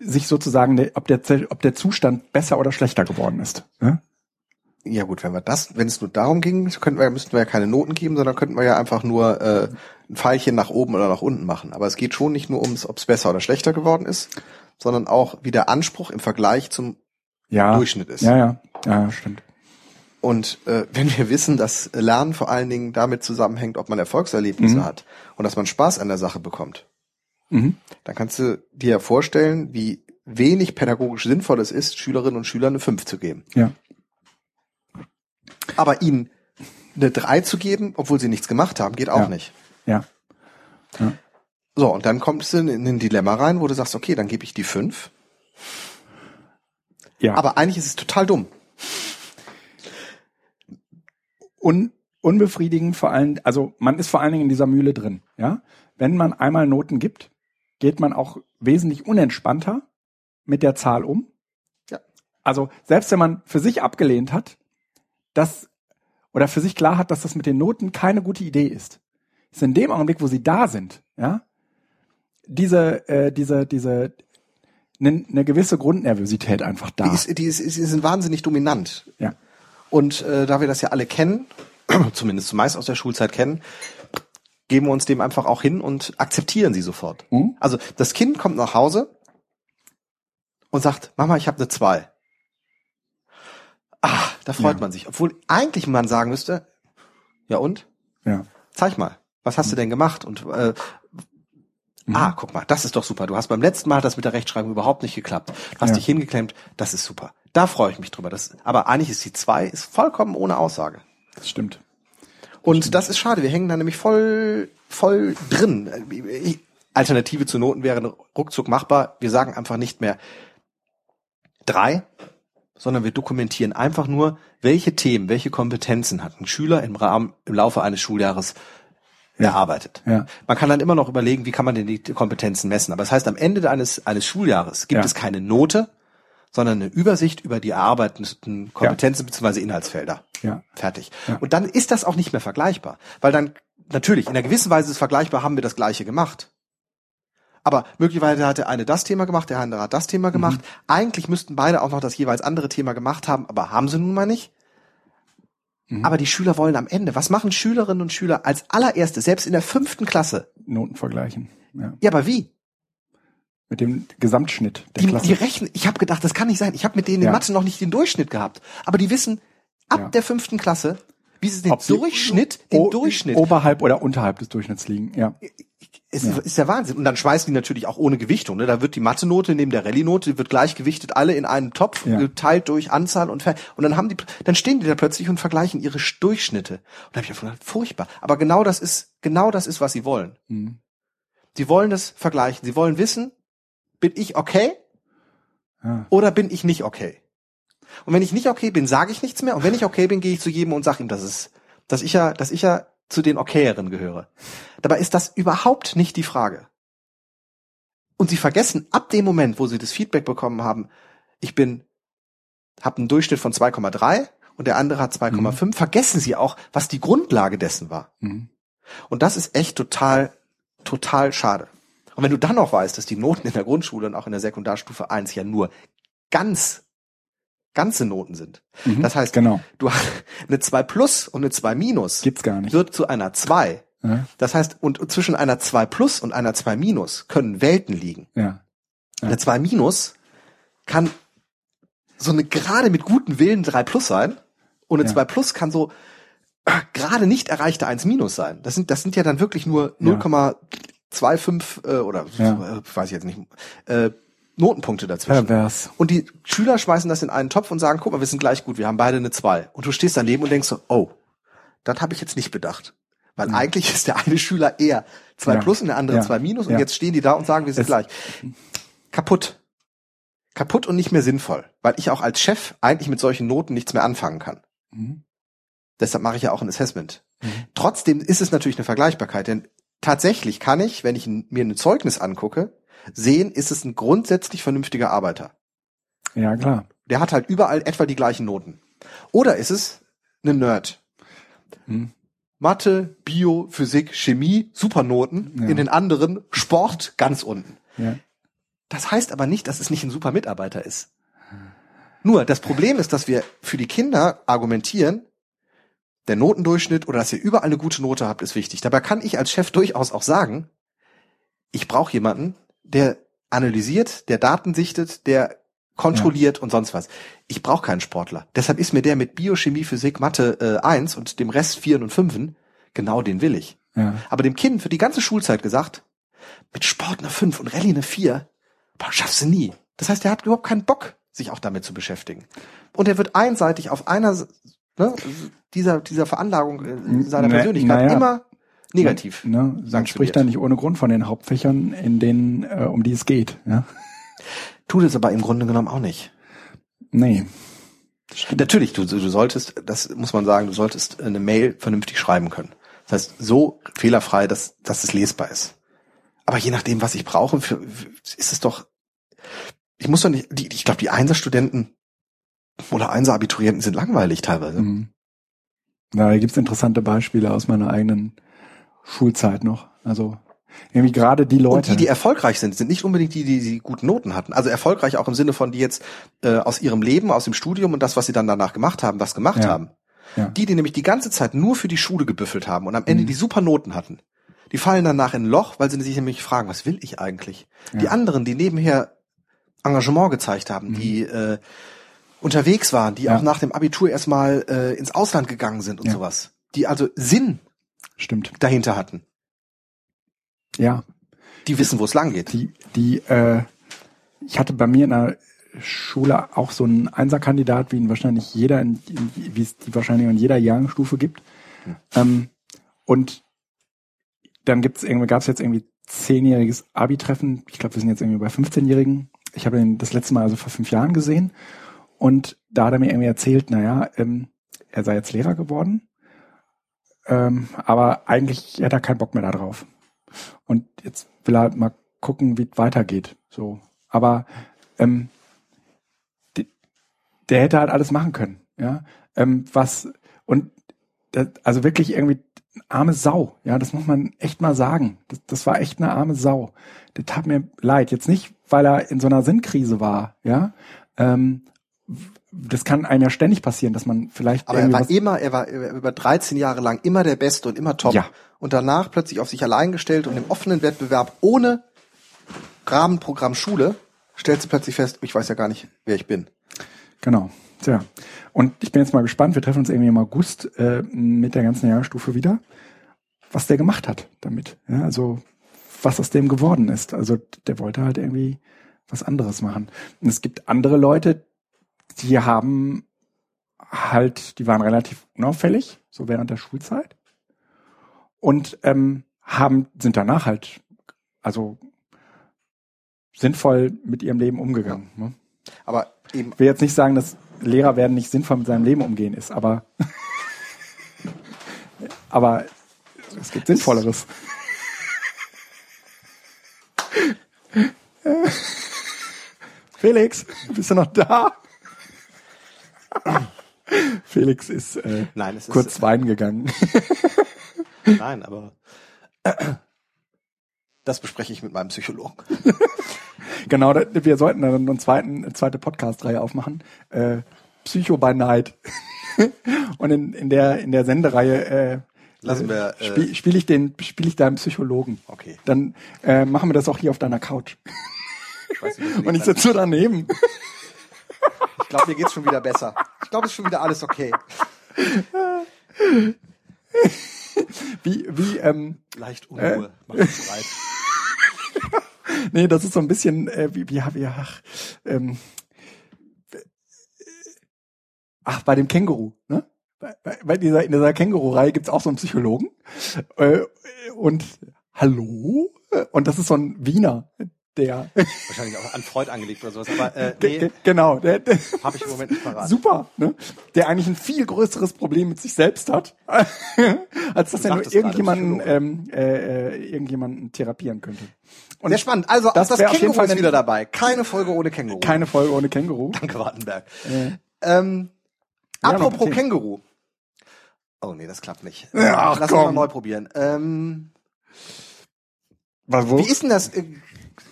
sich sozusagen, ob, der, ob der Zustand besser oder schlechter geworden ist. Ja? Ja gut, wenn wir das, wenn es nur darum ging, könnten wir, müssten wir ja keine Noten geben, sondern könnten wir ja einfach nur äh, ein Pfeilchen nach oben oder nach unten machen. Aber es geht schon nicht nur ums, ob es besser oder schlechter geworden ist, sondern auch wie der Anspruch im Vergleich zum Ja, Durchschnitt ist. ja, ja, ja, stimmt. Und äh, wenn wir wissen, dass Lernen vor allen Dingen damit zusammenhängt, ob man Erfolgserlebnisse Mhm. hat und dass man Spaß an der Sache bekommt, Mhm. dann kannst du dir ja vorstellen, wie wenig pädagogisch sinnvoll es ist, Schülerinnen und Schülern eine 5 zu geben. Ja. Aber ihnen eine 3 zu geben, obwohl sie nichts gemacht haben, geht auch Ja. nicht. Ja. So, und dann kommst du in in ein Dilemma rein, wo du sagst, okay, dann gebe ich die 5. Ja. Aber eigentlich ist es total dumm. un, unbefriedigend vor allem, also man ist vor allen Dingen in dieser Mühle drin, ja. Wenn man einmal Noten gibt, geht man auch wesentlich unentspannter mit der Zahl um. Ja. Also selbst wenn man für sich abgelehnt hat, dass oder für sich klar hat, dass das mit den Noten keine gute Idee ist, ist in dem Augenblick, wo sie da sind, ja, diese äh, diese diese eine ne gewisse Grundnervosität einfach da. Die, ist, die, ist, die sind wahnsinnig dominant. ja. Und äh, da wir das ja alle kennen, *clears throat* zumindest zumeist aus der Schulzeit kennen, geben wir uns dem einfach auch hin und akzeptieren sie sofort. Mhm. Also das Kind kommt nach Hause und sagt, Mama, ich habe eine 2. Ah, da freut Ja. man sich. Obwohl eigentlich man sagen müsste, ja und? Ja. Zeig mal, was hast du denn gemacht? Und äh, Mhm. ah, guck mal, das ist doch super. Du hast beim letzten Mal das mit der Rechtschreibung überhaupt nicht geklappt. Du hast Ja. dich hingeklemmt, das ist super. Da freue ich mich drüber. Das, aber eigentlich ist die 2 ist vollkommen ohne Aussage. Das stimmt. Und das ist schade. Wir hängen da nämlich voll, voll drin. Alternative zu Noten wären ruckzuck machbar. Wir sagen einfach nicht mehr drei, sondern wir dokumentieren einfach nur, welche Themen, welche Kompetenzen hat ein Schüler im Rahmen, im Laufe eines Schuljahres erarbeitet. Ja. Man kann dann immer noch überlegen, wie kann man denn die Kompetenzen messen. Aber das heißt, am Ende eines, eines Schuljahres gibt Ja. es keine Note, sondern eine Übersicht über die erarbeiteten Kompetenzen bzw. Inhaltsfelder. Ja. Fertig. Ja. Und dann ist das auch nicht mehr vergleichbar. Weil dann, natürlich, in einer gewissen Weise ist es vergleichbar, haben wir das Gleiche gemacht. Aber möglicherweise hat der eine das Thema gemacht, der andere hat das Thema gemacht. Eigentlich müssten beide auch noch das jeweils andere Thema gemacht haben, aber haben sie nun mal nicht. Mhm. Aber die Schüler wollen am Ende, was machen Schülerinnen und Schüler als allererstes, selbst in der fünften Klasse? Noten vergleichen. Ja. Ja, aber wie? Mit dem Gesamtschnitt der Die, Klasse. die rechnen, ich habe gedacht, das kann nicht sein. Ich habe mit denen in Ja. Mathe noch nicht den Durchschnitt gehabt. Aber die wissen ab Ja. der fünften Klasse, wie sie den Ob Durchschnitt, den Durchschnitt Oberhalb oder unterhalb des Durchschnitts liegen. Ja. Ist, Ja. ist der Wahnsinn. Und dann schmeißen die natürlich auch ohne Gewichtung. Ne? Da wird die Mathe-Note neben der Rallye-Note, die wird gleich gewichtet, alle in einen Topf, Ja. geteilt durch Anzahl und Ver und dann haben die, dann stehen die da plötzlich und vergleichen ihre Sch- Durchschnitte. Und da habe ich einfach gedacht, furchtbar. Aber genau das ist, genau das ist, was sie wollen. Mhm. Sie wollen das vergleichen. Sie wollen wissen, bin ich okay ja. oder bin ich nicht okay? Und wenn ich nicht okay bin, sage ich nichts mehr. Und wenn ich okay bin, gehe ich zu jedem und sage ihm, dass es, dass ich ja, dass ich ja zu den Okayeren gehöre. Dabei ist das überhaupt nicht die Frage. Und sie vergessen ab dem Moment, wo sie das Feedback bekommen haben, ich bin, habe einen Durchschnitt von 2,3 und der andere hat 2,5, vergessen sie auch, was die Grundlage dessen war. Mhm. Und das ist echt total, total schade. Und wenn du dann noch weißt, dass die Noten in der Grundschule und auch in der Sekundarstufe 1 ja nur ganz ganze Noten sind. Mhm, Das heißt, genau. du eine 2 plus und eine 2 minus Gibt's gar nicht. wird zu einer 2. Ja, Das heißt, und zwischen einer 2 plus und einer 2 minus können Welten liegen. ja. Ja. Eine 2 minus kann so eine gerade mit gutem Willen 3 plus sein und eine Ja. 2 plus kann so äh, gerade nicht erreichte 1 minus sein. Das sind, das sind ja dann wirklich nur Ja. 0,25 äh, oder äh, weiß ich jetzt nicht, äh, Notenpunkte dazwischen. Pervers. Und die Schüler schmeißen das in einen Topf und sagen, guck mal, wir sind gleich gut, wir haben beide eine 2. Und du stehst daneben und denkst so, oh, das habe ich jetzt nicht bedacht. Weil Ja. eigentlich ist der eine Schüler eher 2 Ja. plus und der andere Ja. 2 minus und Ja. jetzt stehen die da und sagen, wir sind Es- gleich. Kaputt. Kaputt und nicht mehr sinnvoll. Weil ich auch als Chef eigentlich mit solchen Noten nichts mehr anfangen kann. Mhm. Deshalb mache ich ja auch ein Assessment. Mhm. Trotzdem ist es natürlich eine Vergleichbarkeit, denn tatsächlich kann ich, wenn ich mir ein Zeugnis angucke, sehen, ist es ein grundsätzlich vernünftiger Arbeiter. Ja, klar. Der hat halt überall etwa die gleichen Noten. Oder ist es ein Nerd? Mhm. Mathe, Bio, Physik, Chemie, Supernoten. Ja. In den anderen Sport ganz unten. Ja. Das heißt aber nicht, dass es nicht ein super Mitarbeiter ist. Nur das Problem ist, dass wir für die Kinder argumentieren, der Notendurchschnitt oder dass ihr überall eine gute Note habt, ist wichtig. Dabei kann ich als Chef durchaus auch sagen, ich brauche jemanden, der analysiert, der Daten sichtet, der kontrolliert und sonst was. Ich brauche keinen Sportler. Deshalb ist mir der mit Biochemie, Physik, Mathe äh, 1 und dem Rest 4 und 5, genau den will ich. Ja. Aber dem Kind für die ganze Schulzeit gesagt, mit Sport eine 5 und Rallye eine 4, boah, schaffst du nie. Das heißt, er hat überhaupt keinen Bock, sich auch damit zu beschäftigen. Und er wird einseitig auf einer ne, dieser, dieser Veranlagung äh, seiner Na- Persönlichkeit naja. immer negativ. Ne, man spricht da nicht ohne Grund von den Hauptfächern, in denen, äh, um die es geht. Ja? Tut es aber im Grunde genommen auch nicht. Nee. Natürlich, du, du solltest, das muss man sagen, du solltest eine Mail vernünftig schreiben können. Das heißt, so fehlerfrei, dass, dass es lesbar ist. Aber je nachdem, was ich brauche, für, ist es doch, ich muss doch nicht, die, ich glaube, die Einser-Studenten oder Einser-Abiturienten sind langweilig teilweise. Mhm. Da gibt's interessante Beispiele aus meiner eigenen Schulzeit noch. Also irgendwie gerade die Leute. Und die, die erfolgreich sind, sind nicht unbedingt die, die, die guten Noten hatten. Also erfolgreich auch im Sinne von, die jetzt äh, aus ihrem Leben, aus dem Studium und das, was sie dann danach gemacht haben, was gemacht Ja. haben. Ja. Die, die nämlich die ganze Zeit nur für die Schule gebüffelt haben und am Ende Mhm. die super Noten hatten, die fallen danach in ein Loch, weil sie sich nämlich fragen, was will ich eigentlich? Die Ja. anderen, die nebenher Engagement gezeigt haben, Mhm. die äh, unterwegs waren, die auch nach dem Abitur erstmal äh, ins Ausland gegangen sind und sowas, die also Sinn Stimmt. dahinter hatten, Ja. die wissen, wo es lang geht. Die, die, äh, ich hatte bei mir in der Schule auch so einen Einserkandidat, wie ihn wahrscheinlich jeder, in, wie es die wahrscheinlich in jeder Jahrgangsstufe gibt. Hm. Ähm, und dann gibt's irgendwie, gab's jetzt irgendwie zehnjähriges Abi-Treffen. Ich glaube, wir sind jetzt irgendwie bei 15-Jährigen. Ich habe ihn das letzte Mal also vor fünf Jahren gesehen. Und da hat er mir irgendwie erzählt, naja, ähm, er sei jetzt Lehrer geworden. Ähm, aber eigentlich hätte er keinen Bock mehr da drauf. Und jetzt will er mal gucken, wie es weitergeht. So. Aber ähm, die, der hätte halt alles machen können. Ja. Ähm, was und das, also wirklich irgendwie arme Sau. Ja, das muss man echt mal sagen. Das, das war echt eine arme Sau. Das tat mir leid. Jetzt nicht, weil er in so einer Sinnkrise war. Ja. Ähm, das kann einem ja ständig passieren, dass man vielleicht Aber er war immer, er war über 13 Jahre lang immer der Beste und immer top. Ja. Und danach plötzlich auf sich allein gestellt und im offenen Wettbewerb ohne Rahmenprogramm Schule stellst du plötzlich fest, ich weiß ja gar nicht, wer ich bin. Genau. Tja. Und ich bin jetzt mal gespannt, wir treffen uns irgendwie im August äh, mit der ganzen Jahrstufe wieder, was der gemacht hat damit. Ja, also was aus dem geworden ist. Also der wollte halt irgendwie was anderes machen. Und es gibt andere Leute, die haben halt, die waren relativ unauffällig, so während der Schulzeit. Und ähm, haben, sind danach halt, also sinnvoll mit ihrem Leben umgegangen. Ne? Aber eben, Ich will jetzt nicht sagen, dass Lehrer werden nicht sinnvoll mit seinem Leben umgehen ist, aber *laughs* aber es gibt Sinnvolleres. *laughs* Felix, bist du noch da? *laughs* Felix ist äh, nein, es ist, kurz weinen gegangen. *laughs* nein, aber *clears throat* Das bespreche ich mit meinem Psychologen. *laughs* Genau, wir sollten dann einen zweiten, eine zweite Podcast-Reihe aufmachen. Äh, Psycho by Night. Und in, in der in der Sendereihe äh, Lassen wir, äh, spiele spiel ich den spiele ich deinen Psychologen. Okay. Dann äh, machen wir das auch hier auf deiner Couch. Ich, weiß Und ich sitze daneben. ich glaube, mir geht's schon wieder besser. Ich glaube, es ist schon wieder alles okay. *laughs* Wie wie ähm, Leicht Unruhe. Mach dich bereit. *laughs* nee, das ist so ein bisschen äh, wie wie wie ach, ähm, ach bei dem Känguru, ne? Bei, bei- bei dieser in dieser Känguru-Reihe gibt's auch so einen Psychologen äh, und hallo und das ist so ein Wiener, der Wahrscheinlich auch an Freud angelegt oder sowas. Aber äh, nee, ge- genau, der, der habe ich im Moment nicht parat. super, ne? Der eigentlich ein viel größeres Problem mit sich selbst hat, *laughs* als dass er nur irgendjemanden ähm, äh, äh, irgendjemanden therapieren könnte. Und Sehr spannend. Also das das, wär auf jeden Känguru Fall ist wieder dabei. Keine Folge ohne Känguru. keine Folge ohne Känguru. Danke, Wartenberg. Äh, Ähm, Ja, apropos. Känguru. Oh nee, das klappt nicht. Ach, Lass uns mal neu probieren. Ähm, was, wo? wie ist denn das?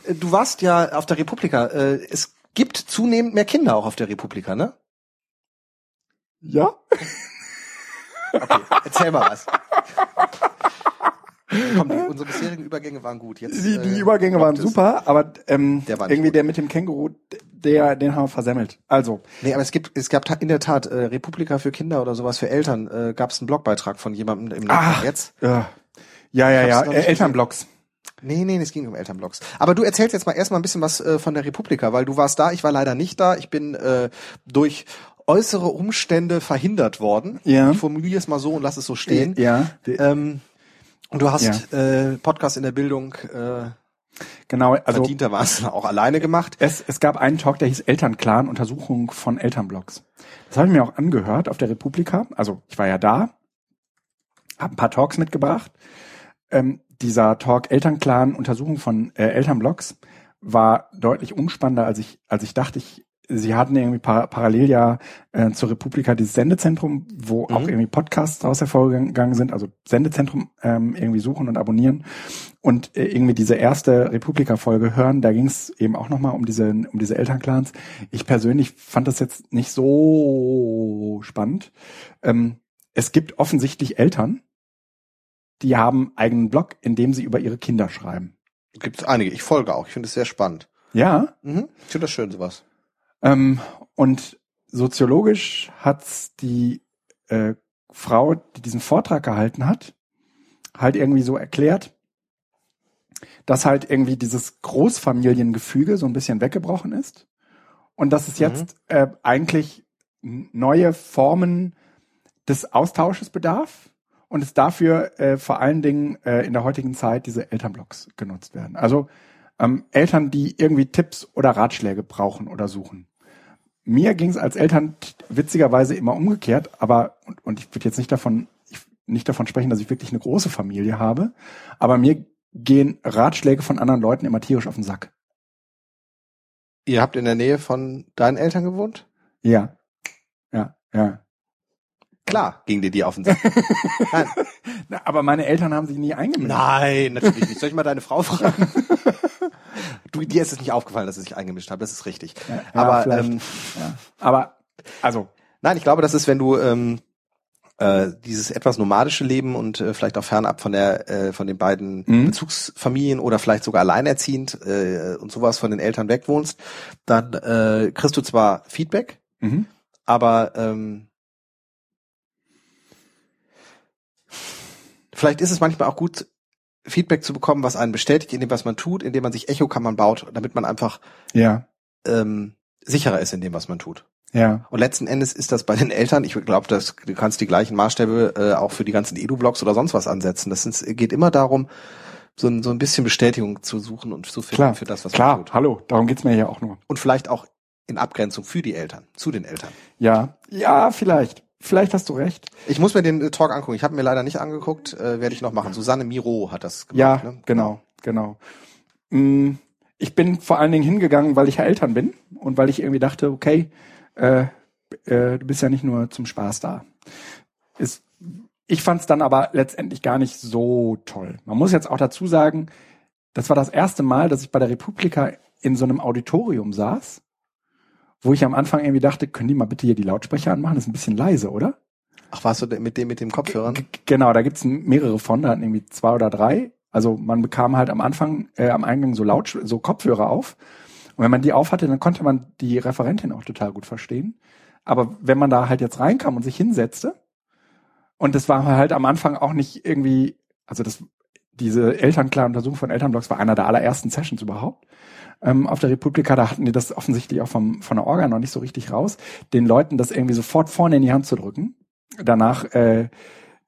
Äh, Du warst ja auf der Republika. Äh, es gibt zunehmend mehr Kinder auch auf der Republika, ne? Ja? Okay, erzähl mal was. Komm, die, unsere bisherigen Übergänge waren gut. Jetzt, Die, die äh, Übergänge waren klappt es. super, aber ähm, Der war irgendwie gut. der mit dem Känguru, der, den haben wir versemmelt. Also, Nee, aber es gibt, es gab in der Tat äh, Republika für Kinder oder sowas für Eltern. Äh, gab es einen Blogbeitrag von jemandem im Netz. Jetzt? äh, ja, ja, ja, noch äh, nicht Elternblocks. Nee, nee, es ging um Elternblogs. Aber du erzählst jetzt mal erstmal ein bisschen was äh, von der Republika, weil du warst da, ich war leider nicht da. Ich bin äh, durch äußere Umstände verhindert worden. Ja. Ich formuliere es mal so und lass es so stehen. Ja, Ähm, und du hast äh, Podcast in der Bildung äh, genau. Also verdientermaßen auch alleine gemacht. es, es gab einen Talk, der hieß Elternclan, Untersuchung von Elternblocks. Das habe ich mir auch angehört auf der Republika. Also ich war ja da, habe ein paar Talks mitgebracht. Ähm, dieser Talk Elternclan, Untersuchung von äh, Elternblocks war deutlich unspannender, als ich, als ich dachte. Ich, sie hatten irgendwie par parallel ja äh, zur Republika dieses Sendezentrum, wo auch irgendwie Podcasts daraus hervorgegangen sind, also Sendezentrum ähm, irgendwie suchen und abonnieren und äh, irgendwie diese erste Republika-Folge hören. Da ging es eben auch nochmal um diese, um diese Elternclans. Ich persönlich fand das jetzt nicht so spannend. Ähm, es gibt offensichtlich Eltern, die haben eigenen Blog, in dem sie über ihre Kinder schreiben. Gibt es einige. Ich folge auch. Ich finde es sehr spannend. Ja, Mhm. Ich finde das schön, sowas. ähm, und soziologisch hat's die äh, Frau, die diesen Vortrag gehalten hat, halt irgendwie so erklärt, dass halt irgendwie dieses Großfamiliengefüge so ein bisschen weggebrochen ist und dass es Mhm. jetzt äh, eigentlich neue Formen des Austausches bedarf und es dafür äh, vor allen Dingen äh, in der heutigen Zeit diese Elternblogs genutzt werden. Also ähm, Eltern, die irgendwie Tipps oder Ratschläge brauchen oder suchen. Mir ging es als Eltern witzigerweise immer umgekehrt, aber und, und ich würde jetzt nicht davon ich, nicht davon sprechen, dass ich wirklich eine große Familie habe, aber mir gehen Ratschläge von anderen Leuten immer tierisch auf den Sack. Ihr habt in der Nähe von deinen Eltern gewohnt? Ja, ja, ja. Klar, ging dir die auf den Sack. *laughs* Nein. Na, aber meine Eltern haben sich nie eingemischt. Nein, natürlich nicht. Soll ich mal deine Frau *laughs* fragen? du, dir ist es nicht aufgefallen, dass sie sich eingemischt haben. Das ist richtig. Ja, Aber ähm, Ja. Aber also nein, ich glaube, das ist, wenn du ähm, äh, dieses etwas nomadische Leben und äh, vielleicht auch fernab von der äh, von den beiden Mhm. Bezugsfamilien oder vielleicht sogar alleinerziehend äh, und sowas von den Eltern wegwohnst, dann äh, kriegst du zwar Feedback, mhm. aber ähm, vielleicht ist es manchmal auch gut, Feedback zu bekommen, was einen bestätigt in dem, was man tut, indem man sich Echokammern baut, damit man einfach ja, ähm, sicherer ist in dem, was man tut. ja, Und letzten Endes ist das bei den Eltern, ich glaube, dass du kannst die gleichen Maßstäbe äh, auch für die ganzen Edu-Blogs oder sonst was ansetzen. Das ist, geht immer darum, so ein, so ein bisschen Bestätigung zu suchen und zu finden klar, für das, was klar. man tut. Hallo, darum geht's mir ja auch nur. Und vielleicht auch in Abgrenzung für die Eltern, zu den Eltern. Ja, ja, vielleicht, vielleicht hast du recht. Ich muss mir den äh, Talk angucken. Ich habe mir leider nicht angeguckt, äh, werde ich noch machen. Susanne Miro hat das Ja, gemacht. ne? genau, genau. Mm, Ich bin vor allen Dingen hingegangen, weil ich ja Eltern bin und weil ich irgendwie dachte, okay, äh, äh, du bist ja nicht nur zum Spaß da. Ist, ich fand es dann aber letztendlich gar nicht so toll. Man muss jetzt auch dazu sagen, das war das erste Mal, dass ich bei der Republika in so einem Auditorium saß, wo ich am Anfang irgendwie dachte, können die mal bitte hier die Lautsprecher anmachen? Das ist ein bisschen leise, oder? Ach, warst du mit dem mit dem Kopfhörern? G genau, da gibt's mehrere von, da hatten irgendwie zwei oder drei. Also man bekam halt am Anfang, äh, am Eingang so laut, so Kopfhörer auf. Und wenn man die aufhatte, dann konnte man die Referentin auch total gut verstehen. Aber wenn man da halt jetzt reinkam und sich hinsetzte, und das war halt am Anfang auch nicht irgendwie, also das, diese elternklare Untersuchung von Elternblogs war einer der allerersten Sessions überhaupt. Ähm, auf der Republika, da hatten die das offensichtlich auch vom, von der Orga noch nicht so richtig raus, den Leuten das irgendwie sofort vorne in die Hand zu drücken. Danach äh,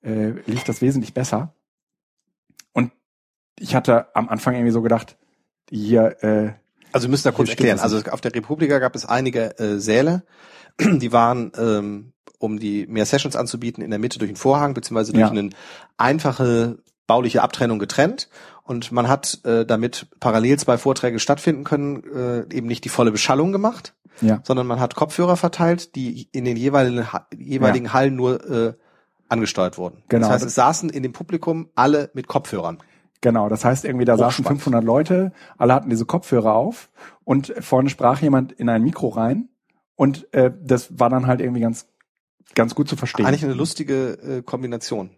äh, lief das wesentlich besser. Und ich hatte am Anfang irgendwie so gedacht, hier, äh, Also wir müssen da kurz erklären. Also auf der Republika gab es einige äh, Säle, die waren, ähm, um die mehr Sessions anzubieten, in der Mitte durch einen Vorhang beziehungsweise durch Ja. eine einfache bauliche Abtrennung getrennt. Und man hat äh, damit parallel zwei Vorträge stattfinden können, äh, eben nicht die volle Beschallung gemacht, ja, sondern man hat Kopfhörer verteilt, die in den jeweiligen, Ha- jeweiligen Hallen nur äh, angesteuert wurden. Genau. Das heißt, es saßen in dem Publikum alle mit Kopfhörern. Genau, das heißt irgendwie, da saßen Hochspannend. 500 Leute, alle hatten diese Kopfhörer auf und vorne sprach jemand in ein Mikro rein und äh, das war dann halt irgendwie ganz ganz gut zu verstehen. Eigentlich eine lustige äh, Kombination.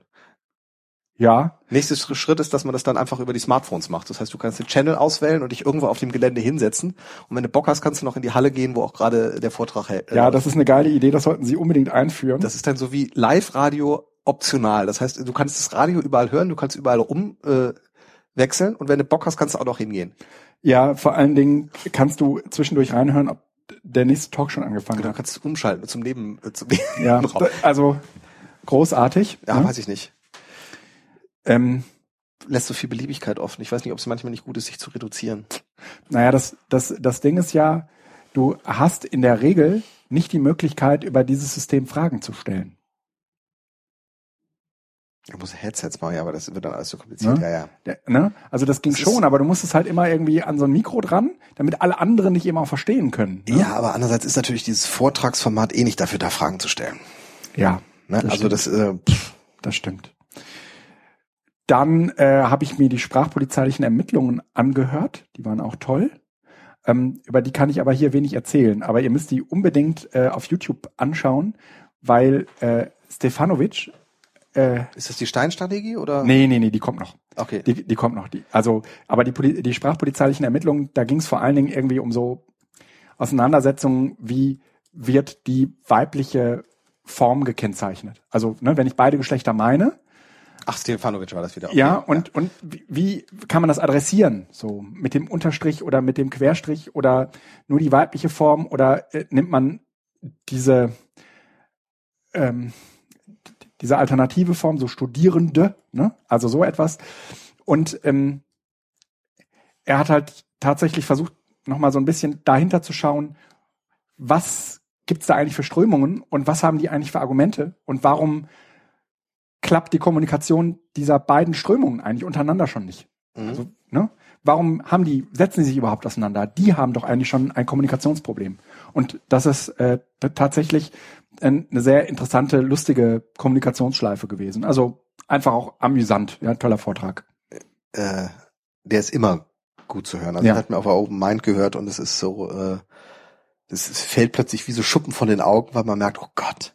Ja, Nächster Schritt ist, dass man das dann einfach über die Smartphones macht. Das heißt, du kannst den Channel auswählen und dich irgendwo auf dem Gelände hinsetzen. Und wenn du Bock hast, kannst du noch in die Halle gehen, wo auch gerade der Vortrag hält. ja, das ist eine geile Idee, das sollten Sie unbedingt einführen. das ist dann so wie Live-Radio optional. Das heißt, du kannst das Radio überall hören, du kannst überall um äh, und wenn du Bock hast, kannst du auch noch hingehen. ja, vor allen Dingen kannst du zwischendurch reinhören, ob der nächste Talk schon angefangen Du hat. kannst umschalten zum Neben, äh, zum *laughs* Ja, da- also großartig. Ja, ne? weiß ich nicht. Ähm, Lässt so viel Beliebigkeit offen. Ich weiß nicht, ob es manchmal nicht gut ist, sich zu reduzieren. Naja, das, das, das Ding ist ja, du hast in der Regel nicht die Möglichkeit, über dieses System Fragen zu stellen. Du musst Headsets machen, ja, aber das wird dann alles so kompliziert. Ja. Ja, ja. Der, ne? Also das ging Das schon, aber du musstest halt immer irgendwie an so ein Mikro dran, damit alle anderen dich eben auch verstehen können. Ne? Ja, aber andererseits ist natürlich dieses Vortragsformat eh nicht dafür da, Fragen zu stellen. Ja, Ne? Das also stimmt. das, äh, pff, das stimmt. Dann äh, habe ich mir die sprachpolizeilichen Ermittlungen angehört. Die waren auch toll. Ähm, über die kann ich aber hier wenig erzählen. Aber ihr müsst die unbedingt äh, auf YouTube anschauen, weil äh, Stefanovic äh, ist das die Steinstrategie oder? Nee, nee, nee, die kommt noch. Okay. Die, die kommt noch. Die, also, aber die, Poli- die sprachpolizeilichen Ermittlungen, da ging es vor allen Dingen irgendwie um so Auseinandersetzungen, wie wird die weibliche Form gekennzeichnet. Also, ne, wenn ich beide Geschlechter meine, Ach, Stefanovic war das wieder. Okay. ja, und, und wie, wie kann man das adressieren? So mit dem Unterstrich oder mit dem Querstrich oder nur die weibliche Form oder äh, nimmt man diese, ähm, diese alternative Form, so Studierende, ne? also so etwas. Und ähm, er hat halt tatsächlich versucht, nochmal so ein bisschen dahinter zu schauen, was gibt's da eigentlich für Strömungen und was haben die eigentlich für Argumente und warum klappt die Kommunikation dieser beiden Strömungen eigentlich untereinander schon nicht. Mhm. Also, ne? Warum haben die, setzen die sich überhaupt auseinander? Die haben doch eigentlich schon ein Kommunikationsproblem. Und das ist äh, tatsächlich ein- eine sehr interessante, lustige Kommunikationsschleife gewesen. Also einfach auch amüsant. Ja, toller Vortrag. äh, der ist immer gut zu hören. Also Ja. ich hatte mir auf der Open Mind gehört und es ist so, äh, das es fällt plötzlich wie so Schuppen von den Augen, weil man merkt, oh Gott,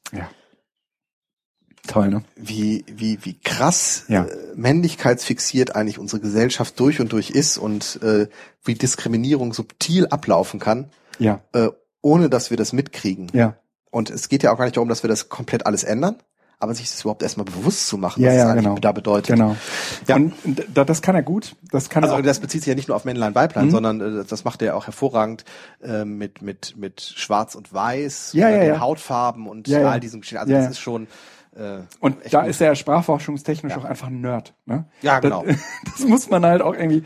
Toll, ne? wie, wie, wie krass Ja. äh, männlichkeitsfixiert eigentlich unsere Gesellschaft durch und durch ist und äh, wie Diskriminierung subtil ablaufen kann, Ja, äh, ohne dass wir das mitkriegen. ja. Und es geht ja auch gar nicht darum, dass wir das komplett alles ändern, aber sich das überhaupt erstmal bewusst zu machen, Ja, was ja, es eigentlich genau. da bedeutet. Genau. Ja. Und da, das kann er gut. Das kann Also er auch. das bezieht sich ja nicht nur auf Männlein, Weiblein, Mhm. sondern äh, das macht er auch hervorragend äh, mit mit mit Schwarz und Weiß, Ja, ja, den ja. Hautfarben und all Geschichten. Also das ist schon äh, Und da ist er sprachforschungstechnisch auch einfach ein Nerd. Ne? Ja, genau. Das, *laughs* das muss man halt auch irgendwie,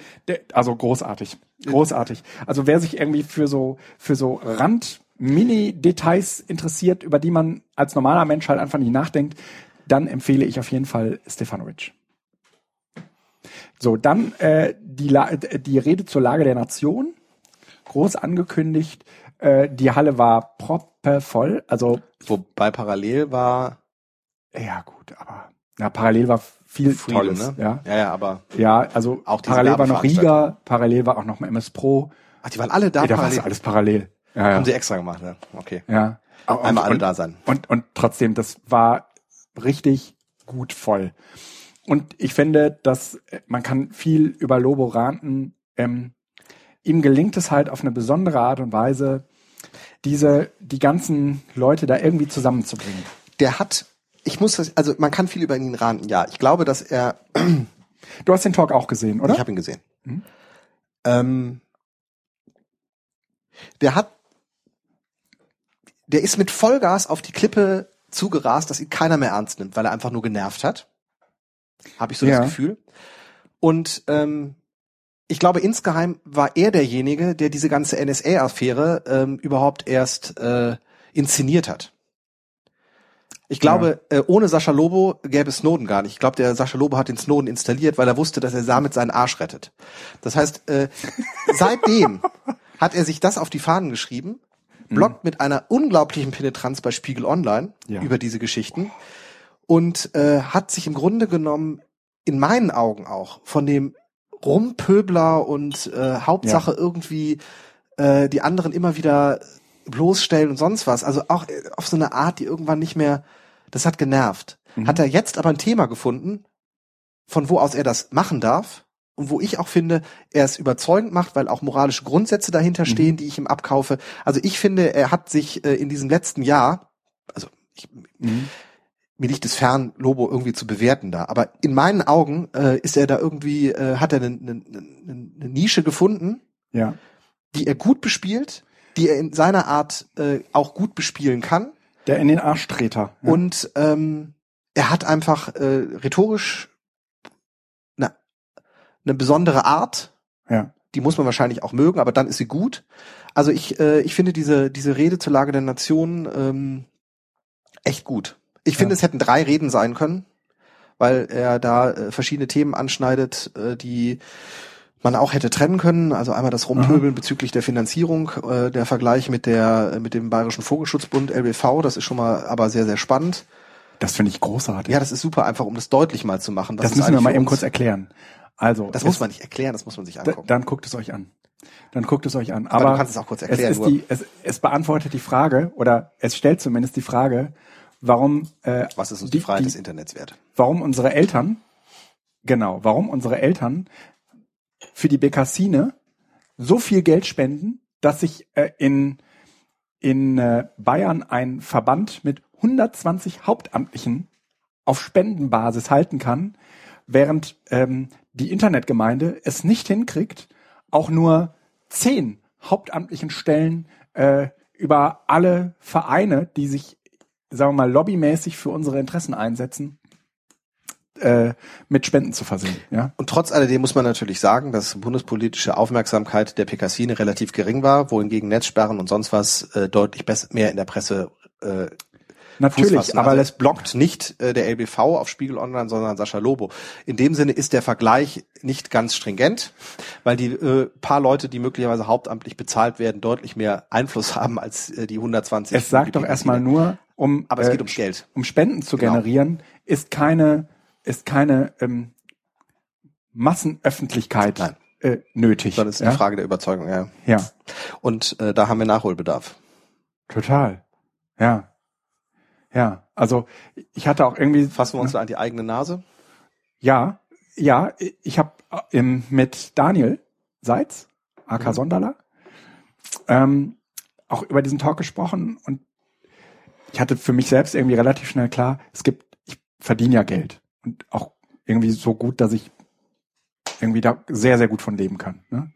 also großartig, großartig. Also wer sich irgendwie für so für so Rand Mini-Details interessiert, über die man als normaler Mensch halt einfach nicht nachdenkt, dann empfehle ich auf jeden Fall Stefanovic. So, dann äh, die, La die Rede zur Lage der Nation, groß angekündigt. Äh, die Halle war proppevoll, also Wobei parallel war ja gut, aber Ja, parallel war viel Freedom, Tolles. ne? Ja, Ja, ja, aber ja, also Auch parallel war noch. Riga, parallel war auch noch mal MS Pro. ach, die waren alle da. Ja, da war parallel. alles parallel. Ja, ja. Haben sie extra gemacht, ja. Okay. ja. Und, Einmal alle und, da sein. Und, und trotzdem, das war richtig gut voll. Und ich finde, dass äh, man kann viel über Lobo ranten. Ähm, ihm gelingt es halt auf eine besondere Art und Weise, diese, die ganzen Leute da irgendwie zusammenzubringen. Der hat, ich muss das, also man kann viel über ihn raten. Ja, ich glaube, dass er, Du hast den Talk auch gesehen, oder? ich habe ihn gesehen. Mhm. Ähm, der hat, der ist mit Vollgas auf die Klippe zugerast, dass ihn keiner mehr ernst nimmt, weil er einfach nur genervt hat. Habe ich so Ja. das Gefühl. Und ähm, ich glaube, insgeheim war er derjenige, der diese ganze NSA-Affäre ähm, überhaupt erst äh, inszeniert hat. Ich glaube, äh, ohne Sascha Lobo gäbe es Snowden gar nicht. Ich glaube, der Sascha Lobo hat den Snowden installiert, weil er wusste, dass er damit seinen Arsch rettet. Das heißt, äh, *laughs* seitdem hat er sich das auf die Fahnen geschrieben, bloggt mit einer unglaublichen Penetranz bei Spiegel Online Ja. über diese Geschichten und äh, hat sich im Grunde genommen in meinen Augen auch von dem Rumpöbler und äh, Hauptsache irgendwie äh, die anderen immer wieder bloßstellen und sonst was. Also auch äh, auf so eine Art, die irgendwann nicht mehr, das hat genervt. Mhm. Hat er jetzt aber ein Thema gefunden, von wo aus er das machen darf und wo ich auch finde, er es überzeugend macht, weil auch moralische Grundsätze dahinter stehen, die ich ihm abkaufe. Also ich finde, er hat sich äh, in diesem letzten Jahr, also ich, Mhm. mir liegt es fern, Lobo irgendwie zu bewerten da. Aber in meinen Augen äh, ist er da irgendwie, äh, hat er eine, eine eine Nische gefunden, Ja. die er gut bespielt, die er in seiner Art äh, auch gut bespielen kann. Der in den Arschtreter. Ja. Und ähm, er hat einfach äh, rhetorisch eine, eine besondere Art. ja. Die muss man wahrscheinlich auch mögen, aber dann ist sie gut. Also ich, äh, ich finde diese, diese Rede zur Lage der Nation ähm, echt gut. Ich finde, Ja. es hätten drei Reden sein können, weil er da äh, verschiedene Themen anschneidet, äh, die man auch hätte trennen können. Also einmal das Rumpöbeln bezüglich der Finanzierung, äh, der Vergleich mit der mit dem Bayerischen Vogelschutzbund LBV, das ist schon mal aber sehr sehr spannend. Das finde ich großartig. Ja, das ist super, einfach um das deutlich mal zu machen. das es müssen wir mal eben kurz erklären. Also, Das es- muss man nicht erklären, das muss man sich angucken. dann guckt es euch an. Dann guckt es euch an. Aber Aber, du kannst es auch kurz es, erklären, ist nur- die, es, es beantwortet die Frage oder es stellt zumindest die Frage, warum äh, was ist uns die, die- Freiheit die- des Internets wert? warum unsere Eltern genau, warum unsere Eltern für die Bekassine so viel Geld spenden, dass sich äh, in in äh, Bayern ein Verband mit 120 Hauptamtlichen auf Spendenbasis halten kann, während ähm, die Internetgemeinde es nicht hinkriegt, auch nur zehn hauptamtlichen Stellen äh, über alle Vereine, die sich, sagen wir mal, lobbymäßig für unsere Interessen einsetzen, äh, mit Spenden zu versehen. Ja, Und trotz alledem muss man natürlich sagen, dass bundespolitische Aufmerksamkeit der Pekassine relativ gering war, wohingegen Netzsperren und sonst was äh, deutlich mehr in der Presse äh, natürlich, aber also es blockt nicht äh, der LBV auf Spiegel Online, sondern Sascha Lobo. In dem Sinne ist der Vergleich nicht ganz stringent, weil die äh, paar Leute, die möglicherweise hauptamtlich bezahlt werden, deutlich mehr Einfluss *laughs* haben als äh, die 120. es sagt doch erstmal nur, um Aber es äh, geht ums Geld. um Spenden zu Genau. generieren, ist keine ist keine ähm, Massenöffentlichkeit Nein. äh, nötig. Sondern es ist ja? eine Frage der Überzeugung, ja. ja, Und äh, da haben wir Nachholbedarf. total. Ja, ja. Also ich hatte auch irgendwie Fassen wir uns da an die eigene Nase? Ja, ja, ich habe ähm, mit Daniel Seitz, AK Mhm. Sonderler, ähm, auch über diesen Talk gesprochen und ich hatte für mich selbst irgendwie relativ schnell klar, es gibt, ich verdiene ja Geld und auch irgendwie so gut, dass ich irgendwie da sehr, sehr gut von leben kann. Ne?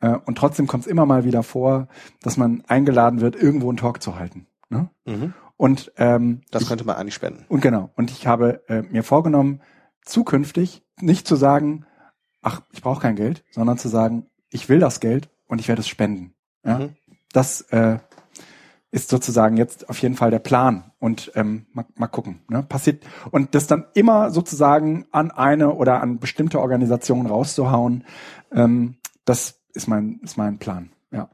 Äh, Und trotzdem kommt es immer mal wieder vor, dass man eingeladen wird, irgendwo einen Talk zu halten. Ne? Mhm. Und ähm, Das könnte man eigentlich spenden. und genau. Und ich habe äh, mir vorgenommen, zukünftig nicht zu sagen, ach, ich brauche kein Geld, sondern zu sagen, ich will das Geld und ich werde es spenden. Ja? Mhm. Das äh, ist sozusagen jetzt auf jeden Fall der Plan. Und ähm, mal, mal gucken. Ne? Passiert und das dann immer sozusagen an eine oder an bestimmte Organisationen rauszuhauen, ähm, das ist mein ist mein Plan. Ja.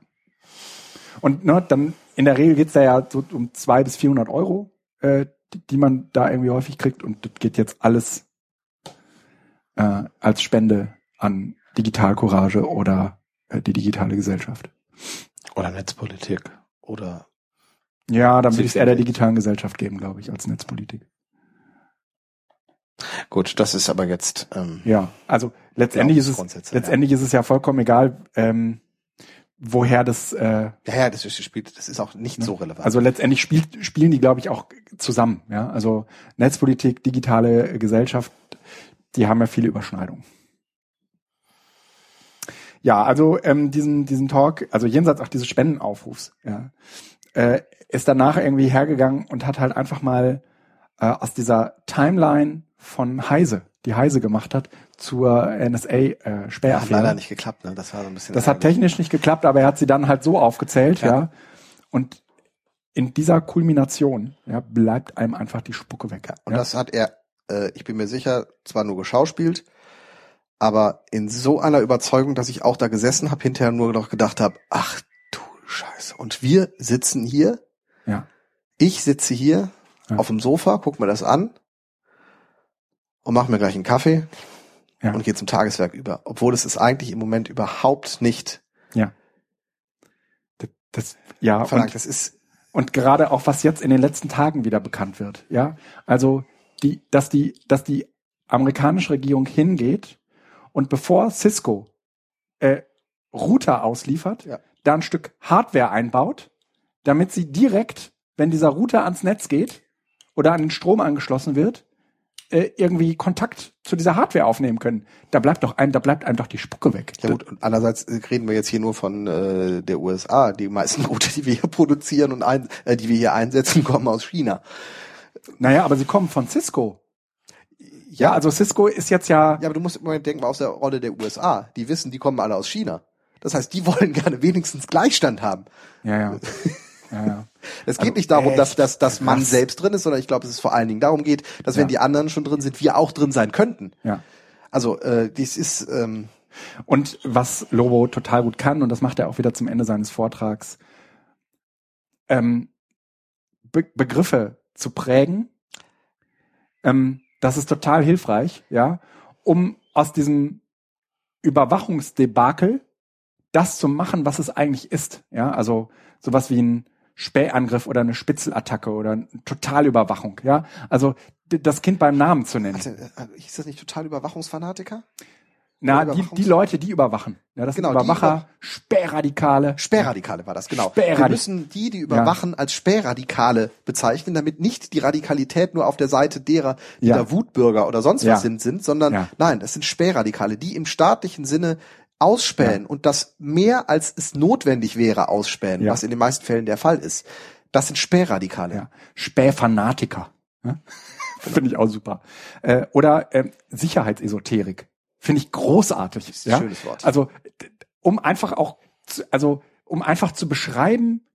Und ne, dann in der Regel geht's da ja so um zwei bis 400 Euro, äh, die, die man da irgendwie häufig kriegt und das geht jetzt alles äh, als Spende an Digitalcourage oder äh, die digitale Gesellschaft. Oder Netzpolitik. Oder Ja, dann würde ich es eher der digitalen Gesellschaft geben, glaube ich, als Netzpolitik. gut, das ist aber jetzt ähm, Ja, also letztendlich ist es letztendlich ist es ja vollkommen egal, ähm, woher das äh, ja, ja, das ist spielt, das ist auch nicht so relevant. also letztendlich spielt, spielen die, glaube ich, auch zusammen. Ja, also Netzpolitik, digitale Gesellschaft, die haben ja viele Überschneidungen. Ja, also ähm, diesen diesen Talk, also jenseits auch dieses Spendenaufrufs, ja, äh, ist danach irgendwie hergegangen und hat halt einfach mal äh, aus dieser Timeline von Heise, die Heise gemacht hat, zur NSA äh, ja, hat Sperraffäre. leider nicht geklappt, ne? Das war so ein bisschen Das hat technisch nicht geklappt, aber er hat sie dann halt so aufgezählt, ja. Ja. Und in dieser Kulmination ja, bleibt einem einfach die Spucke weg. Und ja. das hat er, äh, ich bin mir sicher, zwar nur geschauspielt, aber in so einer Überzeugung, dass ich auch da gesessen habe, hinterher nur noch gedacht habe, ach du Scheiße. Und wir sitzen hier. Ich sitze hier Ja. auf dem Sofa, guck mir das an und mache mir gleich einen Kaffee Ja. und gehe zum Tageswerk über. Obwohl es ist eigentlich im Moment überhaupt nicht Das, das, ja, verlangt. und, Das ist und gerade auch was jetzt in den letzten Tagen wieder bekannt wird, ja. Also die, dass die, dass die amerikanische Regierung hingeht und bevor Cisco äh, Router ausliefert, Ja. da ein Stück Hardware einbaut, damit sie direkt, wenn dieser Router ans Netz geht oder an den Strom angeschlossen wird, äh, irgendwie Kontakt zu dieser Hardware aufnehmen können. Da bleibt doch einem, da bleibt einem doch die Spucke weg. Ja gut, und andererseits äh, reden wir jetzt hier nur von äh, der USA. Die meisten *laughs* Router, die wir hier produzieren und ein, äh, die wir hier einsetzen, *laughs* kommen aus China. Naja, aber sie kommen von Cisco. Ja, also Cisco ist jetzt ja, Ja, aber du musst im Moment denken aus der Rolle der USA. Die wissen, die kommen alle aus China. Das heißt, die *laughs* wollen gerne wenigstens Gleichstand haben. ja, ja. Ja. Es geht Also nicht darum, dass, echt dass, dass man krass. selbst drin ist, sondern ich glaube, es ist vor allen Dingen darum geht, dass wenn Ja. die anderen schon drin sind, wir auch drin sein könnten. ja. Also äh, dies ist ähm, Und was Lobo total gut kann, und das macht er auch wieder zum Ende seines Vortrags, ähm, Be Begriffe zu prägen, ähm, das ist total hilfreich, ja, um aus diesem Überwachungsdebakel das zu machen, was es eigentlich ist, ja, also sowas wie ein Spähangriff oder eine Spitzelattacke oder eine Totalüberwachung, ja, also das Kind beim Namen zu nennen. warte, äh, hieß das nicht total Überwachungsfanatiker? Na, die, die Leute, die überwachen. Ja, das Genau, sind die Überwacher, Spähradikale. Sperrradikale war das, genau. Sperrradi- Wir müssen die, die überwachen, als Sperrradikale bezeichnen, damit nicht die Radikalität nur auf der Seite derer, die Ja. da Wutbürger oder sonst Ja. was sind, sind, sondern Ja. nein, das sind Sperrradikale, die im staatlichen Sinne ausspähen und das mehr als es notwendig wäre ausspähen, Ja. was in den meisten Fällen der Fall ist. Das sind Sperrradikale. Ja. Spähfanatiker. Ja? *laughs* Finde ich auch super. Äh, oder ähm, Sicherheitsesoterik. Finde ich großartig. ist ein ja? schönes Wort. Also, um einfach auch, zu, also, um einfach zu beschreiben,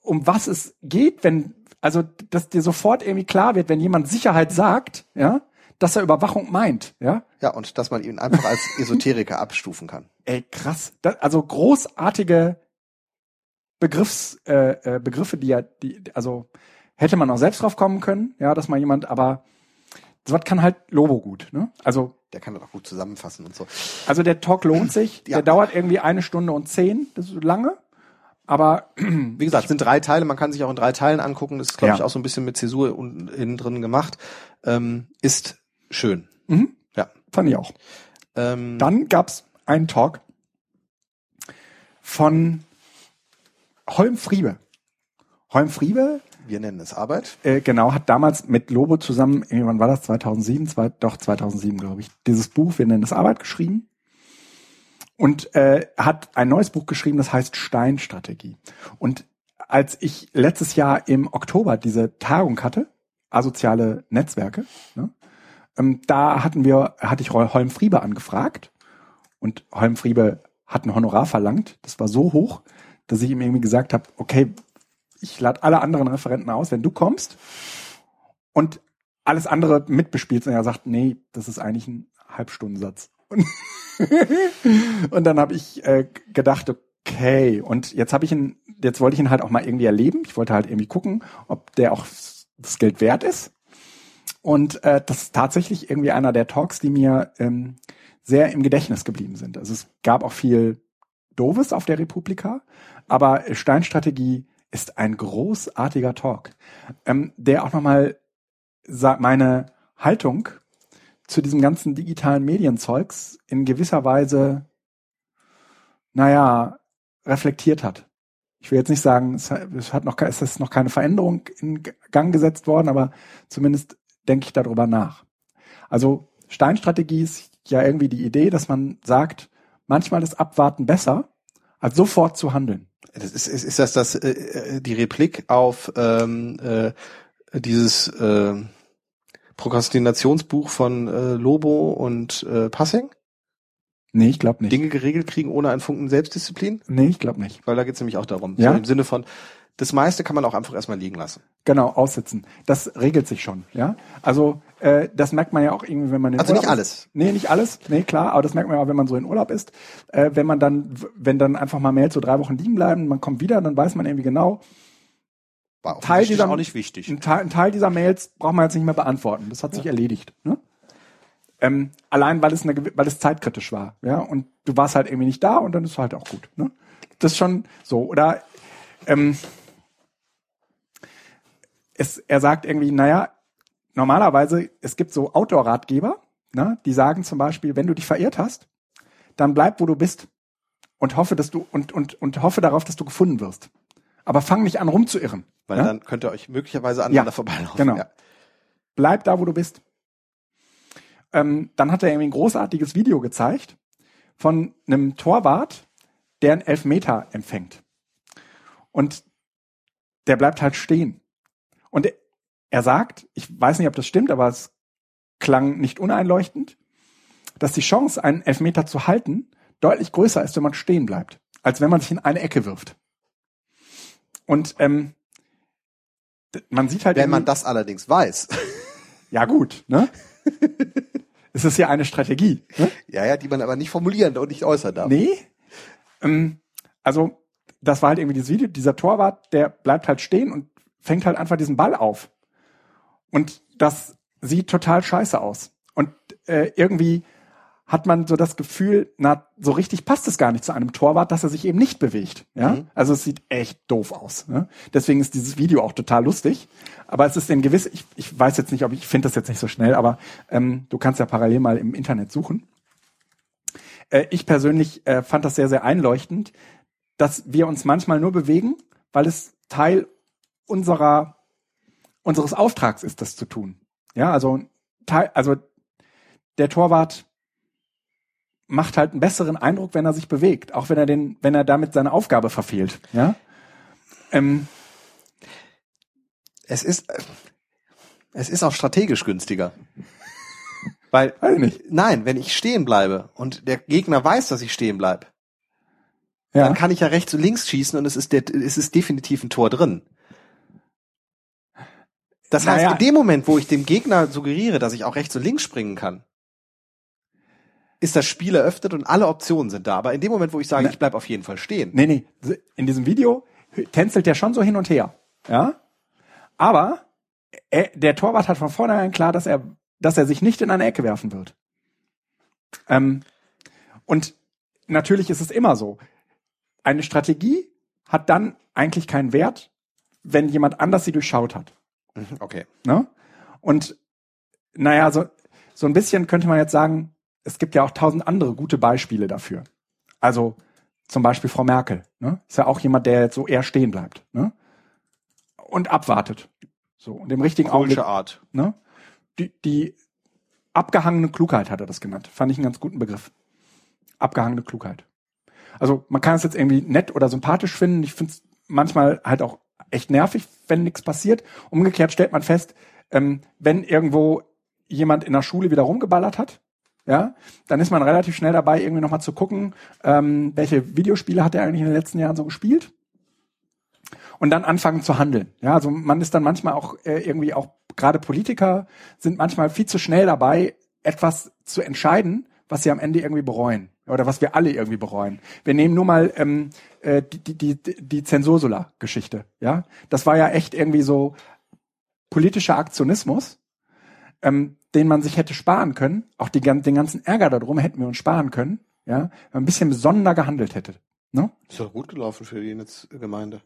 um was es geht, wenn, also, dass dir sofort irgendwie klar wird, wenn jemand Sicherheit sagt, ja, dass er Überwachung meint, ja. Ja, und dass man ihn einfach als *laughs* Esoteriker abstufen kann. Ey, krass. Das, also großartige Begriffs, äh, äh, Begriffe, die ja, die, also hätte man auch selbst drauf kommen können, ja, dass mal jemand, aber sowas kann halt Lobo gut, ne? Also, Der kann das auch gut zusammenfassen und so. also der Talk lohnt sich, *clears throat* Ja. der dauert irgendwie eine Stunde und zehn, das ist lange, aber *clears throat* Wie gesagt, es sind drei Teile, man kann sich auch in drei Teilen angucken. Das ist, glaube Ja. ich, auch so ein bisschen mit Zäsur unten drin gemacht. Ähm, ist schön. mhm, Ja. fand ich auch. Ähm, Dann gab's einen Talk von Holm Friebe. Holm Friebe wir nennen es Arbeit. äh, genau, hat damals mit Lobo zusammen, wann war das? 2007? Zwei, doch, 2007, glaube ich. Dieses Buch, wir nennen es Arbeit, geschrieben. Und äh, hat ein neues Buch geschrieben, das heißt Steinstrategie. Und als ich letztes Jahr im Oktober diese Tagung hatte, asoziale Netzwerke, ne, ähm, da hatten wir, hatte ich Hol- Holm Friebe angefragt und Holm Friebe hat ein Honorar verlangt. Das war so hoch, dass ich ihm irgendwie gesagt habe, okay, ich lade alle anderen Referenten aus, wenn du kommst und alles andere mitbespielst. Und er sagt, nee, das ist eigentlich ein Halbstundensatz. Und, *laughs* und dann habe ich äh, gedacht, okay, und jetzt habe ich ihn, jetzt wollte ich ihn halt auch mal irgendwie erleben. Ich wollte halt irgendwie gucken, ob der auch das Geld wert ist. Und äh, das ist tatsächlich irgendwie einer der Talks, die mir ähm, sehr im Gedächtnis geblieben sind. Also es gab auch viel Doves auf der Republika, aber Steinstrategie ist ein großartiger Talk, ähm, der auch nochmal meine Haltung zu diesem ganzen digitalen Medienzeugs in gewisser Weise, naja, reflektiert hat. Ich will jetzt nicht sagen, es hat noch, es ist noch keine Veränderung in Gang gesetzt worden, aber zumindest denke ich darüber nach. Also Steinstrategie ist ja irgendwie die Idee, dass man sagt, manchmal ist Abwarten besser, als sofort zu handeln. Das ist, ist, ist das, das äh, äh die Replik auf ähm, äh, dieses äh, Prokrastinationsbuch von äh, Lobo und äh, Passing? Nee, ich glaube nicht. Dinge geregelt kriegen ohne einen Funken Selbstdisziplin? Nee, ich glaube nicht. Weil da geht's nämlich auch darum. Ja? So Im Sinne von, das meiste kann man auch einfach erstmal liegen lassen. Genau, aussitzen. Das regelt sich schon, ja. Also äh, das merkt man ja auch irgendwie, wenn man in Also Urlaub nicht alles. Ist. Nee, nicht alles. Nee, klar, aber das merkt man ja auch, wenn man so in Urlaub ist. Äh, wenn man dann, wenn dann einfach mal Mails so drei Wochen liegen bleiben, man kommt wieder, dann weiß man irgendwie genau, War Teil dieser, auch nicht wichtig. Ein Teil, ein Teil dieser Mails braucht man jetzt nicht mehr beantworten. Das hat sich erledigt. Ne? Ähm, allein weil es eine, weil es zeitkritisch war, ja. Und du warst halt irgendwie nicht da und dann ist halt auch gut. Ne? Das ist schon so. Oder ähm, es, er sagt irgendwie, naja, normalerweise, es gibt so Outdoor-Ratgeber, ne, die sagen zum Beispiel, wenn du dich verirrt hast, dann bleib, wo du bist und hoffe, dass du und, und, und hoffe darauf, dass du gefunden wirst. Aber fang nicht an rumzuirren. Weil ja? dann könnt ihr euch möglicherweise aneinander vorbeilaufen. Genau. Ja. Bleib da, wo du bist. Ähm, dann hat er irgendwie ein großartiges Video gezeigt von einem Torwart, der einen Elfmeter empfängt. Und der bleibt halt stehen. Und er- sagt, ich weiß nicht, ob das stimmt, aber es klang nicht uneinleuchtend, dass die Chance, einen Elfmeter zu halten, deutlich größer ist, wenn man stehen bleibt, als wenn man sich in eine Ecke wirft. Und ähm, man sieht halt Wenn man das allerdings weiß, *laughs* ja, gut, ne? es ist ja eine Strategie. Ne? ja, ja, die man aber nicht formulieren und nicht äußern darf. Nee. Ähm, also, das war halt irgendwie dieses Video, dieser Torwart, der bleibt halt stehen und fängt halt einfach diesen Ball auf. Und das sieht total scheiße aus. Und äh, irgendwie hat man so das Gefühl, na, so richtig passt es gar nicht zu einem Torwart, dass er sich eben nicht bewegt. Ja, Mhm. also es sieht echt doof aus. Ne? Deswegen ist dieses Video auch total lustig. Aber es ist in gewiss, ich, ich weiß jetzt nicht, ob ich, finde das jetzt nicht so schnell, aber ähm, du kannst ja parallel mal im Internet suchen. Äh, ich persönlich äh, fand das sehr, sehr einleuchtend, dass wir uns manchmal nur bewegen, weil es Teil unserer unseres Auftrags ist, das zu tun. Ja, also also der Torwart macht halt einen besseren Eindruck, wenn er sich bewegt, auch wenn er den, wenn er damit seine Aufgabe verfehlt. Ja. Ähm, Es ist, es ist auch strategisch günstiger. Weil, weiß ich nicht. nein, wenn ich stehen bleibe und der Gegner weiß, dass ich stehen bleib, Ja. dann kann ich ja rechts und links schießen und es ist, der, es ist definitiv ein Tor drin. Das heißt, Naja. in dem Moment, wo ich dem Gegner suggeriere, dass ich auch rechts und links springen kann, ist das Spiel eröffnet und alle Optionen sind da. Aber in dem Moment, wo ich sage, Na- ich bleib auf jeden Fall stehen, Nee, nee. In diesem Video tänzelt der schon so hin und her. Ja. Aber er, der Torwart hat von vornherein klar, dass er, dass er sich nicht in eine Ecke werfen wird. Ähm, und natürlich ist es immer so. Eine Strategie hat dann eigentlich keinen Wert, wenn jemand anders sie durchschaut hat. Mhm, okay. Ne? Und naja, so, so ein bisschen könnte man jetzt sagen, es gibt ja auch tausend andere gute Beispiele dafür. Also zum Beispiel Frau Merkel. Ne? Ist ja auch jemand, der jetzt so eher stehen bleibt. Ne? Und abwartet. So, und im richtigen Augenblick. Art. Ne? Die, die abgehangene Klugheit hat er das genannt. Fand ich einen ganz guten Begriff. Abgehangene Klugheit. Also man kann es jetzt irgendwie nett oder sympathisch finden. Ich finde es manchmal halt auch echt nervig, wenn nichts passiert. Umgekehrt stellt man fest, ähm, wenn irgendwo jemand in der Schule wieder rumgeballert hat, ja, dann ist man relativ schnell dabei, irgendwie nochmal zu gucken, ähm, welche Videospiele hat er eigentlich in den letzten Jahren so gespielt und dann anfangen zu handeln. Ja, also man ist dann manchmal auch äh, irgendwie auch gerade Politiker sind manchmal viel zu schnell dabei, etwas zu entscheiden, was sie am Ende irgendwie bereuen oder was wir alle irgendwie bereuen. Wir nehmen nur mal ähm, äh, die die die, die Zensursula-Geschichte. Ja, das war ja echt irgendwie so politischer Aktionismus, ähm, den man sich hätte sparen können. Auch die, den ganzen Ärger darum hätten wir uns sparen können, ja, wenn man ein bisschen besonderer gehandelt hätte. Ne? Ist doch gut gelaufen für die Netzgemeinde.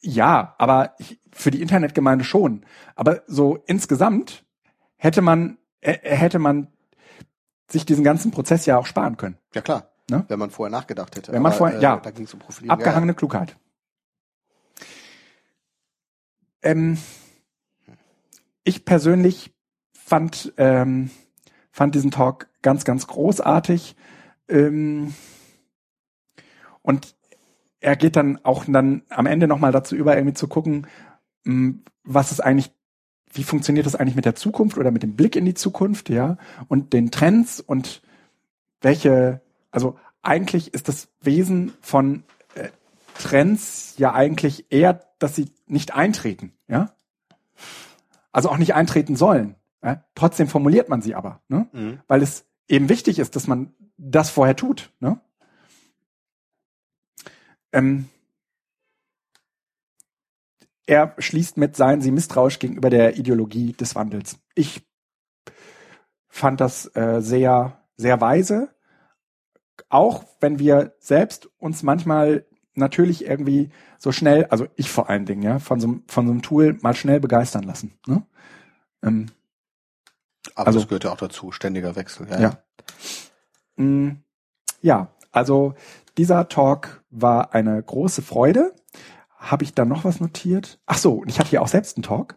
Ja, aber ich, für die Internetgemeinde schon. Aber so insgesamt hätte man, äh, hätte man sich diesen ganzen Prozess ja auch sparen können. Ja klar. Ne? Wenn man vorher nachgedacht hätte. Wenn man vorher- ja. Da ging es um Profilierung. Abgehangene Klugheit. Ähm, ich persönlich fand, ähm, fand diesen Talk ganz, ganz großartig. Ähm, und er geht dann auch dann am Ende nochmal dazu über, irgendwie zu gucken, mh, was ist eigentlich, wie funktioniert das eigentlich mit der Zukunft oder mit dem Blick in die Zukunft, ja, und den Trends und welche, also eigentlich ist das Wesen von äh, Trends ja eigentlich eher, dass sie nicht eintreten, ja. Also auch nicht eintreten sollen. Ja? Trotzdem formuliert man sie aber, ne? Mhm. weil es eben wichtig ist, dass man das vorher tut. Ne? Ähm, er schließt mit, seien Sie misstrauisch gegenüber der Ideologie des Wandels. Ich fand das äh, sehr, sehr weise, auch wenn wir selbst uns manchmal natürlich irgendwie so schnell, also ich vor allen Dingen, ja, von so, einem- von so einem Tool mal schnell begeistern lassen. Ne? Ähm, Aber Also- das gehört ja auch dazu, ständiger Wechsel. Ja. Ja. Mm, Ja, also dieser Talk war eine große Freude. Habe ich dann noch was notiert? Ach so, ich hatte hier auch selbst einen Talk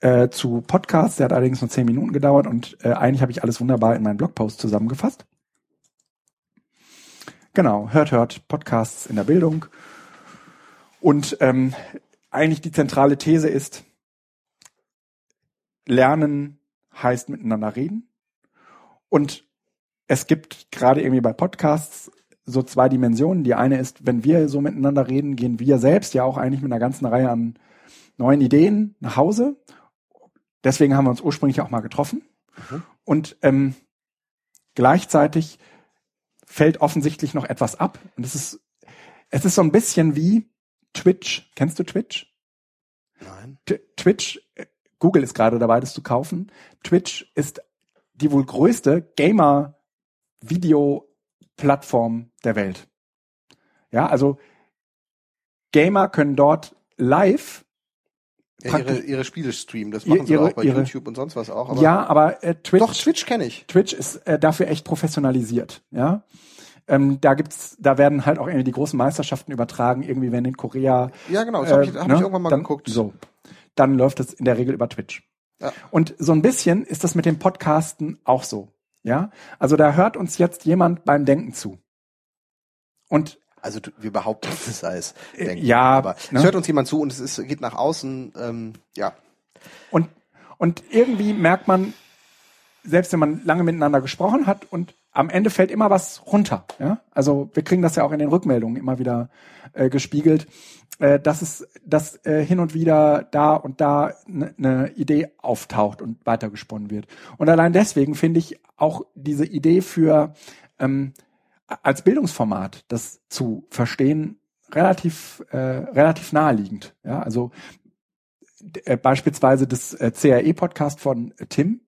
äh, zu Podcasts. Der hat allerdings nur zehn Minuten gedauert und äh, eigentlich habe ich alles wunderbar in meinen Blogpost zusammengefasst. Genau, hört, hört, Podcasts in der Bildung. Und ähm, eigentlich die zentrale These ist, Lernen heißt miteinander reden. Und es gibt gerade irgendwie bei Podcasts so zwei Dimensionen. Die eine ist, wenn wir so miteinander reden, gehen wir selbst ja auch eigentlich mit einer ganzen Reihe an neuen Ideen nach Hause. Deswegen haben wir uns ursprünglich auch mal getroffen. Mhm. Und ähm, gleichzeitig fällt offensichtlich noch etwas ab. Und es ist, es ist so ein bisschen wie Twitch. Kennst du Twitch? Nein. T Twitch, äh, Google ist gerade dabei, das zu kaufen. Twitch ist die wohl größte Gamer-Video-Plattform der Welt. Ja, also Gamer können dort live, Ja, ihre, ihre Spiele streamen, das machen sie ihre- auch bei ihre- YouTube und sonst was auch. Aber ja, aber äh, Twitch, Doch, Twitch kenne ich. Twitch ist äh, dafür echt professionalisiert, ja. Ähm, da gibt's, da werden halt auch irgendwie die großen Meisterschaften übertragen, irgendwie wenn in Korea Ja, genau, das habe äh, ich, hab ne? ich irgendwann mal dann, geguckt. So, dann läuft es in der Regel über Twitch. Ja. Und so ein bisschen ist das mit dem Podcasten auch so. Ja, also da hört uns jetzt jemand beim Denken zu. Und Also du- wir behaupten, *laughs* es es. Äh, denken. ja, aber ne? es hört uns jemand zu und es ist, geht nach außen. Ähm, ja, Und, und irgendwie merkt man, selbst wenn man lange miteinander gesprochen hat und am Ende fällt immer was runter. Ja? Also wir kriegen das ja auch in den Rückmeldungen immer wieder äh, gespiegelt, äh, dass es dass äh, hin und wieder da und da eine ne Idee auftaucht und weitergesponnen wird. Und allein deswegen finde ich auch diese Idee für ähm, als Bildungsformat das zu verstehen relativ äh, relativ naheliegend. Ja, also äh, beispielsweise das äh, CRE-Podcast von äh, Tim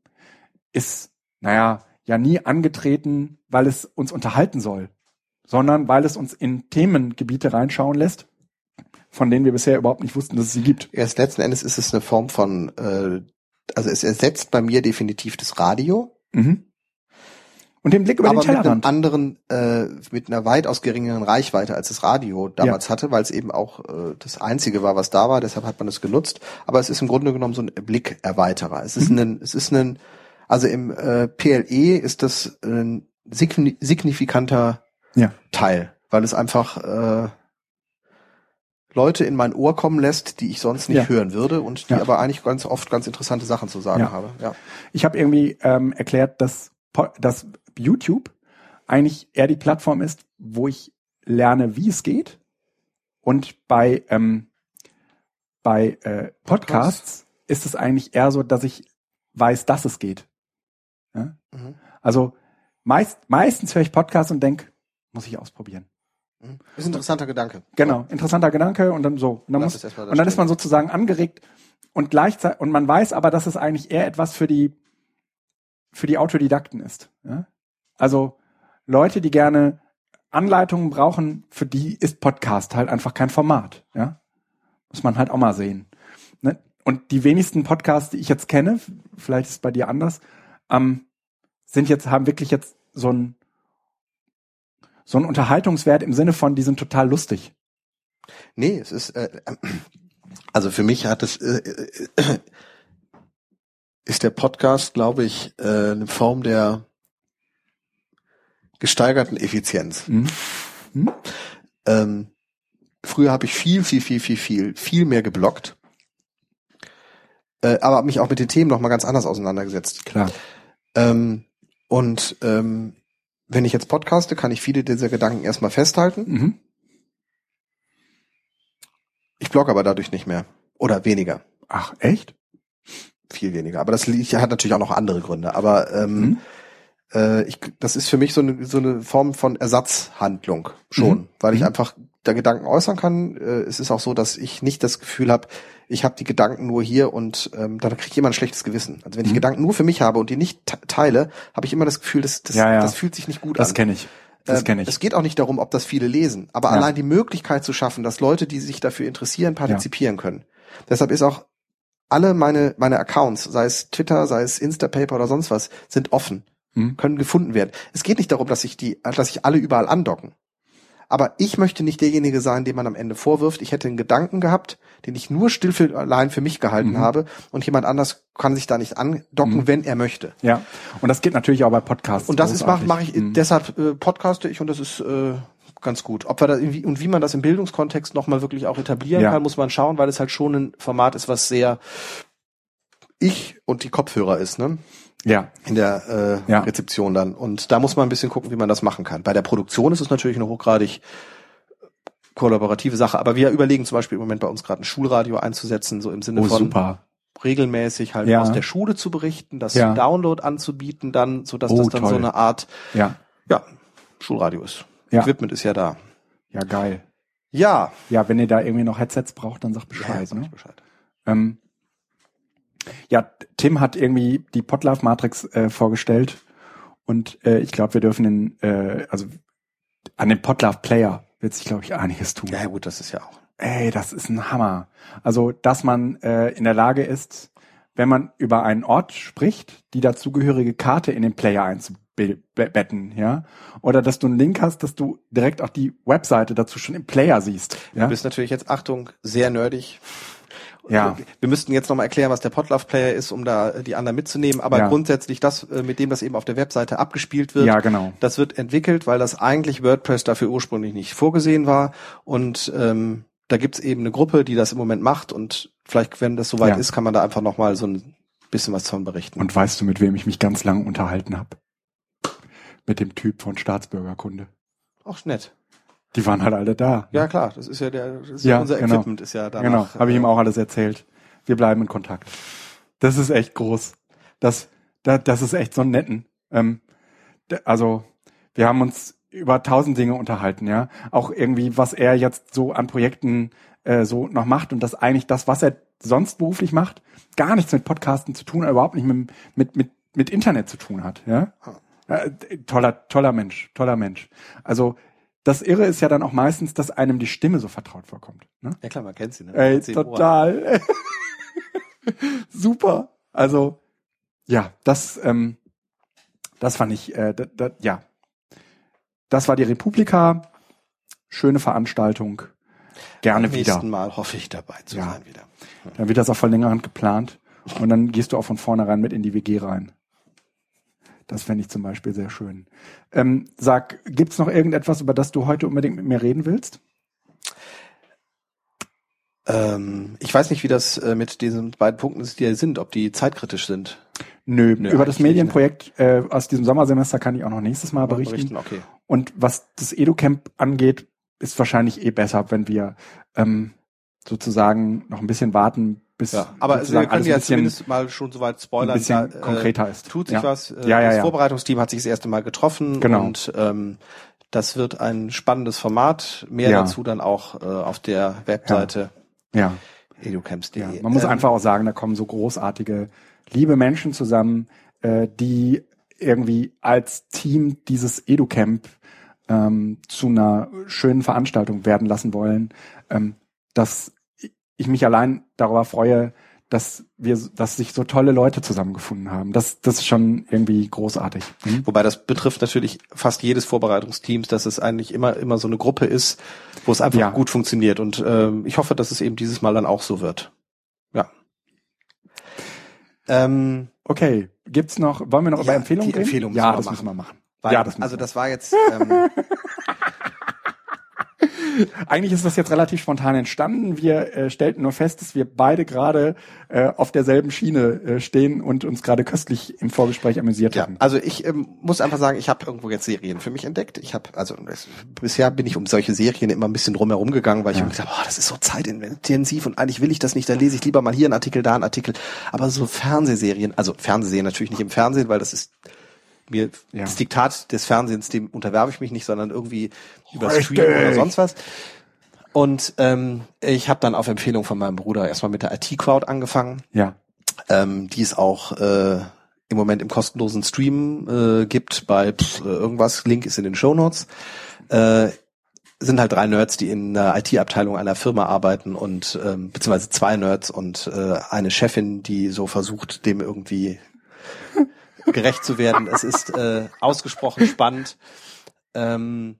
ist, naja, ja nie angetreten, weil es uns unterhalten soll, sondern weil es uns in Themengebiete reinschauen lässt, von denen wir bisher überhaupt nicht wussten, dass es sie gibt. erst letzten Endes ist es eine Form von, äh, also es ersetzt bei mir definitiv das Radio, Mhm. Und den Blick über aber den mit einem Tellerrand. anderen, äh, mit einer weitaus geringeren Reichweite als das Radio damals hatte, weil es eben auch äh, das einzige war, was da war. Deshalb hat man es genutzt. Aber es ist im Grunde genommen so ein Blickerweiterer. Es ist ein, es ist ein, also im äh, PLE ist das ein signi signifikanter Ja. Teil, weil es einfach äh, Leute in mein Ohr kommen lässt, die ich sonst nicht Ja. hören würde und die Ja. aber eigentlich ganz oft ganz interessante Sachen zu sagen Ja. habe. Ja. Ich habe irgendwie ähm, erklärt, dass, dass YouTube eigentlich eher die Plattform ist, wo ich lerne, wie es geht. Und bei, ähm, bei äh, Podcasts ist es eigentlich eher so, dass ich weiß, dass es geht. Ja? Mhm. Also meist, meistens höre ich Podcasts und denk, muss ich ausprobieren. Mhm. Ist ein interessanter Gedanke. Genau, interessanter Gedanke und dann so. Und dann, muss, da und dann ist man sozusagen angeregt und gleichzeitig, und man weiß aber, dass es eigentlich eher etwas für die, für die Autodidakten ist. Ja? Also Leute, die gerne Anleitungen brauchen, für die ist Podcast halt einfach kein Format. Ja? Muss man halt auch mal sehen. Ne? Und die wenigsten Podcasts, die ich jetzt kenne, vielleicht ist es bei dir anders, ähm, sind jetzt, haben wirklich jetzt so ein so ein Unterhaltungswert im Sinne von, die sind total lustig. Nee, es ist, äh, also für mich hat es, äh, äh, ist der Podcast, glaube ich, äh, eine Form der gesteigerten Effizienz. Mhm. Mhm. Ähm, früher habe ich viel, viel, viel, viel, viel, viel mehr geblockt, äh, aber habe mich auch mit den Themen noch mal ganz anders auseinandergesetzt. Klar. Ähm, und ähm, wenn ich jetzt podcaste, kann ich viele dieser Gedanken erstmal festhalten. Mhm. Ich blogge aber dadurch nicht mehr. Oder weniger. Ach, echt? Viel weniger. Aber das hat natürlich auch noch andere Gründe. Aber ähm, Mhm. äh, ich, das ist für mich so eine, so eine Form von Ersatzhandlung schon, Mhm. weil ich Mhm. einfach da Gedanken äußern kann. Äh, es ist auch so, dass ich nicht das Gefühl habe, ich habe die Gedanken nur hier und ähm, dann ich immer ein schlechtes Gewissen. Also wenn ich Mhm. Gedanken nur für mich habe und die nicht te- teile, habe ich immer das Gefühl, das, das, Ja, ja. das fühlt sich nicht gut Das an. kenne ich. Das Ähm, kenne ich. Es geht auch nicht darum, ob das viele lesen, aber Ja. allein die Möglichkeit zu schaffen, dass Leute, die sich dafür interessieren, partizipieren können. Deshalb ist auch alle meine, meine Accounts, sei es Twitter, sei es Instapaper oder sonst was, sind offen, Mhm. können gefunden werden. Es geht nicht darum, dass sich die, dass sich alle überall andocken. Aber ich möchte nicht derjenige sein, dem man am Ende vorwirft, ich hätte einen Gedanken gehabt, den ich nur still für, allein für mich gehalten Mhm. habe und jemand anders kann sich da nicht andocken, Mhm. wenn er möchte. Ja. Und das geht natürlich auch bei Podcasts. Und das ist mache großartig. mach ich Mhm. deshalb äh, podcaste ich und das ist äh, ganz gut. Ob wir da irgendwie und wie man das im Bildungskontext noch mal wirklich auch etablieren Ja. kann, muss man schauen, weil es halt schon ein Format ist, was sehr ich und die Kopfhörer ist, ne? Ja. In der äh, Ja. Rezeption dann. Und da muss man ein bisschen gucken, wie man das machen kann. Bei der Produktion ist es natürlich eine hochgradig kollaborative Sache, aber wir überlegen zum Beispiel im Moment bei uns gerade ein Schulradio einzusetzen, so im Sinne Oh, von super. regelmäßig halt Ja. aus der Schule zu berichten, das Ja. Download anzubieten, dann, so dass Oh, das dann so toll. eine Art Ja. ja, Schulradio ist. Ja. Equipment ist ja da. Ja, geil. Ja. Ja, wenn ihr da irgendwie noch Headsets braucht, dann sagt Bescheid. sag ne? Bescheid. Ähm, ja, Tim hat irgendwie die Potlove Matrix äh, vorgestellt und äh, ich glaube, wir dürfen den, äh, also an dem Potlove Player wird sich, glaube ich, einiges tun. Ja, gut, das ist ja auch. Ey, das ist ein Hammer. Also, dass man äh, in der Lage ist, wenn man über einen Ort spricht, die dazugehörige Karte in den Player einzubetten, ja, oder dass du einen Link hast, dass du direkt auch die Webseite dazu schon im Player siehst. Du Ja, bist natürlich jetzt, Achtung, sehr nerdig. Ja. Wir müssten jetzt nochmal erklären, was der Podlove Player ist, um da äh, die anderen mitzunehmen. Aber Ja. grundsätzlich das, äh, mit dem das eben auf der Webseite abgespielt wird, ja genau. das wird entwickelt, weil das eigentlich WordPress dafür ursprünglich nicht vorgesehen war. Und ähm, da gibt's eben eine Gruppe, die das im Moment macht. Und vielleicht, wenn das soweit Ja. ist, kann man da einfach nochmal so ein bisschen was von berichten. Und weißt du, mit wem ich mich ganz lang unterhalten habe? Mit dem Typ von Staatsbürgerkunde. Auch nett. Die waren halt alle da. Ja, klar, das ist ja der, das ist Ja, ja, unser genau. Equipment ist ja danach. Genau, habe ich ihm äh, auch alles erzählt. Wir bleiben in Kontakt. Das ist echt groß. Das, das, das ist echt so ein netten. Ähm, also wir haben uns über tausend Dinge unterhalten, ja. Auch irgendwie, was er jetzt so an Projekten äh, so noch macht und das eigentlich das, was er sonst beruflich macht, gar nichts mit Podcasten zu tun, überhaupt nicht mit, mit, mit, mit Internet zu tun hat, ja. Äh, toller, toller Mensch, toller Mensch. Also das Irre ist ja dann auch meistens, dass einem die Stimme so vertraut vorkommt. Ne? Ja klar, man kennt sie, ne? Ey, Man kennt sie total. *laughs* Super. Also, ja, das, ähm, das fand ich, äh, da, da, ja. Das war die Republika. Schöne Veranstaltung. Gerne Beim wieder. nächsten Mal hoffe ich dabei zu Ja. sein wieder. Dann wird das auch von längerer Hand geplant. Und dann gehst du auch von vornherein mit in die WG rein. Das fände ich zum Beispiel sehr schön. Ähm, sag, gibt's noch irgendetwas, über das du heute unbedingt mit mir reden willst? Ähm, ich weiß nicht, wie das äh, mit diesen beiden Punkten ist, die hier sind, ob die zeitkritisch sind. Nö, Nö, über das nicht, Medienprojekt äh, aus diesem Sommersemester kann ich auch noch nächstes Mal berichten. okay. Und was das EduCamp angeht, ist wahrscheinlich eh besser, wenn wir ähm, sozusagen noch ein bisschen warten, bis Ja, aber wir sozusagen können ja ein zumindest mal schon soweit ein spoilern. bisschen da, äh, konkreter ist. Tut sich ja. was. Äh, Ja, ja, das. Vorbereitungsteam hat sich das erste Mal getroffen Genau. und ähm, das wird ein spannendes Format. Mehr dazu dann auch äh, auf der Webseite. Ja. educamps.de. Man muss Ähm, einfach auch sagen, da kommen so großartige, liebe Menschen zusammen, äh, die irgendwie als Team dieses EduCamp ähm, zu einer schönen Veranstaltung werden lassen wollen, ähm, dass ich mich allein darüber freue, dass wir, dass sich so tolle Leute zusammengefunden haben. Das, das ist schon irgendwie großartig. Mhm. Wobei das betrifft natürlich fast jedes Vorbereitungsteams, dass es eigentlich immer immer so eine Gruppe ist, wo es einfach Ja. gut funktioniert. Und ähm, ich hoffe, dass es eben dieses Mal dann auch so wird. Ja. Ähm, Okay, gibt's noch, wollen wir noch über Ja, Empfehlungen die reden? Empfehlung ja, das machen. müssen wir machen. weil, ja, das also das war jetzt ähm, *laughs* *laughs* Eigentlich ist das jetzt relativ spontan entstanden. Wir äh, stellten nur fest, dass wir beide gerade äh, auf derselben Schiene äh, stehen und uns gerade köstlich im Vorgespräch amüsiert Ja, haben. also ich ähm, muss einfach sagen, ich habe irgendwo jetzt Serien für mich entdeckt. Ich habe also es, bisher bin ich um solche Serien immer ein bisschen drumherum gegangen, weil ich Ja. mir gedacht, oh, das ist so zeitintensiv und eigentlich will ich das nicht. Da lese ich lieber mal hier einen Artikel, da einen Artikel. Aber so Fernsehserien, also Fernsehserien natürlich nicht im Fernsehen, weil das ist mir Ja. das Diktat des Fernsehens, dem unterwerfe ich mich nicht, sondern irgendwie über. Stream oder sonst was. Und ähm, ich habe dann auf Empfehlung von meinem Bruder erstmal mit der IT-Crowd angefangen Ja. ähm, die es auch äh, im Moment im kostenlosen Stream äh, gibt bei pff, äh, irgendwas. Link ist in den Show Notes. Äh, sind halt drei Nerds, die in der IT-Abteilung einer Firma arbeiten und ähm, beziehungsweise zwei Nerds und äh, eine Chefin, die so versucht, dem irgendwie gerecht zu werden. Es ist äh, ausgesprochen spannend. Ähm,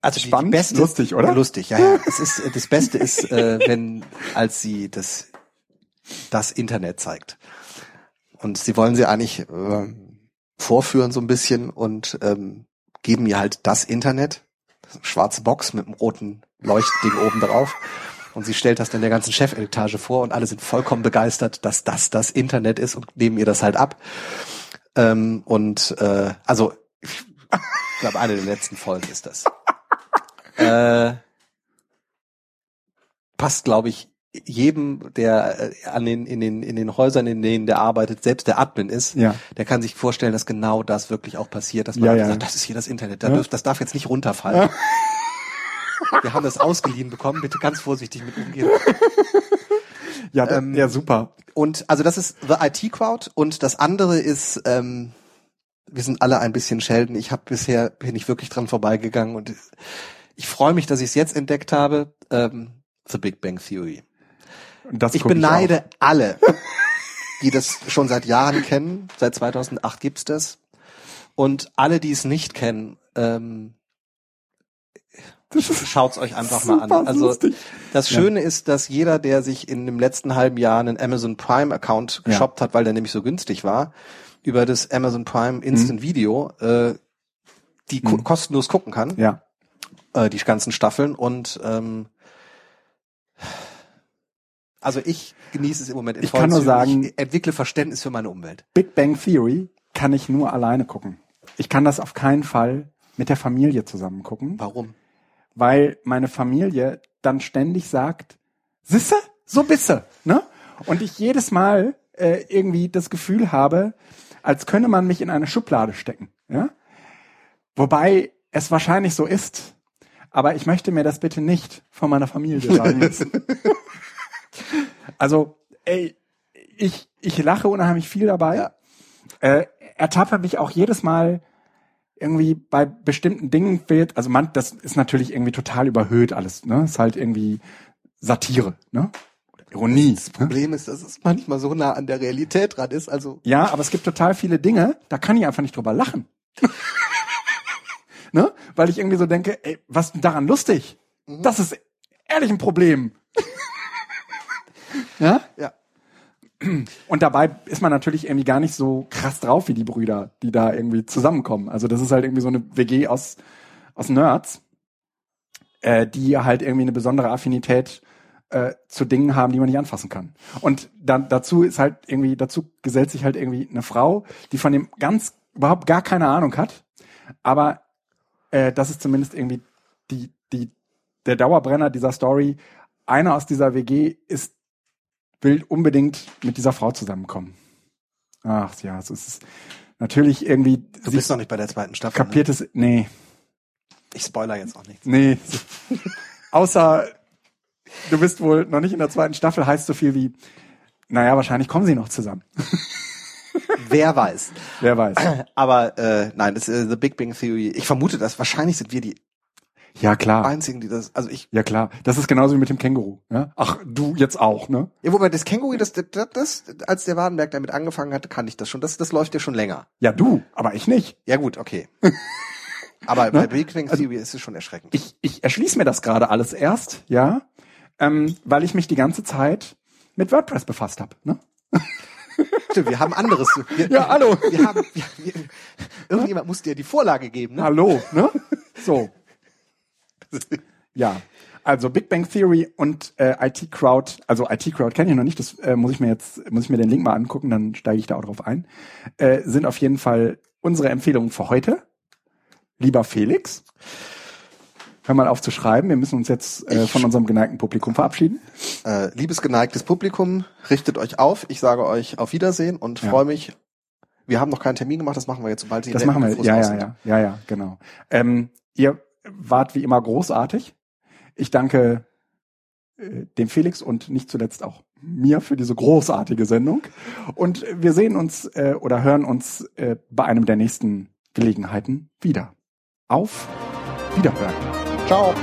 also die- Spannend? die beste, Lustig, oder? Lustig, ja, ja. Es ist äh, das Beste ist, äh, wenn als sie das das Internet zeigt. Und sie wollen sie eigentlich äh, vorführen so ein bisschen und ähm, geben ihr halt das Internet, schwarze Box mit einem roten Leuchtding oben drauf. Und sie stellt das dann der ganzen Chefetage vor und alle sind vollkommen begeistert, dass das das Internet ist und nehmen ihr das halt ab. Ähm, und äh, also ich glaube, eine der letzten Folgen ist das. *laughs* Äh, passt, glaube ich, jedem, der äh, an den, in den, in den Häusern, in denen der arbeitet, selbst der Admin ist, Ja. der kann sich vorstellen, dass genau das wirklich auch passiert, dass man Ja, ja. sagt, das ist hier das Internet, da Ja. dürf, das darf jetzt nicht runterfallen. Wir haben das ausgeliehen bekommen, bitte ganz vorsichtig mit umgehen. Ja, da- Ähm, ja, super. Und also das ist The IT Crowd und das andere ist, ähm, wir sind alle ein bisschen Sheldon. Ich habe bisher bin ich wirklich dran vorbeigegangen und ich freue mich, dass ich es jetzt entdeckt habe. Ähm, The Big Bang Theory. Das Ich beneide alle, *laughs* die das schon seit Jahren kennen. Seit 2008 gibt's das. Und alle, die es nicht kennen, ähm, schaut's euch einfach mal an. Also lustig. das Ja. Schöne ist, dass jeder, der sich in dem letzten halben Jahr einen Amazon Prime Account Ja. geshoppt hat, weil der nämlich so günstig war, über das Amazon Prime Instant Video äh, die Mhm. kostenlos gucken kann, Ja. äh, die ganzen Staffeln und ähm, also ich genieße es im Moment in Ich kann nur sagen- ich entwickle Verständnis für meine Umwelt. Big Bang Theory kann ich nur alleine gucken. Ich kann das auf keinen Fall mit der Familie zusammen gucken, Warum? Weil meine Familie dann ständig sagt, Sisse, so bisse, ne? Und ich jedes Mal äh, irgendwie das Gefühl habe, als könne man mich in eine Schublade stecken, ja? Wobei es wahrscheinlich so ist, aber ich möchte mir das bitte nicht von meiner Familie sagen müssen. *laughs* also, ey, ich, ich lache unheimlich viel dabei. Ja. Äh, ertappe mich auch jedes Mal irgendwie bei bestimmten Dingen fehlt, also man, das ist natürlich irgendwie total überhöht alles, ne? Ist halt irgendwie Satire, ne? Oder Ironie. Das Ne? Problem ist, dass es manchmal so nah an der Realität dran ist. Also Ja, aber es gibt total viele Dinge, da kann ich einfach nicht drüber lachen. *laughs* ne? Weil ich irgendwie so denke, ey, was denn daran lustig? Das ist ehrlich ein Problem. *laughs* ja? ja. Und dabei ist man natürlich irgendwie gar nicht so krass drauf wie die Brüder, die da irgendwie zusammenkommen. Also das ist halt irgendwie so eine WG aus, aus Nerds, äh, die halt irgendwie eine besondere Affinität äh, zu Dingen haben, die man nicht anfassen kann. Und dann dazu ist halt irgendwie, dazu gesellt sich halt irgendwie eine Frau, die von dem ganz überhaupt gar keine Ahnung hat. Aber äh, das ist zumindest irgendwie die, die, der Dauerbrenner dieser Story. Einer aus dieser WG ist will unbedingt mit dieser Frau zusammenkommen. Ach ja, es ist natürlich irgendwie. Du bist noch nicht bei der zweiten Staffel. kapiert es. Nee, Ne? Ich spoiler jetzt auch nichts. nee. *laughs* Außer du bist wohl noch nicht in der zweiten Staffel, heißt so viel wie, naja, wahrscheinlich kommen sie noch zusammen. *laughs* Wer weiß. Wer weiß. Aber äh, nein, das ist The Big Bang Theory. Ich vermute, dass wahrscheinlich sind wir die Ja, klar. einzigen, die das. Also ich. Ja, klar. Das ist genauso wie mit dem Känguru. Ja? Ach, du jetzt auch, ne? Ja, wobei das Känguru, das, das, das, als der Wadenberg damit angefangen hatte, kannte ich das schon. Das, das läuft ja schon länger. Ja, du, aber ich nicht. Ja gut, okay. *laughs* Aber bei Big Bang Theory ist es schon erschreckend. Ich, ich erschließe mir das gerade alles erst, ja, ähm, weil ich mich die ganze Zeit mit WordPress befasst habe. Ne? *laughs* Stimmt, wir haben anderes. Wir, Ja, hallo. Wir haben, wir, wir, irgendjemand muss dir die Vorlage geben, ne? Hallo, ne? So. Ja. Also Big Bang Theory und äh, IT Crowd, also IT Crowd kenne ich noch nicht, das äh, muss ich mir jetzt, muss ich mir den Link mal angucken, dann steige ich da auch drauf ein. Äh, sind auf jeden Fall unsere Empfehlungen für heute. Lieber Felix, hör mal auf zu schreiben, wir müssen uns jetzt äh, von unserem geneigten Publikum verabschieden. Äh, liebes geneigtes Publikum, richtet euch auf. Ich sage euch auf Wiedersehen und Ja. freue mich. Wir haben noch keinen Termin gemacht, das machen wir jetzt, sobald die Das machen wir, ja, ja, ja, ja, ja, genau. Ähm, ihr wart wie immer großartig. Ich danke äh, dem Felix und nicht zuletzt auch mir für diese großartige Sendung. Und wir sehen uns äh, oder hören uns äh, bei einem der nächsten Gelegenheiten wieder. Auf Wiederhören. Ciao.